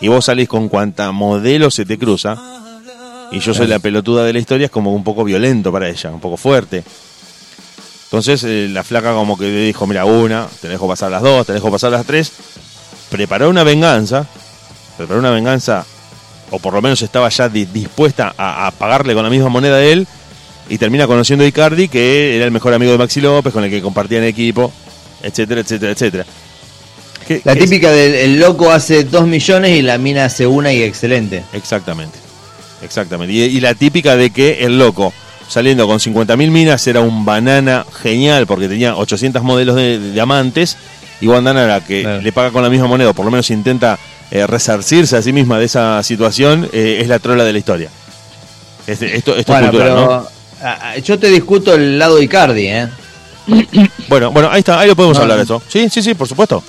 Speaker 1: y vos salís con cuanta modelo se te cruza y yo soy la pelotuda de la historia, es como un poco violento para ella, un poco fuerte. Entonces eh, la flaca como que le dijo, mira, una, te dejo pasar las dos, te dejo pasar las tres. Preparó una venganza, preparó una venganza, o por lo menos estaba ya di- dispuesta a, a pagarle con la misma moneda de él, y termina conociendo a Icardi, que era el mejor amigo de Maxi López, con el que compartían equipo, etcétera, etcétera, etcétera. ¿Qué-
Speaker 3: La
Speaker 1: qué es?
Speaker 3: típica del el loco hace dos millones y la mina hace una y excelente.
Speaker 1: Exactamente, exactamente. Y, y la típica de que el loco, saliendo con 50.000 minas, era un banana genial porque tenía 800 modelos de, de amantes. Y Wanda Nara, que le paga con la misma moneda, o por lo menos intenta eh, resarcirse a sí misma de esa situación, eh, es la trola de la historia. Este- esto esto
Speaker 3: Bueno,
Speaker 1: es cultural,
Speaker 3: pero
Speaker 1: ¿no?
Speaker 3: yo te discuto el lado de Icardi, ¿eh?
Speaker 1: Bueno, bueno, ahí está, ahí lo podemos
Speaker 3: No,
Speaker 1: hablar eso. Sí, sí, sí, por supuesto.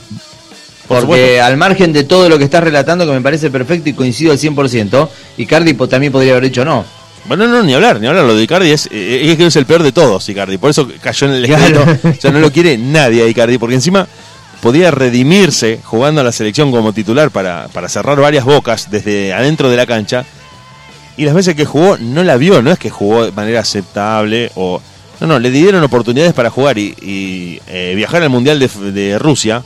Speaker 1: Por
Speaker 3: Porque
Speaker 1: supuesto.
Speaker 3: al margen de todo lo que estás relatando, que me parece perfecto y coincido al 100%, Icardi también podría haber dicho no.
Speaker 1: Bueno, no, ni hablar, ni hablar. Lo de Icardi es, eh, es que es el peor de todos, Icardi. Por eso cayó en el
Speaker 3: Claro.
Speaker 1: escrito. O sea, no lo quiere nadie a Icardi, porque encima podía redimirse jugando a la selección como titular para, para cerrar varias bocas desde adentro de la cancha. Y las veces que jugó no la vio, no es que jugó de manera aceptable o... No, no, le dieron oportunidades para jugar y, y, eh, viajar al Mundial de, de Rusia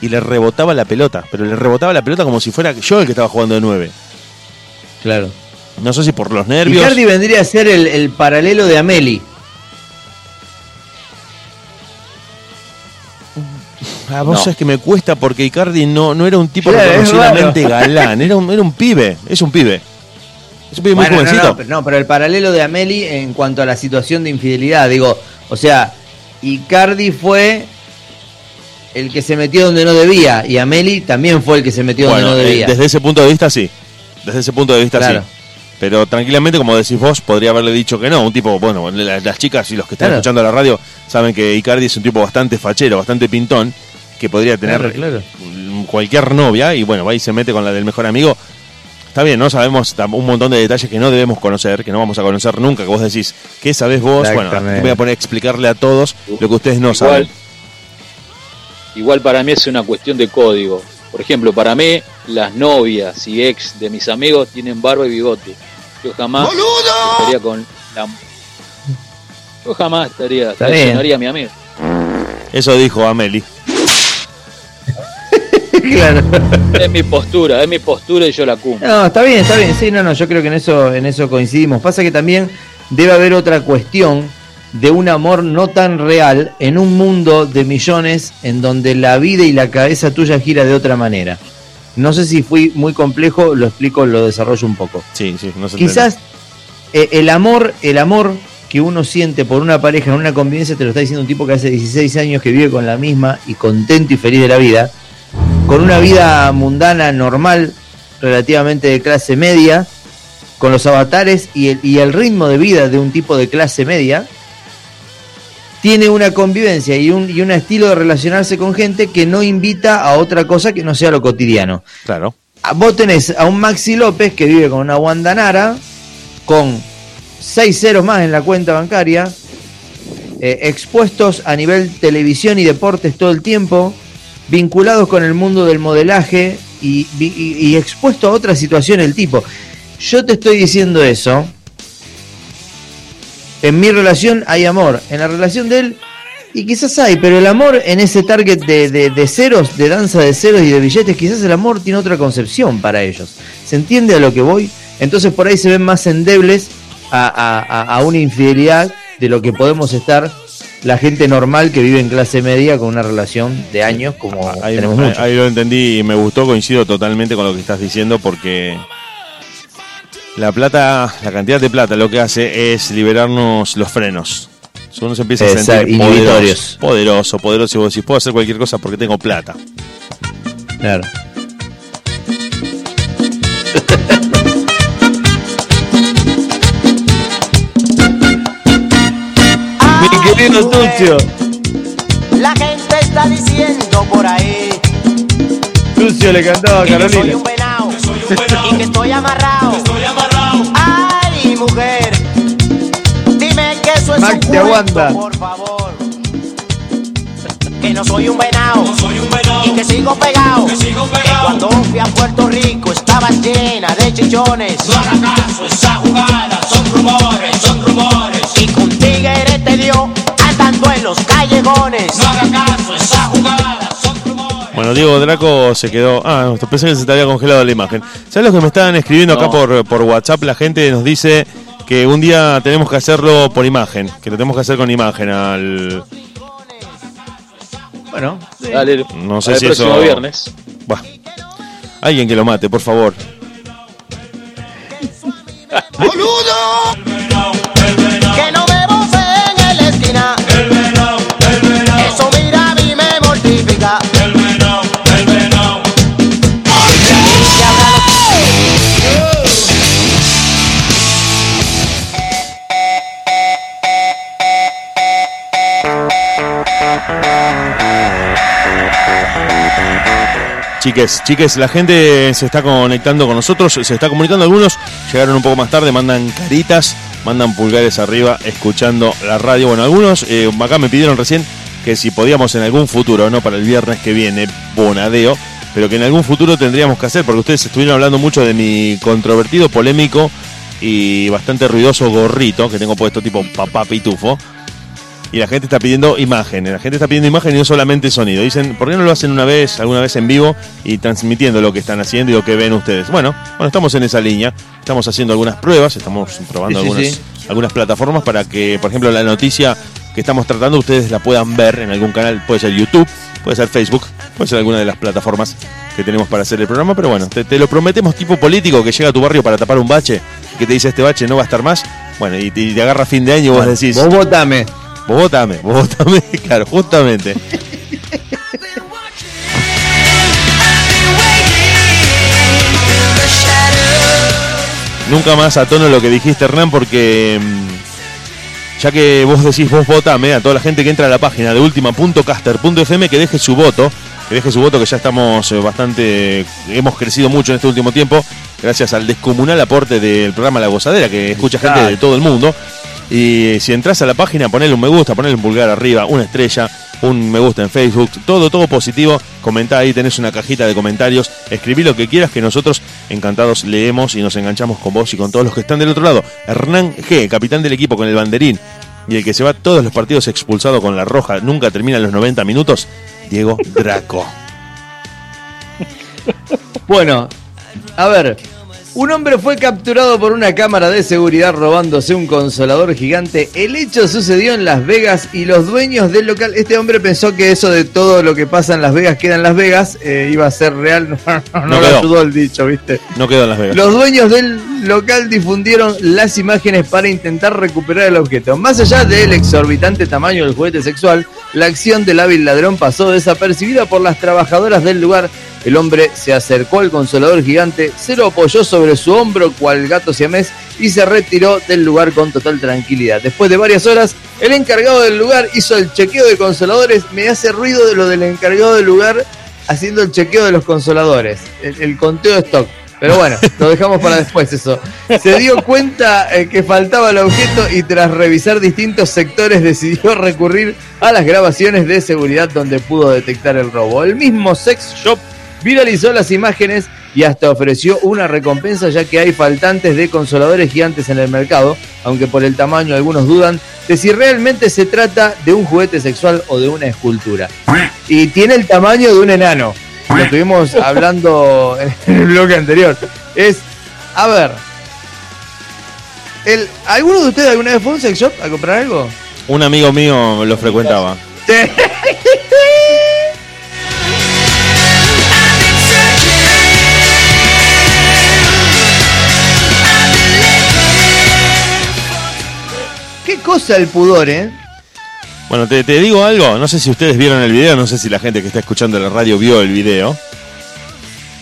Speaker 1: y le rebotaba la pelota, pero le rebotaba la pelota como si fuera yo el que estaba jugando de nueve.
Speaker 3: Claro.
Speaker 1: No sé si por los nervios...
Speaker 3: Icardi vendría a ser el, el paralelo de Ameli.
Speaker 1: Ah, vos
Speaker 3: No.
Speaker 1: sabés que me cuesta porque Icardi no, no era un tipo
Speaker 3: Claro,
Speaker 1: galán, era un, era un pibe, es un pibe. Es un pibe muy
Speaker 3: Bueno,
Speaker 1: jovencito.
Speaker 3: no, pero- no, pero el paralelo de Ameli en cuanto a la situación de infidelidad, digo, o sea, Icardi fue el que se metió donde no debía y Ameli también fue el que se metió
Speaker 1: Bueno,
Speaker 3: donde no
Speaker 1: eh,
Speaker 3: debía.
Speaker 1: desde ese punto de vista sí. Desde ese punto de vista
Speaker 3: Claro.
Speaker 1: sí. Pero tranquilamente, como decís vos, podría haberle dicho que no. Un tipo, bueno, la- las chicas y los que están
Speaker 3: Claro.
Speaker 1: escuchando la radio saben que Icardi es un tipo bastante fachero, bastante pintón, que podría tener
Speaker 3: Claro, claro.
Speaker 1: mm, cualquier novia y bueno, va y se mete con la del mejor amigo. Está bien, ¿no? Sabemos un montón de detalles que no debemos conocer, que no vamos a conocer nunca, que vos decís, ¿qué sabés vos? Bueno, voy a poner a explicarle a todos lo que ustedes no
Speaker 2: Igual,
Speaker 1: saben.
Speaker 2: igual para mí es una cuestión de código. Por ejemplo, para mí, las novias y ex de mis amigos tienen barba y bigote. Yo jamás estaría con la. Yo jamás estaría, traicionaría a mi amigo.
Speaker 1: Eso dijo Ameli.
Speaker 3: claro.
Speaker 2: Es mi postura, es mi postura y yo la cumplo.
Speaker 3: No, está bien, está bien. Sí, no, no, yo creo que en eso, en eso coincidimos. Pasa que también debe haber otra cuestión de un amor no tan real en un mundo de millones en donde la vida y la cabeza tuya gira de otra manera. No sé si fui muy complejo, lo explico, lo desarrollo un poco.
Speaker 1: Sí, sí, no se
Speaker 3: Quizás eh, el amor, el amor que uno siente por una pareja en una convivencia te lo está diciendo un tipo que hace 16 años que vive con la misma y contento y feliz de la vida, con una vida mundana normal, relativamente de clase media, con los avatares y el, y el ritmo de vida de un tipo de clase media, tiene una convivencia y un, y un estilo de relacionarse con gente que no invita a otra cosa que no sea lo cotidiano.
Speaker 1: Claro.
Speaker 3: Ah, Vos tenés a un Maxi López que vive con una Wanda Nara, con seis ceros más en la cuenta bancaria, eh, expuestos a nivel televisión y deportes todo el tiempo, vinculados con el mundo del modelaje y, y expuesto a otra situación el tipo. Yo te estoy diciendo eso. En mi relación hay amor. En la relación de él, y quizás hay, pero el amor en ese target de, de- de ceros, de danza de ceros y de billetes, quizás el amor tiene otra concepción para ellos. ¿Se entiende a lo que voy? Entonces por ahí se ven más endebles a, a- una infidelidad de lo que podemos estar la gente normal que vive en clase media con una relación de años como
Speaker 1: Ahí,
Speaker 3: tenemos
Speaker 1: ahí-
Speaker 3: muchos.
Speaker 1: ahí lo entendí y me gustó, coincido totalmente con lo que estás diciendo porque la plata, la cantidad de plata lo que hace es liberarnos los frenos. Uno se empieza a
Speaker 3: Exacto,
Speaker 1: sentir poderoso, poderoso, poderoso y vos decís, puedo hacer cualquier cosa porque tengo plata.
Speaker 3: Claro. Mi querido Tucio.
Speaker 13: La gente está diciendo por ahí
Speaker 3: Tucio le cantaba a
Speaker 13: que yo soy
Speaker 3: Carolina.
Speaker 13: un venado y que estoy amarrado. Ay, mujer, dime que eso es un
Speaker 3: te
Speaker 13: cuento, por favor. Que no soy un venado y que sigo pegado. Que cuando fui a Puerto Rico estaba llena de chichones. No haga caso, esa jugada son rumores, son rumores. Y con tigre te dio andando en los callejones. No haga caso,
Speaker 1: Bueno, Diego Draco se quedó. Ah, pensé que se te había congelado la imagen. ¿Sabes lo que me estaban escribiendo acá por, por WhatsApp? La gente nos dice que un día tenemos que hacerlo por imagen, que lo tenemos que hacer con imagen al.
Speaker 3: Bueno,
Speaker 2: Dale,
Speaker 1: No sé si
Speaker 2: próximo
Speaker 1: eso.
Speaker 2: viernes.
Speaker 1: Bah. Alguien que lo mate, por favor.
Speaker 13: Que
Speaker 1: Chiques, chiques, la gente se está conectando con nosotros, se está comunicando algunos, llegaron un poco más tarde, mandan caritas, mandan pulgares arriba, escuchando la radio. Bueno, algunos eh, acá me pidieron recién que si podíamos en algún futuro, no para el viernes que viene, bonadeo, pero que en algún futuro tendríamos que hacer, porque ustedes estuvieron hablando mucho de mi controvertido, polémico y bastante ruidoso gorrito que tengo puesto tipo papá pitufo. Y la gente está pidiendo imagen, la gente está pidiendo imagen y no solamente sonido. Dicen, ¿por qué no lo hacen una vez, alguna vez en vivo y transmitiendo lo que están haciendo y lo que ven ustedes? Bueno, bueno, estamos en esa línea, estamos haciendo algunas pruebas, estamos probando
Speaker 3: Sí,
Speaker 1: algunas,
Speaker 3: sí.
Speaker 1: algunas plataformas para que, por ejemplo, la noticia que estamos tratando ustedes la puedan ver en algún canal, puede ser YouTube, puede ser Facebook, puede ser alguna de las plataformas que tenemos para hacer el programa, pero bueno, te, te lo prometemos tipo político que llega a tu barrio para tapar un bache, y que te dice este bache no va a estar más, bueno, y te, y te agarra fin de año y vos decís...
Speaker 3: Vos votame.
Speaker 1: Vos votame, vos votame, claro, justamente. Nunca más a tono lo que dijiste, Hernán, porque mm, ya que vos decís vos votame, a toda la gente que entra a la página de ultima.caster.fm que deje su voto, que deje su voto, que ya estamos eh, bastante, hemos crecido mucho en este último tiempo, gracias al descomunal aporte del programa La Gozadera, que escucha gente de todo el mundo. Y si entras a la página, ponele un me gusta, ponele un pulgar arriba, una estrella, un me gusta en Facebook, todo, todo positivo. Comentá ahí, tenés una cajita de comentarios, escribí lo que quieras que nosotros encantados leemos y nos enganchamos con vos y con todos los que están del otro lado. Hernán G, capitán del equipo con el banderín y el que se va todos los partidos expulsado con la roja, nunca termina los 90 minutos, Diego Draco.
Speaker 3: Bueno, a ver, Un hombre fue capturado por una cámara de seguridad robándose un consolador gigante. El hecho sucedió en Las Vegas y los dueños del local. Este hombre pensó que eso de todo lo que pasa en Las Vegas queda en Las Vegas eh, iba a ser real. No, no,
Speaker 1: No
Speaker 3: lo
Speaker 1: quedó.
Speaker 3: ayudó el dicho, ¿viste?
Speaker 1: No quedó en Las Vegas.
Speaker 3: Los dueños del local difundieron las imágenes para intentar recuperar el objeto. Más allá del exorbitante tamaño del juguete sexual, la acción del hábil ladrón pasó desapercibida por las trabajadoras del lugar. El hombre se acercó al consolador gigante, se lo apoyó sobre su hombro cual gato siamés y se retiró del lugar con total tranquilidad. Después de varias horas, el encargado del lugar hizo el chequeo de consoladores. Me hace ruido de lo del encargado del lugar haciendo el chequeo de los consoladores, el, el conteo de stock. Pero bueno, lo dejamos para después eso. Se dio cuenta eh, que faltaba el objeto y tras revisar distintos sectores decidió recurrir a las grabaciones de seguridad donde pudo detectar el robo. El mismo sex shop viralizó las imágenes y hasta ofreció una recompensa ya que hay faltantes de consoladores gigantes en el mercado, aunque por el tamaño algunos dudan de si realmente se trata de un juguete sexual o de una escultura. Y tiene el tamaño de un enano. Lo estuvimos hablando en el bloque anterior. Es, a ver, el, ¿alguno de ustedes alguna vez fue a un sex shop a comprar algo?
Speaker 1: Un amigo mío lo frecuentaba.
Speaker 3: Qué cosa el pudor, ¿eh?
Speaker 1: Bueno, te, te digo algo, no sé si ustedes vieron el video, no sé si la gente que está escuchando la radio vio el video.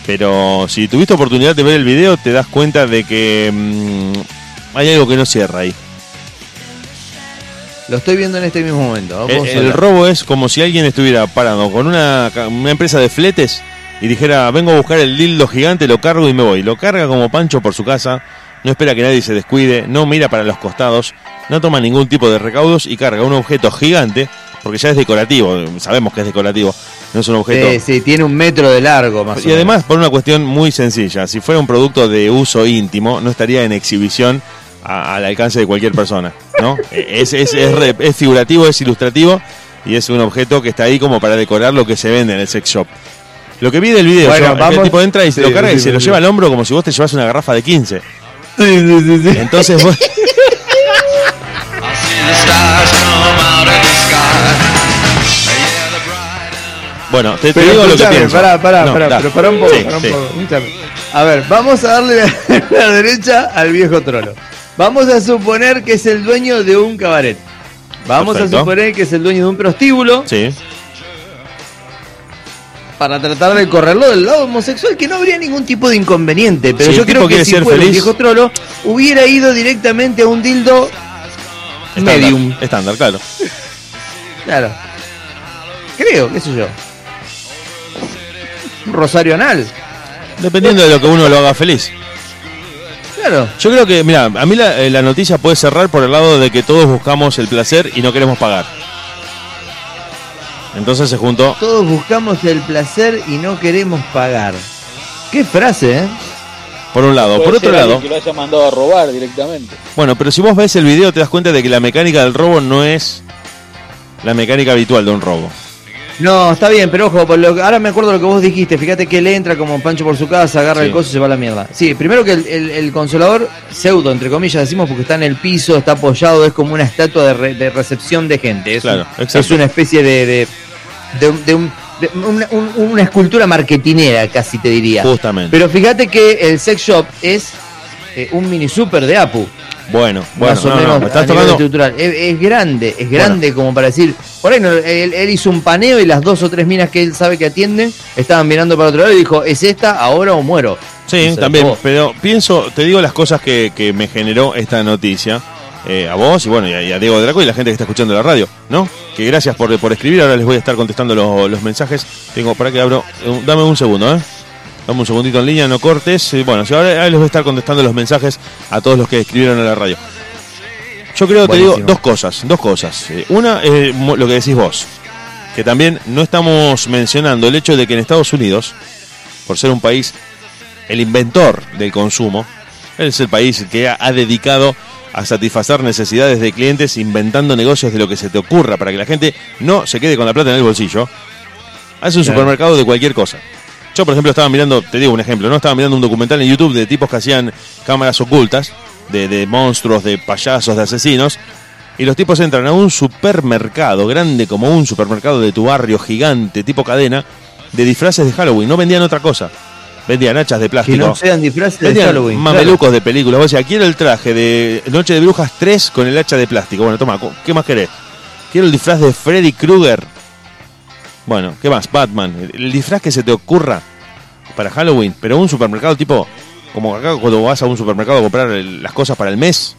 Speaker 1: Pero si tuviste oportunidad de ver el video, te das cuenta de que mm, hay algo que no cierra ahí.
Speaker 3: Lo estoy viendo en este mismo momento.
Speaker 1: El,
Speaker 3: Vamos a
Speaker 1: el robo es como si alguien estuviera parado con una, una empresa de fletes y dijera, vengo a buscar el dildo gigante, lo cargo y me voy. Lo carga como pancho por su casa, no espera que nadie se descuide, no mira para los costados, no toma ningún tipo de recaudos y carga un objeto gigante, porque ya es decorativo, sabemos que es decorativo, no es un objeto...
Speaker 3: Sí, sí, tiene un metro de largo más o
Speaker 1: Y además por una cuestión muy sencilla, si fuera un producto de uso íntimo, no estaría en exhibición a- al alcance de cualquier persona, ¿no? es, es, es, re- es figurativo, es ilustrativo y es un objeto que está ahí como para decorar lo que se vende en el sex shop. Lo que vi del video,
Speaker 3: Bueno,
Speaker 1: yo,
Speaker 3: vamos-
Speaker 1: el tipo entra y se
Speaker 3: Sí,
Speaker 1: lo carga y
Speaker 3: sí,
Speaker 1: se lo lleva al hombro como si vos te llevas una garrafa de 15.
Speaker 3: Sí, sí, sí, sí.
Speaker 1: Entonces vos- Bueno, te, te
Speaker 3: Pero
Speaker 1: digo lo que pienso.
Speaker 3: pará, pará,
Speaker 1: No,
Speaker 3: pará,
Speaker 1: da.
Speaker 3: pero pará un poco,
Speaker 1: Sí,
Speaker 3: pará un
Speaker 1: sí.
Speaker 3: poco. A ver, vamos a darle la, la derecha al viejo trolo. Vamos a suponer que es el dueño de un cabaret. Vamos
Speaker 1: Perfecto.
Speaker 3: a suponer que es el dueño de un prostíbulo
Speaker 1: Sí.
Speaker 3: Para tratar de correrlo del lado homosexual, que no habría ningún tipo de inconveniente. Pero
Speaker 1: Si
Speaker 3: yo creo que si
Speaker 1: ser
Speaker 3: fuera un viejo trolo, hubiera ido directamente a un dildo
Speaker 1: Estándar,
Speaker 3: medium.
Speaker 1: Estándar, claro.
Speaker 3: Claro. Creo, qué sé yo. Un rosario anal.
Speaker 1: Dependiendo de lo que uno lo haga feliz.
Speaker 3: Claro.
Speaker 1: Yo creo que, mira, a mí la, eh, la noticia puede cerrar por el lado de que todos buscamos el placer y no queremos pagar. Entonces se juntó.
Speaker 3: Todos buscamos el placer y no queremos pagar. Qué frase, ¿eh?
Speaker 1: Por un lado.
Speaker 2: Puede
Speaker 1: Por otro
Speaker 2: ser
Speaker 1: lado,
Speaker 2: Que lo haya mandado a robar directamente.
Speaker 1: bueno, pero si vos ves el video te das cuenta de que la mecánica del robo no es la mecánica habitual de un robo.
Speaker 3: No, está bien, pero ojo, por lo que- ahora me acuerdo lo que vos dijiste. Fíjate que él entra como Pancho por su casa, agarra
Speaker 1: Sí.
Speaker 3: el coso y se va a la mierda. Sí, primero que el, el- el consolador, pseudo, entre comillas, decimos porque está en el piso, está apoyado, es como una estatua de, re- de recepción de gente. Es,
Speaker 1: Claro,
Speaker 3: un-
Speaker 1: exacto.
Speaker 3: es una especie de. de, de un- de un- de una, un- una escultura marketinera, casi te diría.
Speaker 1: Justamente.
Speaker 3: Pero fíjate que el sex shop es eh, un mini super de Apu.
Speaker 1: Bueno, bueno,
Speaker 3: más o
Speaker 1: no, no,
Speaker 3: menos
Speaker 1: me
Speaker 3: a
Speaker 1: estás tocando.
Speaker 3: Es, es grande, es grande como para decir. Por ahí no, él, él hizo un paneo y las dos o tres minas que él sabe que atienden estaban mirando para otro lado y dijo: ¿Es esta ahora o muero?
Speaker 1: Sí, también, pero pienso, te digo las cosas que, que me generó esta noticia. eh, a vos y bueno, y a, y a Diego Draco y la gente que está escuchando la radio, ¿no? Que gracias por, por escribir, ahora les voy a estar contestando los, los mensajes. Tengo, para que abro, eh, dame un segundo, ¿eh? Dame un segundito en línea, no cortes. Bueno, ahora, ahora les voy a estar contestando los mensajes a todos los que escribieron a la radio. Yo creo, te digo,
Speaker 3: Buenísimo.
Speaker 1: dos cosas, dos cosas. Eh, Una es lo que decís vos, que también no estamos mencionando el hecho de que en Estados Unidos, por ser un país, el inventor del consumo, es el país que ha, ha dedicado a satisfacer necesidades de clientes inventando negocios de lo que se te ocurra para que la gente no se quede con la plata en el bolsillo. Hace un
Speaker 3: Claro.
Speaker 1: supermercado de cualquier cosa. Yo, por ejemplo, estaba mirando, te digo un ejemplo, ¿no? Estaba mirando un documental en YouTube de tipos que hacían cámaras ocultas, de, de monstruos, de payasos, de asesinos. Y los tipos entran a un supermercado, grande como un supermercado de tu barrio, gigante, tipo cadena, de disfraces de Halloween. No vendían otra cosa. Vendían hachas de
Speaker 3: Que
Speaker 1: plástico.
Speaker 3: no sean disfraces de
Speaker 1: Vendían
Speaker 3: Halloween.
Speaker 1: mamelucos de películas. O sea, quiero el traje de Noche de Brujas 3 con el hacha de plástico. Bueno, toma, ¿qué más querés? Quiero el disfraz de Freddy Krueger. Bueno, ¿qué más? Batman. El disfraz que se te ocurra para Halloween. Pero un supermercado tipo... Como acá cuando vas a un supermercado a comprar el- las cosas para el mes.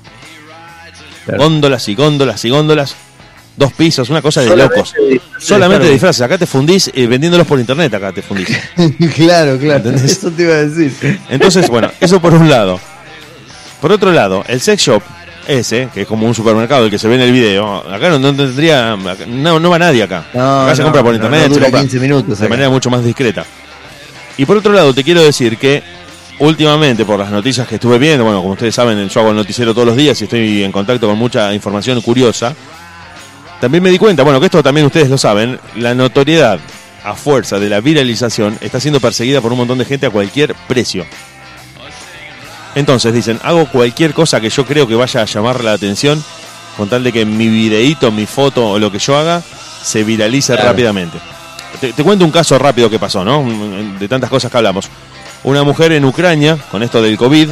Speaker 1: Góndolas y góndolas y góndolas. Dos pisos, una cosa de
Speaker 3: Solamente
Speaker 1: locos.
Speaker 3: de disfraces de
Speaker 1: Solamente disfraces. Acá te fundís eh, vendiéndolos por internet. Acá te fundís.
Speaker 3: claro, claro.
Speaker 1: ¿Entendés?
Speaker 3: Eso te iba a decir.
Speaker 1: Entonces, bueno, eso por un lado. Por otro lado, el sex shop ese, que es como un supermercado el que se ve en el video, acá no, no tendría. No, no va nadie acá.
Speaker 3: No,
Speaker 1: acá se compra por internet, se
Speaker 3: dura
Speaker 1: compra
Speaker 3: 15 minutos
Speaker 1: de
Speaker 3: acá.
Speaker 1: manera mucho más discreta. Y por otro lado, te quiero decir que últimamente, por las noticias que estuve viendo, bueno, como ustedes saben, yo hago el noticiero todos los días y estoy en contacto con mucha información curiosa. También me di cuenta, bueno, que esto también ustedes lo saben, la notoriedad a fuerza de la viralización está siendo perseguida por un montón de gente a cualquier precio. Entonces dicen, hago cualquier cosa que yo creo que vaya a llamar la atención con tal de que mi videíto, mi foto o lo que yo haga se viralice
Speaker 3: Claro.
Speaker 1: rápidamente. Te, te cuento un caso rápido que pasó, ¿no? De tantas cosas que hablamos. Una mujer en Ucrania, con esto del COVID,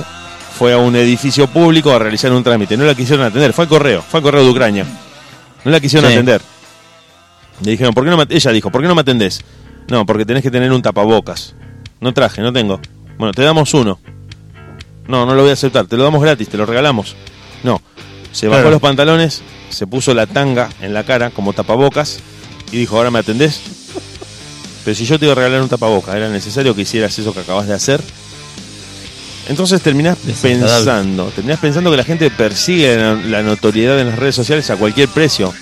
Speaker 1: fue a un edificio público a realizar un trámite. No la quisieron atender, fue al correo, fue al correo de Ucrania. No la quisieron
Speaker 3: Sí.
Speaker 1: atender. Le dijeron, ¿por qué no me, ella dijo, ¿por qué no me atendés? No, porque tenés que tener un tapabocas. No traje, no tengo. Bueno, te damos uno. No, no lo voy a aceptar, te lo damos gratis, te lo regalamos. No, se bajó
Speaker 3: Claro.
Speaker 1: los pantalones, se puso la tanga en la cara como tapabocas y dijo, ¿ahora me atendés? Pero si yo te iba a regalar un tapabocas, ¿era necesario que hicieras eso que acabas de hacer? Entonces terminás pensando, terminás pensando que la gente persigue la, la notoriedad en las redes sociales a cualquier precio.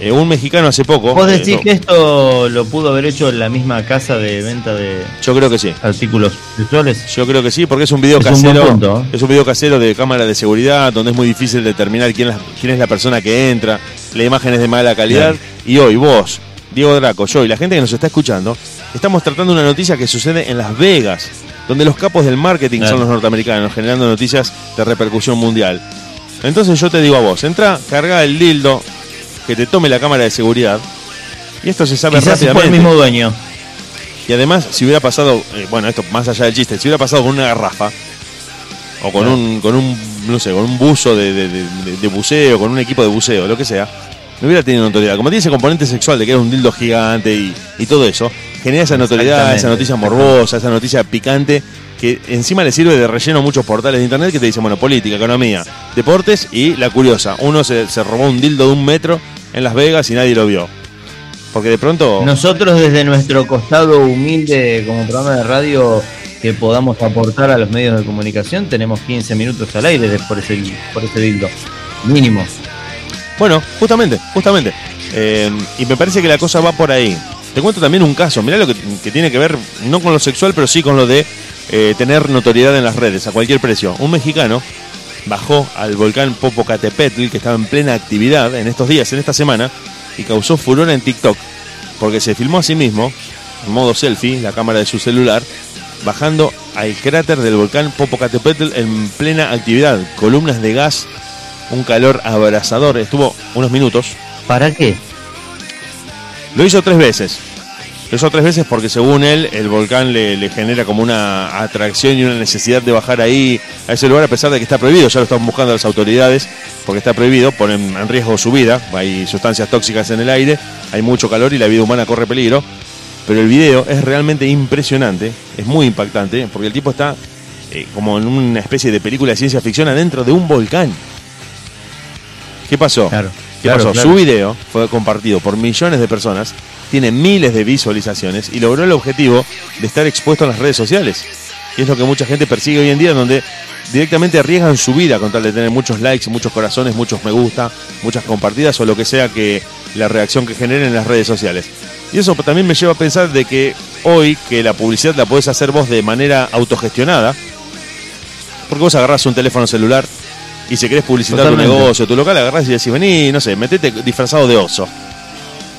Speaker 1: Eh, un mexicano hace poco.
Speaker 3: ¿Vos
Speaker 1: eh,
Speaker 3: decís
Speaker 1: no,
Speaker 3: que esto lo pudo haber hecho en la misma casa de venta de
Speaker 1: Yo creo que sí.
Speaker 3: artículos sexuales?
Speaker 1: Yo creo que sí, porque es un video
Speaker 3: Es
Speaker 1: casero.
Speaker 3: punto, ¿eh?
Speaker 1: Es un video casero de cámara de seguridad, donde es muy difícil determinar quién, es- quién es la persona que entra, la imagen es de mala calidad. Y hoy, vos, Diego Draco, yo y la gente que nos está escuchando, estamos tratando una noticia que sucede en Las Vegas, donde los capos del marketing son los norteamericanos, generando noticias de repercusión mundial. Entonces yo te digo a vos, entra, carga el dildo, que te tome la cámara de seguridad, y esto se sabe
Speaker 3: Quizás fue el
Speaker 1: rápidamente.
Speaker 3: mismo dueño.
Speaker 1: Y además, si hubiera pasado, eh, bueno, esto más allá del chiste, si hubiera pasado con una garrafa, o con
Speaker 3: Claro.
Speaker 1: un, con un, no sé, con un buzo de, de- de- de buceo, con un equipo de buceo, lo que sea, no hubiera tenido notoriedad. Como tiene ese componente sexual de que era un dildo gigante y, y todo eso, genera esa notoriedad, esa noticia morbosa, esa noticia picante, que encima le sirve de relleno a muchos portales de internet que te dicen, bueno, política, economía, deportes y la curiosa. Uno se, se robó un dildo de un metro en Las Vegas y nadie lo vio. Porque de pronto...
Speaker 3: Nosotros desde nuestro costado humilde como programa de radio que podamos aportar a los medios de comunicación, tenemos 15 minutos al aire por ese, por ese dildo. Mínimo.
Speaker 1: Bueno, justamente, justamente. Eh, y me parece que la cosa va por ahí. Te cuento también un caso, mirá lo que, tiene que ver, no con lo sexual, pero sí con lo de eh, tener notoriedad en las redes, a cualquier precio. Un mexicano bajó al volcán Popocatépetl, que estaba en plena actividad en estos días, en esta semana, y causó furor en TikTok, porque se filmó a sí mismo, en modo selfie, la cámara de su celular, bajando al cráter del volcán Popocatépetl en plena actividad, columnas de gas, un calor abrasador, estuvo unos minutos,
Speaker 3: ¿Para qué?
Speaker 1: Lo hizo tres veces. Lo hizo tres veces porque según él el volcán le, genera como una atracción y una necesidad de bajar ahí a ese lugar a pesar de que está prohibido. Ya lo están buscando las autoridades porque está prohibido, ponen en riesgo su vida. Hay sustancias tóxicas en el aire, hay mucho calor y la vida humana corre peligro. Pero el video es realmente impresionante, es muy impactante porque el tipo está eh, como en una especie de película de ciencia ficción adentro de un volcán. ¿Qué pasó?
Speaker 3: Claro,
Speaker 1: ¿Qué
Speaker 3: claro,
Speaker 1: pasó?
Speaker 3: claro.
Speaker 1: Su video fue compartido por millones de personas, tiene miles de visualizaciones y logró el objetivo de estar expuesto en las redes sociales. Y es lo que mucha gente persigue hoy en día, donde directamente arriesgan su vida con tal de tener muchos likes, muchos corazones, muchos me gusta, muchas compartidas o lo que sea que la reacción que generen en las redes sociales. Y eso también me lleva a pensar de que hoy que la publicidad la podés hacer vos de manera autogestionada, porque vos agarrás un teléfono celular y si querés publicitar
Speaker 3: Totalmente.
Speaker 1: tu negocio, tu local, agarrás y decís, vení, no sé, metete disfrazado de oso.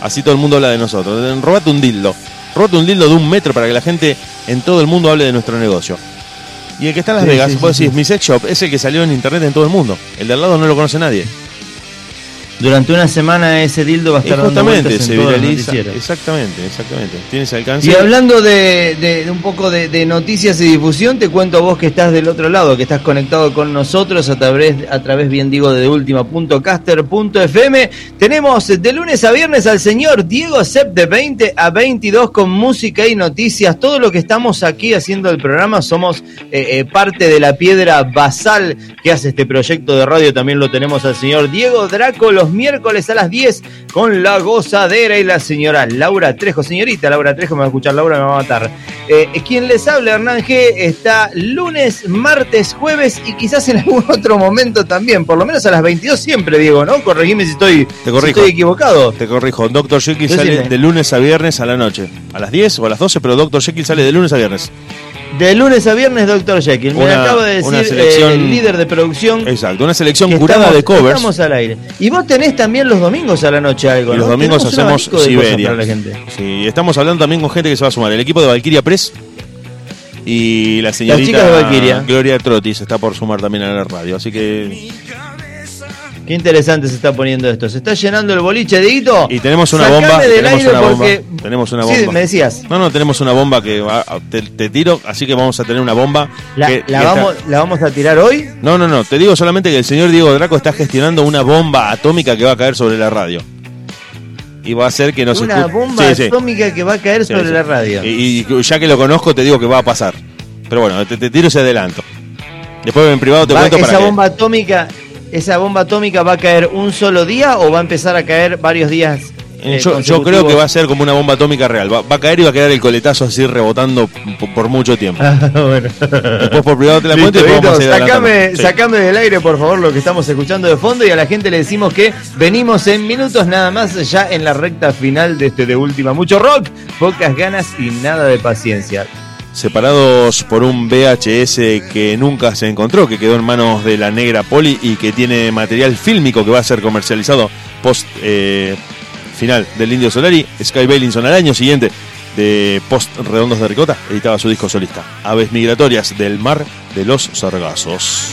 Speaker 1: Así todo el mundo habla de nosotros. Robate un dildo. Rote un dildo de un metro para que la gente en todo el mundo hable de nuestro negocio. Y el que está en Las
Speaker 3: Sí,
Speaker 1: Vegas,
Speaker 3: sí,
Speaker 1: vos decís, mi sex shop es el que salió en internet en todo el mundo. El de al lado no lo conoce nadie.
Speaker 3: Durante una semana ese dildo va a estar dando
Speaker 1: justamente
Speaker 3: vueltas en
Speaker 1: se viraliza. Exactamente, exactamente. Tiene ese alcance.
Speaker 3: Y hablando de, de- de un poco de, de noticias y difusión, te cuento a vos que estás del otro lado, que estás conectado con nosotros a través, a través bien digo, de última.caster.fm. Tenemos de lunes a viernes al señor Diego Sepp de 20 a 22 con música y noticias. Todo lo que estamos aquí haciendo el programa somos eh, eh, parte de la piedra basal que hace este proyecto de radio. También lo tenemos al señor Diego Draco los miércoles a las 10 con la gozadera y la señora Laura Trejo. Señorita Laura Trejo, me va a escuchar Laura, me va a matar. Eh, quien les habla, Hernán G, está lunes, martes, jueves y quizás en algún otro momento también, por lo menos a las 22 siempre, Diego, ¿no? Corregime si estoy,
Speaker 1: Te
Speaker 3: si estoy equivocado.
Speaker 1: Te corrijo, Dr. Jekyll sale de lunes a viernes a la noche. A las 10 o a las 12, pero Dr. Jekyll sale de lunes a viernes.
Speaker 3: De lunes a viernes, Doctor Jekyll. Me acaba de
Speaker 1: una
Speaker 3: decir
Speaker 1: selección-
Speaker 3: eh, el líder de producción.
Speaker 1: Exacto, una selección curada
Speaker 3: estamos-
Speaker 1: de covers.
Speaker 3: Estamos al aire. Y vos tenés también los domingos a la noche algo,
Speaker 1: Y
Speaker 3: ¿no?
Speaker 1: los domingos
Speaker 3: Tenemos
Speaker 1: hacemos Siberia.
Speaker 3: para la gente.
Speaker 1: Sí, estamos hablando también con gente que se va a sumar. El equipo de Valkyria Press y la señorita
Speaker 3: chicas de.
Speaker 1: Gloria Trotis está por sumar también a la radio. Así que.
Speaker 3: Qué interesante se está poniendo esto. Se está llenando el boliche, Dieguito.
Speaker 1: Y tenemos una
Speaker 3: Sacame
Speaker 1: bomba.
Speaker 3: del
Speaker 1: tenemos
Speaker 3: aire
Speaker 1: una bomba. Tenemos una
Speaker 3: Sí,
Speaker 1: bomba.
Speaker 3: me decías.
Speaker 1: No, no, tenemos una bomba que va- te, te tiro, así que vamos a tener una bomba.
Speaker 3: La,
Speaker 1: que-
Speaker 3: la
Speaker 1: que está-
Speaker 3: vamos, ¿La vamos a tirar hoy?
Speaker 1: No, no, no, te digo solamente que el señor Diego Draco está gestionando una bomba atómica que va a caer sobre la radio. Y va a hacer que no se
Speaker 3: Una bomba
Speaker 1: Sí, sí.
Speaker 3: atómica que va a caer
Speaker 1: Sí,
Speaker 3: sobre
Speaker 1: sí.
Speaker 3: la radio.
Speaker 1: Y, y ya que lo conozco, te digo que va a pasar. Pero bueno, te, te tiro ese adelanto. Después en privado te
Speaker 3: Va-
Speaker 1: cuento
Speaker 3: esa
Speaker 1: para que-
Speaker 3: bomba atómica. ¿Esa bomba atómica va a caer un solo día o va a empezar a caer varios días? eh,
Speaker 1: Yo, yo creo que va a ser como una bomba atómica real. Va, va a caer y va a quedar el coletazo así rebotando por, por mucho tiempo.
Speaker 3: Ah, bueno.
Speaker 1: Después por privado te la cuento y
Speaker 3: Listo,
Speaker 1: vamos a
Speaker 3: sacame.
Speaker 1: Sí.
Speaker 3: sacame del aire, por favor, lo que estamos escuchando de fondo y a la gente le decimos que venimos en minutos nada más ya en la recta final de este de última. Mucho rock, pocas ganas y nada de paciencia.
Speaker 1: Separados por un VHS que nunca se encontró, que quedó en manos de la negra Poli y que tiene material fílmico que va a ser comercializado post eh, final del Indio Solari. Sky Bailinson al año siguiente de Post Redondos de Ricota editaba su disco solista, Aves Migratorias del Mar de los Sargazos.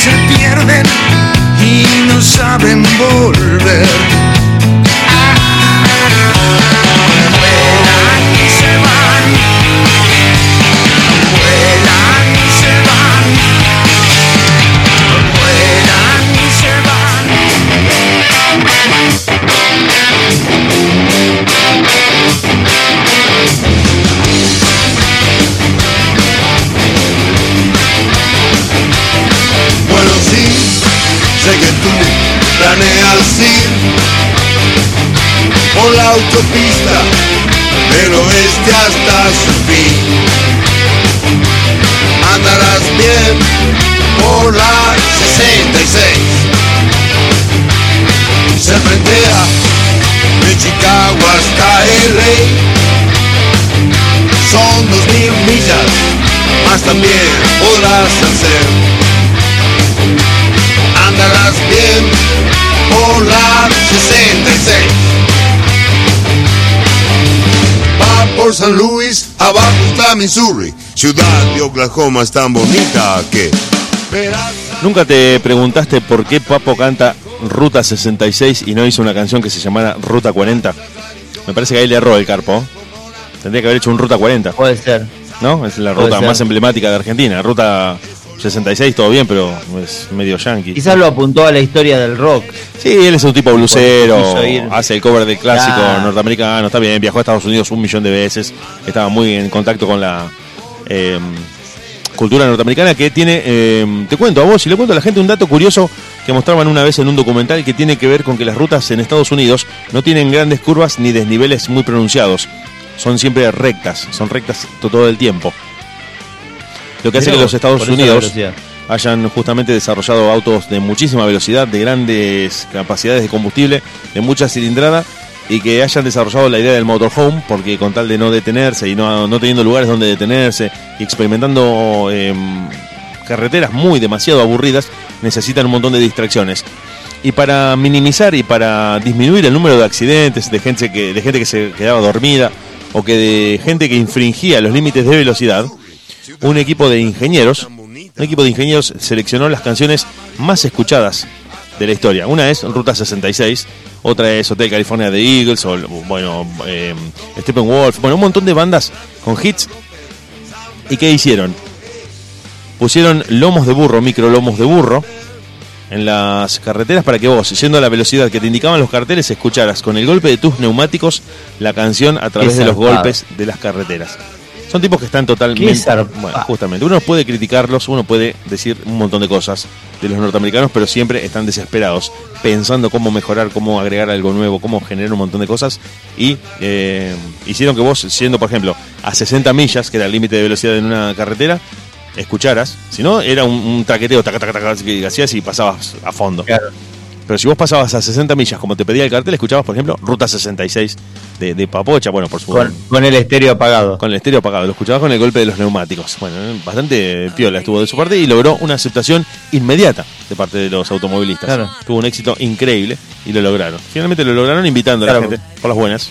Speaker 10: Se pierden y no saben volver.
Speaker 5: También podrás hacer andarás bien por la 66. Va por San Luis, abajo está Missouri. Ciudad de Oklahoma es tan bonita que.
Speaker 1: ¿Nunca te preguntaste por qué Papo canta Ruta 66 y no hizo una canción que se llamara Ruta 40? Me parece que ahí le erró el carpo. Tendría que haber hecho un Ruta 40.
Speaker 3: Puede ser.
Speaker 1: ¿No? Es la ruta más emblemática de Argentina. Ruta 66, todo bien, pero es medio yankee.
Speaker 3: Quizás lo apuntó a la historia del rock.
Speaker 1: Sí, él es un tipo blusero, hace el cover del clásico
Speaker 3: Claro.
Speaker 1: norteamericano, está bien, viajó a Estados Unidos un millón de veces, estaba muy en contacto con la eh, cultura norteamericana que tiene, eh, te cuento a vos y le cuento a la gente un dato curioso que mostraban una vez en un documental que tiene que ver con que las rutas en Estados Unidos no tienen grandes curvas ni desniveles muy pronunciados, son siempre rectas, son rectas to- todo el tiempo. Lo que hace que los Estados Unidos hayan justamente desarrollado autos de muchísima velocidad, de grandes capacidades de combustible, de mucha cilindrada y que hayan desarrollado la idea del motorhome porque con tal de no detenerse y no, no teniendo lugares donde detenerse y experimentando em, carreteras muy demasiado aburridas, necesitan un montón de distracciones. Y para minimizar y para disminuir el número de accidentes, de gente que, de gente que se quedaba dormida o que de gente que infringía los límites de velocidad, un equipo de ingenieros, un equipo de ingenieros seleccionó las canciones más escuchadas de la historia. Una es Ruta 66, otra es Hotel California de Eagles, o bueno, eh, Steppenwolf, bueno, un montón de bandas con hits. ¿Y qué hicieron? Pusieron lomos de burro, micro lomos de burro, en las carreteras para que vos, yendo a la velocidad que te indicaban los carteles, escucharas con el golpe de tus neumáticos la canción a través de los golpes de las carreteras. Son tipos que están totalmente... Bueno, justamente. Uno puede criticarlos, uno puede decir un montón de cosas de los norteamericanos, pero siempre están desesperados, pensando cómo mejorar, cómo agregar algo nuevo, cómo generar un montón de cosas. Y eh, hicieron que vos, siendo, por ejemplo, a 60 millas, que era el límite de velocidad en una carretera, escucharas. Si no, era un, un traqueteo, taca, taca, taca, que hacías y pasabas a fondo. Pero si vos pasabas a 60 millas, como te pedía el cartel, escuchabas, por ejemplo, Ruta 66 de, de Papocha, bueno, por su
Speaker 3: Con, con el estéreo apagado.
Speaker 1: con el estéreo apagado, lo escuchabas con el golpe de los neumáticos. Bueno, bastante piola estuvo de su parte y logró una aceptación inmediata de parte de los automovilistas.
Speaker 3: Claro.
Speaker 1: Tuvo un éxito increíble y lo lograron. Finalmente lo lograron invitando a la
Speaker 3: Claro.
Speaker 1: gente por las buenas.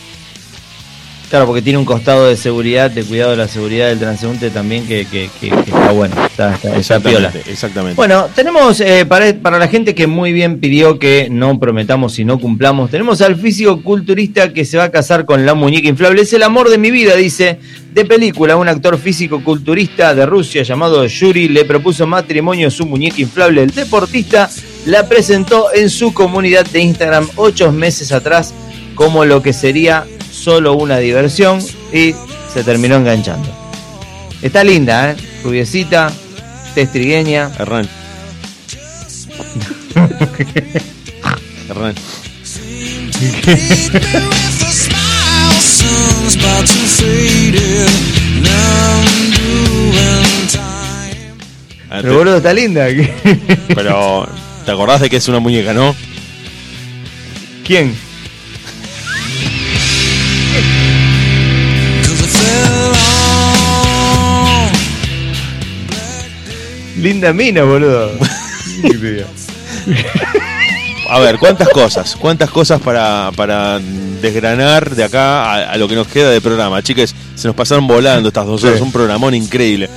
Speaker 3: Claro, porque tiene un costado de seguridad, de cuidado de la seguridad del transeúnte también que, que- que- que está bueno. Está, está- está piola.
Speaker 1: Exactamente, exactamente.
Speaker 3: Bueno, tenemos eh, para, para la gente que muy bien pidió que no prometamos y no cumplamos, tenemos al físico culturista que se va a casar con la muñeca inflable. Es el amor de mi vida, dice, de película. Un actor físico culturista de Rusia llamado Yuri le propuso matrimonio a su muñeca inflable. El deportista la presentó en su comunidad de Instagram ocho meses atrás como lo que sería solo una diversión y se terminó enganchando. Está linda, ¿eh? Rubiecita, testrigueña.
Speaker 1: Hernán. Hernán.
Speaker 3: Pero boludo, está linda.
Speaker 1: Pero, ¿te acordás de que es una muñeca, no?
Speaker 3: ¿Quién? Linda mina, boludo.
Speaker 1: A ver, ¿cuántas cosas? ¿Cuántas cosas para, para desgranar de acá a, a lo que nos queda de programa? Chicas, se nos pasaron volando estas dos horas,
Speaker 3: Sí.
Speaker 1: un programón increíble.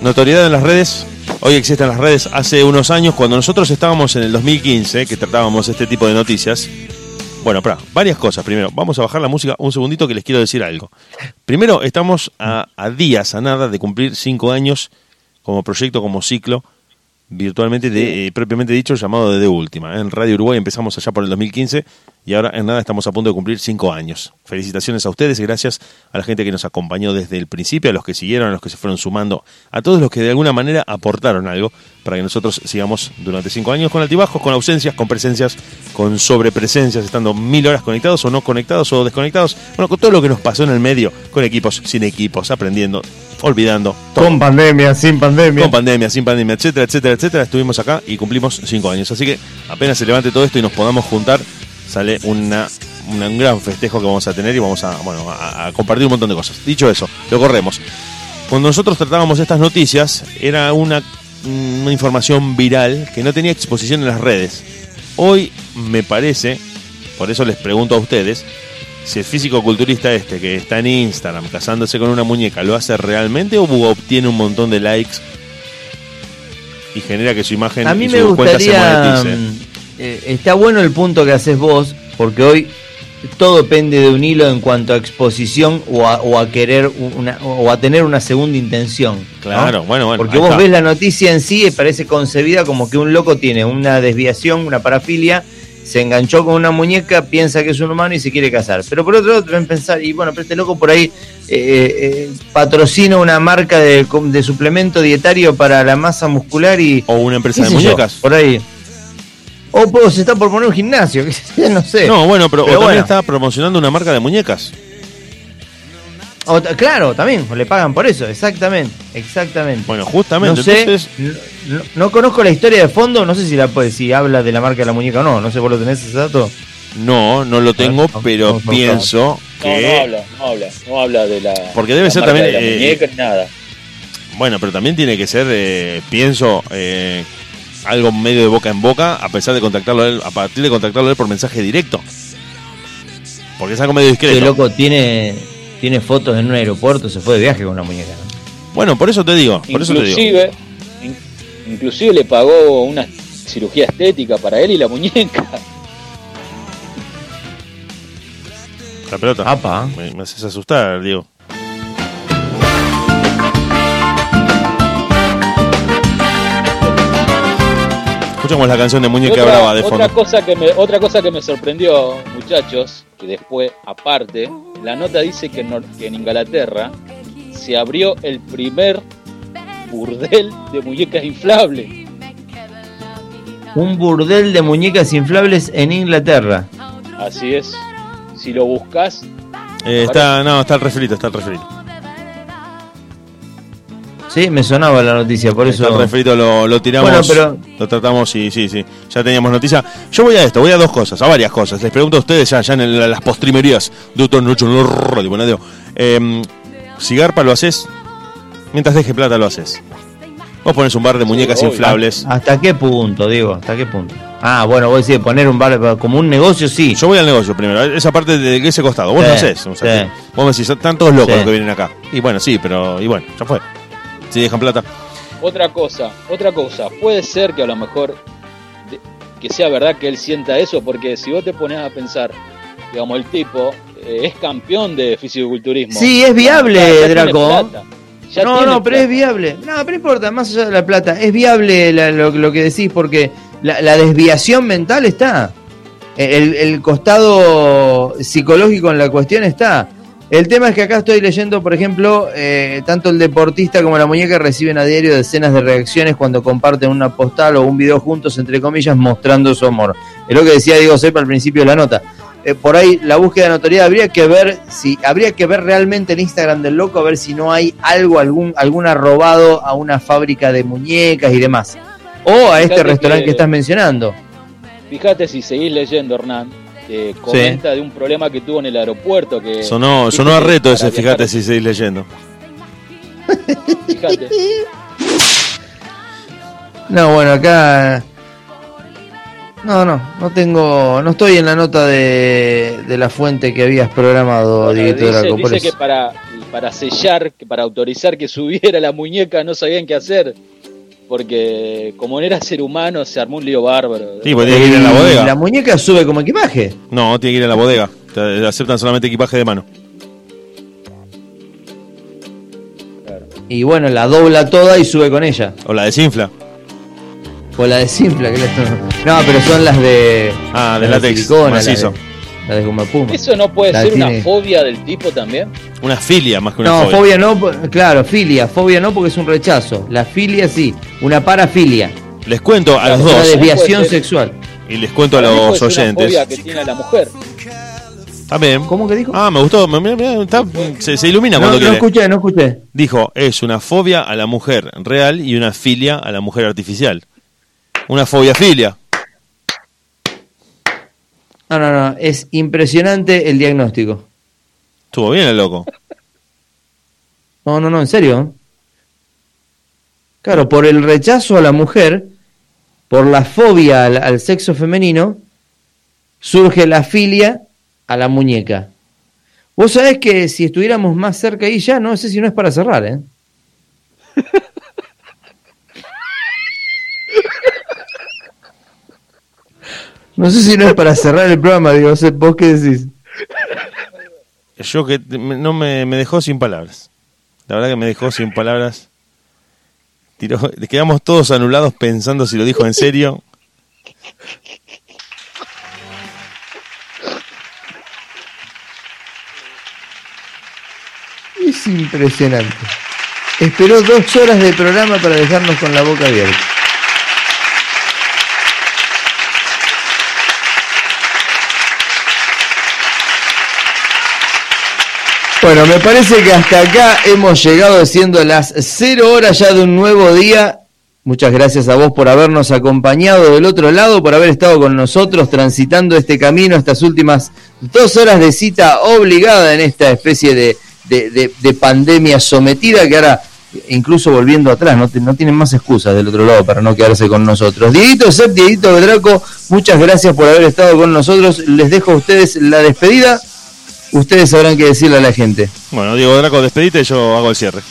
Speaker 1: Notoriedad en las redes. Hoy existen las redes. Hace unos años, cuando nosotros estábamos en el 2015, que tratábamos este tipo de noticias. Bueno, para, varias cosas. Primero, vamos a bajar la música un segundito que les quiero decir algo. Primero, estamos a, a días, a nada de cumplir cinco años como proyecto, como ciclo, virtualmente de, eh, propiamente dicho, llamado de De Última. En Radio Uruguay empezamos allá por el 2015 y ahora en nada estamos a punto de cumplir cinco años. Felicitaciones a ustedes y gracias a la gente que nos acompañó desde el principio, a los que siguieron, a los que se fueron sumando, a todos los que de alguna manera aportaron algo para que nosotros sigamos durante cinco años con altibajos, con ausencias, con presencias, con sobrepresencias, estando mil horas conectados o no conectados o desconectados. Bueno, con todo lo que nos pasó en el medio, con equipos, sin equipos, aprendiendo, olvidando. todo.
Speaker 3: Con pandemia, sin pandemia.
Speaker 1: Con pandemia, sin pandemia, etcétera, etcétera, etcétera. Estuvimos acá y cumplimos cinco años. Así que apenas se levante todo esto y nos podamos juntar, sale una, una- un gran festejo que vamos a tener y vamos a, bueno, a, a compartir un montón de cosas. Dicho eso, lo corremos. Cuando nosotros tratábamos estas noticias, era una, una información viral que no tenía exposición en las redes. Hoy me parece, por eso les pregunto a ustedes, si el físico culturista este que está en Instagram casándose con una muñeca, ¿lo hace realmente o obtiene un montón de likes y genera que su imagen
Speaker 3: A mí
Speaker 1: y
Speaker 3: me
Speaker 1: su cuenta se monetice?
Speaker 3: Eh, está bueno el punto que haces vos, porque hoy todo depende de un hilo en cuanto a exposición o a, o a querer una, o a tener una segunda intención. ¿no?
Speaker 1: Claro, bueno, bueno.
Speaker 3: Porque vos ves la noticia en sí y parece concebida como que un loco tiene una desviación, una parafilia, se enganchó con una muñeca, piensa que es un humano y se quiere casar. Pero por otro lado te ven pensar, y bueno, pero este loco por ahí eh, eh, patrocina una marca de, de suplemento dietario para la masa muscular y...
Speaker 1: O una empresa de
Speaker 3: yo,
Speaker 1: muñecas.
Speaker 3: por ahí. O pues, se está por poner un gimnasio, qué sé yo, no sé.
Speaker 1: No, bueno, pero, o
Speaker 3: Pero
Speaker 1: también
Speaker 3: bueno.
Speaker 1: está promocionando una marca de muñecas.
Speaker 3: O claro, también, le pagan por eso, exactamente, exactamente.
Speaker 1: Bueno, justamente,
Speaker 3: no sé,
Speaker 1: entonces-
Speaker 3: no, no- no conozco la historia de fondo, no sé si la si habla de la marca de la muñeca o no, no sé, vos lo tenés ese dato.
Speaker 1: No, no lo tengo,
Speaker 3: vamos-
Speaker 1: pero pienso
Speaker 2: No, no
Speaker 1: que.
Speaker 2: habla, no habla, no habla de la.
Speaker 1: Porque debe
Speaker 2: la
Speaker 1: ser
Speaker 2: marca
Speaker 1: también,
Speaker 2: de la
Speaker 1: eh,
Speaker 2: muñeca nada.
Speaker 1: Bueno, pero también tiene que ser, eh, pienso, eh, algo medio de boca en boca, a pesar de contactarlo a él, a partir de contactarlo a él por mensaje directo. Porque es algo medio discreto.
Speaker 3: Este loco tiene, tiene fotos en un aeropuerto, se fue de viaje con la muñeca. ¿no?
Speaker 1: Bueno, por eso te digo, por eso te digo.
Speaker 2: Inclusive, in- inclusive le pagó una cirugía estética para él y la muñeca.
Speaker 1: La pelota.
Speaker 3: Apa.
Speaker 1: Me, me haces asustar, Diego. Escuchamos la canción de Muñeca
Speaker 2: otra,
Speaker 1: Brava de
Speaker 2: otra
Speaker 1: fondo.
Speaker 2: cosa que me otra cosa que me sorprendió, muchachos, que después aparte, la nota dice que, en que en Inglaterra se abrió el primer burdel de muñecas inflables.
Speaker 3: Un burdel de muñecas inflables en Inglaterra.
Speaker 2: Así es. Si lo buscas,
Speaker 1: Eh, está, no, está el refrito, está el refrito.
Speaker 3: Sí, me sonaba la noticia, por eso.
Speaker 1: El refrito, lo, lo tiramos,
Speaker 3: Bueno, pero-
Speaker 1: lo tratamos y sí, sí, ya teníamos noticia. Yo voy a esto, voy a dos cosas, a varias cosas. Les pregunto a ustedes ya, ya en el- las postrimerías de Auto Noche en Radio, bueno, digo, eh, si garpa lo haces, mientras deje plata lo haces. Vos pones un bar de muñecas inflables.
Speaker 3: ¿Hasta qué punto, Diego? ¿Hasta qué punto? Ah, bueno, vos decís poner un bar como un negocio, sí.
Speaker 1: Yo voy al negocio primero, esa parte de ese costado. Vos
Speaker 3: Sí,
Speaker 1: lo haces. o sea,
Speaker 3: sí.
Speaker 1: Vos me decís, están todos locos
Speaker 3: Sí.
Speaker 1: los que vienen acá. Y bueno, sí, pero. Y bueno, ya fue. Si dejan plata.
Speaker 2: otra cosa, otra cosa, puede ser que a lo mejor de- que sea verdad que él sienta eso, porque si vos te pones a pensar, digamos, el tipo eh, es campeón de fisiculturismo.
Speaker 3: Sí, es viable,
Speaker 2: Ya- ya tiene
Speaker 3: Draco. no, no, pero
Speaker 2: plata.
Speaker 3: es viable. No, pero importa, más allá de la plata, es viable la- lo, lo que decís porque la, la desviación mental está. El, el costado psicológico en la cuestión está. El tema es que acá estoy leyendo, por ejemplo, eh, tanto el deportista como la muñeca reciben a diario decenas de reacciones cuando comparten una postal o un video juntos, entre comillas, mostrando su amor. Es lo que decía Diego Sepa al principio de la nota. Eh, por ahí la búsqueda de notoriedad habría que ver si habría que ver realmente el Instagram del loco a ver si no hay algo algún alguna robado a una fábrica de muñecas y demás o a este
Speaker 2: Fíjate
Speaker 3: restaurante
Speaker 2: que-
Speaker 3: que estás mencionando
Speaker 2: Fíjate si seguís leyendo, Hernán, eh, comenta de un problema que tuvo en el aeropuerto. que
Speaker 1: Sonó, sonó a reto ese, fíjate si seguís leyendo.
Speaker 2: Fíjate.
Speaker 3: no bueno acá no no no tengo no estoy en la nota de, de la fuente que habías programado
Speaker 2: Bueno,
Speaker 3: Dieguito
Speaker 2: dice
Speaker 3: Draco,
Speaker 2: dice que para, para sellar, que para autorizar que subiera la muñeca no sabían qué hacer. Porque como no era ser humano, se armó un lío bárbaro.
Speaker 1: Sí, pues tiene que ir a la bodega.
Speaker 3: la muñeca sube como equipaje
Speaker 1: No, tiene que ir a la bodega. Te aceptan solamente equipaje de mano.
Speaker 3: y bueno la dobla toda y sube con ella
Speaker 1: O la desinfla.
Speaker 3: o la desinfla que la- no pero son las de
Speaker 1: Ah, de
Speaker 3: las
Speaker 1: látex,
Speaker 3: silicona, las
Speaker 1: macizo.
Speaker 3: de, las de goma puma
Speaker 2: ¿Eso no puede
Speaker 3: La
Speaker 2: ser
Speaker 3: tiene-
Speaker 2: una fobia del tipo también?
Speaker 1: Una filia más que una
Speaker 3: no,
Speaker 1: fobia.
Speaker 3: fobia no, claro, filia, fobia no porque es un rechazo. La filia sí, una parafilia,
Speaker 1: Les cuento a los
Speaker 3: una
Speaker 1: dos.
Speaker 3: desviación
Speaker 2: puede ser.
Speaker 3: sexual.
Speaker 1: Y les cuento a los
Speaker 2: una
Speaker 1: oyentes.
Speaker 2: fobia que tiene la mujer.
Speaker 1: También.
Speaker 3: ¿Cómo que dijo?
Speaker 1: Ah, me gustó. me- está- se, se ilumina
Speaker 3: No,
Speaker 1: cuando
Speaker 3: no
Speaker 1: quiere.
Speaker 3: escuché, no escuché.
Speaker 1: Dijo, es una fobia a la mujer real y una filia a la mujer artificial. Una fobia filia.
Speaker 3: No, no, no, es impresionante el diagnóstico.
Speaker 1: Estuvo bien el loco.
Speaker 3: No, no, no, en serio. Claro, por el rechazo a la mujer, por la fobia al, al sexo femenino, surge la filia a la muñeca. Vos sabés que si estuviéramos más cerca ahí ya, no sé si no es para cerrar, ¿eh? No sé si no es para cerrar el programa, digo, ¿vos qué decís?
Speaker 1: Yo que no me, me dejó sin palabras. La verdad que me dejó sin palabras. Tiró, quedamos todos anulados pensando si lo dijo en serio.
Speaker 3: Es impresionante. Esperó dos horas de programa para dejarnos con la boca abierta. Bueno, me parece que hasta acá hemos llegado siendo las 0 horas ya de un nuevo día. Muchas gracias a vos por habernos acompañado del otro lado, por haber estado con nosotros transitando este camino, estas últimas dos horas de cita obligada en esta especie de, de- de- de pandemia sometida que ahora, incluso volviendo atrás, no, no tienen más excusas del otro lado para no quedarse con nosotros. Dieguito Sep, Dieguito Draco, muchas gracias por haber estado con nosotros. Les dejo a ustedes la despedida. Ustedes sabrán qué decirle a la gente.
Speaker 1: Bueno, Diego Draco, despedite, yo hago el cierre.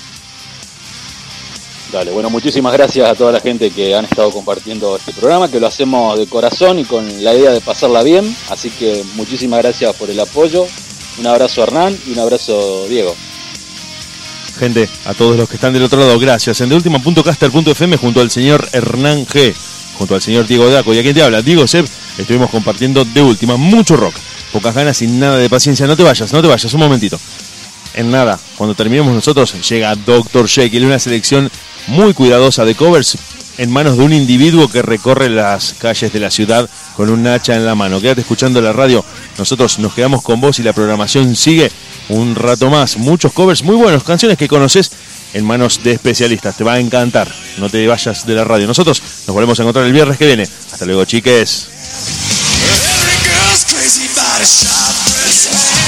Speaker 2: Dale, bueno, muchísimas gracias a toda la gente que han estado compartiendo este programa, que lo hacemos de corazón y con la idea de pasarla bien. Así que muchísimas gracias por el apoyo. Un abrazo a Hernán y un abrazo Diego.
Speaker 1: Gente, a todos los que están del otro lado, gracias. En deultima.caster.fm junto al señor Hernán G, junto al señor Diego Draco y a quien te habla, Diego Seb, estuvimos compartiendo de última mucho rock, pocas ganas y nada de paciencia. No te vayas, no te vayas, un momentito. En nada, cuando terminemos nosotros, llega Dr. Jekyll, una selección muy cuidadosa de covers en manos de un individuo que recorre las calles de la ciudad con un hacha en la mano. Quédate escuchando la radio, nosotros nos quedamos con vos y la programación sigue un rato más. Muchos covers muy buenos, canciones que conoces en manos de especialistas. Te va a encantar, no te vayas de la radio. Nosotros nos volvemos a encontrar el viernes que viene. Hasta luego, chiques.
Speaker 10: gotta stop pretending.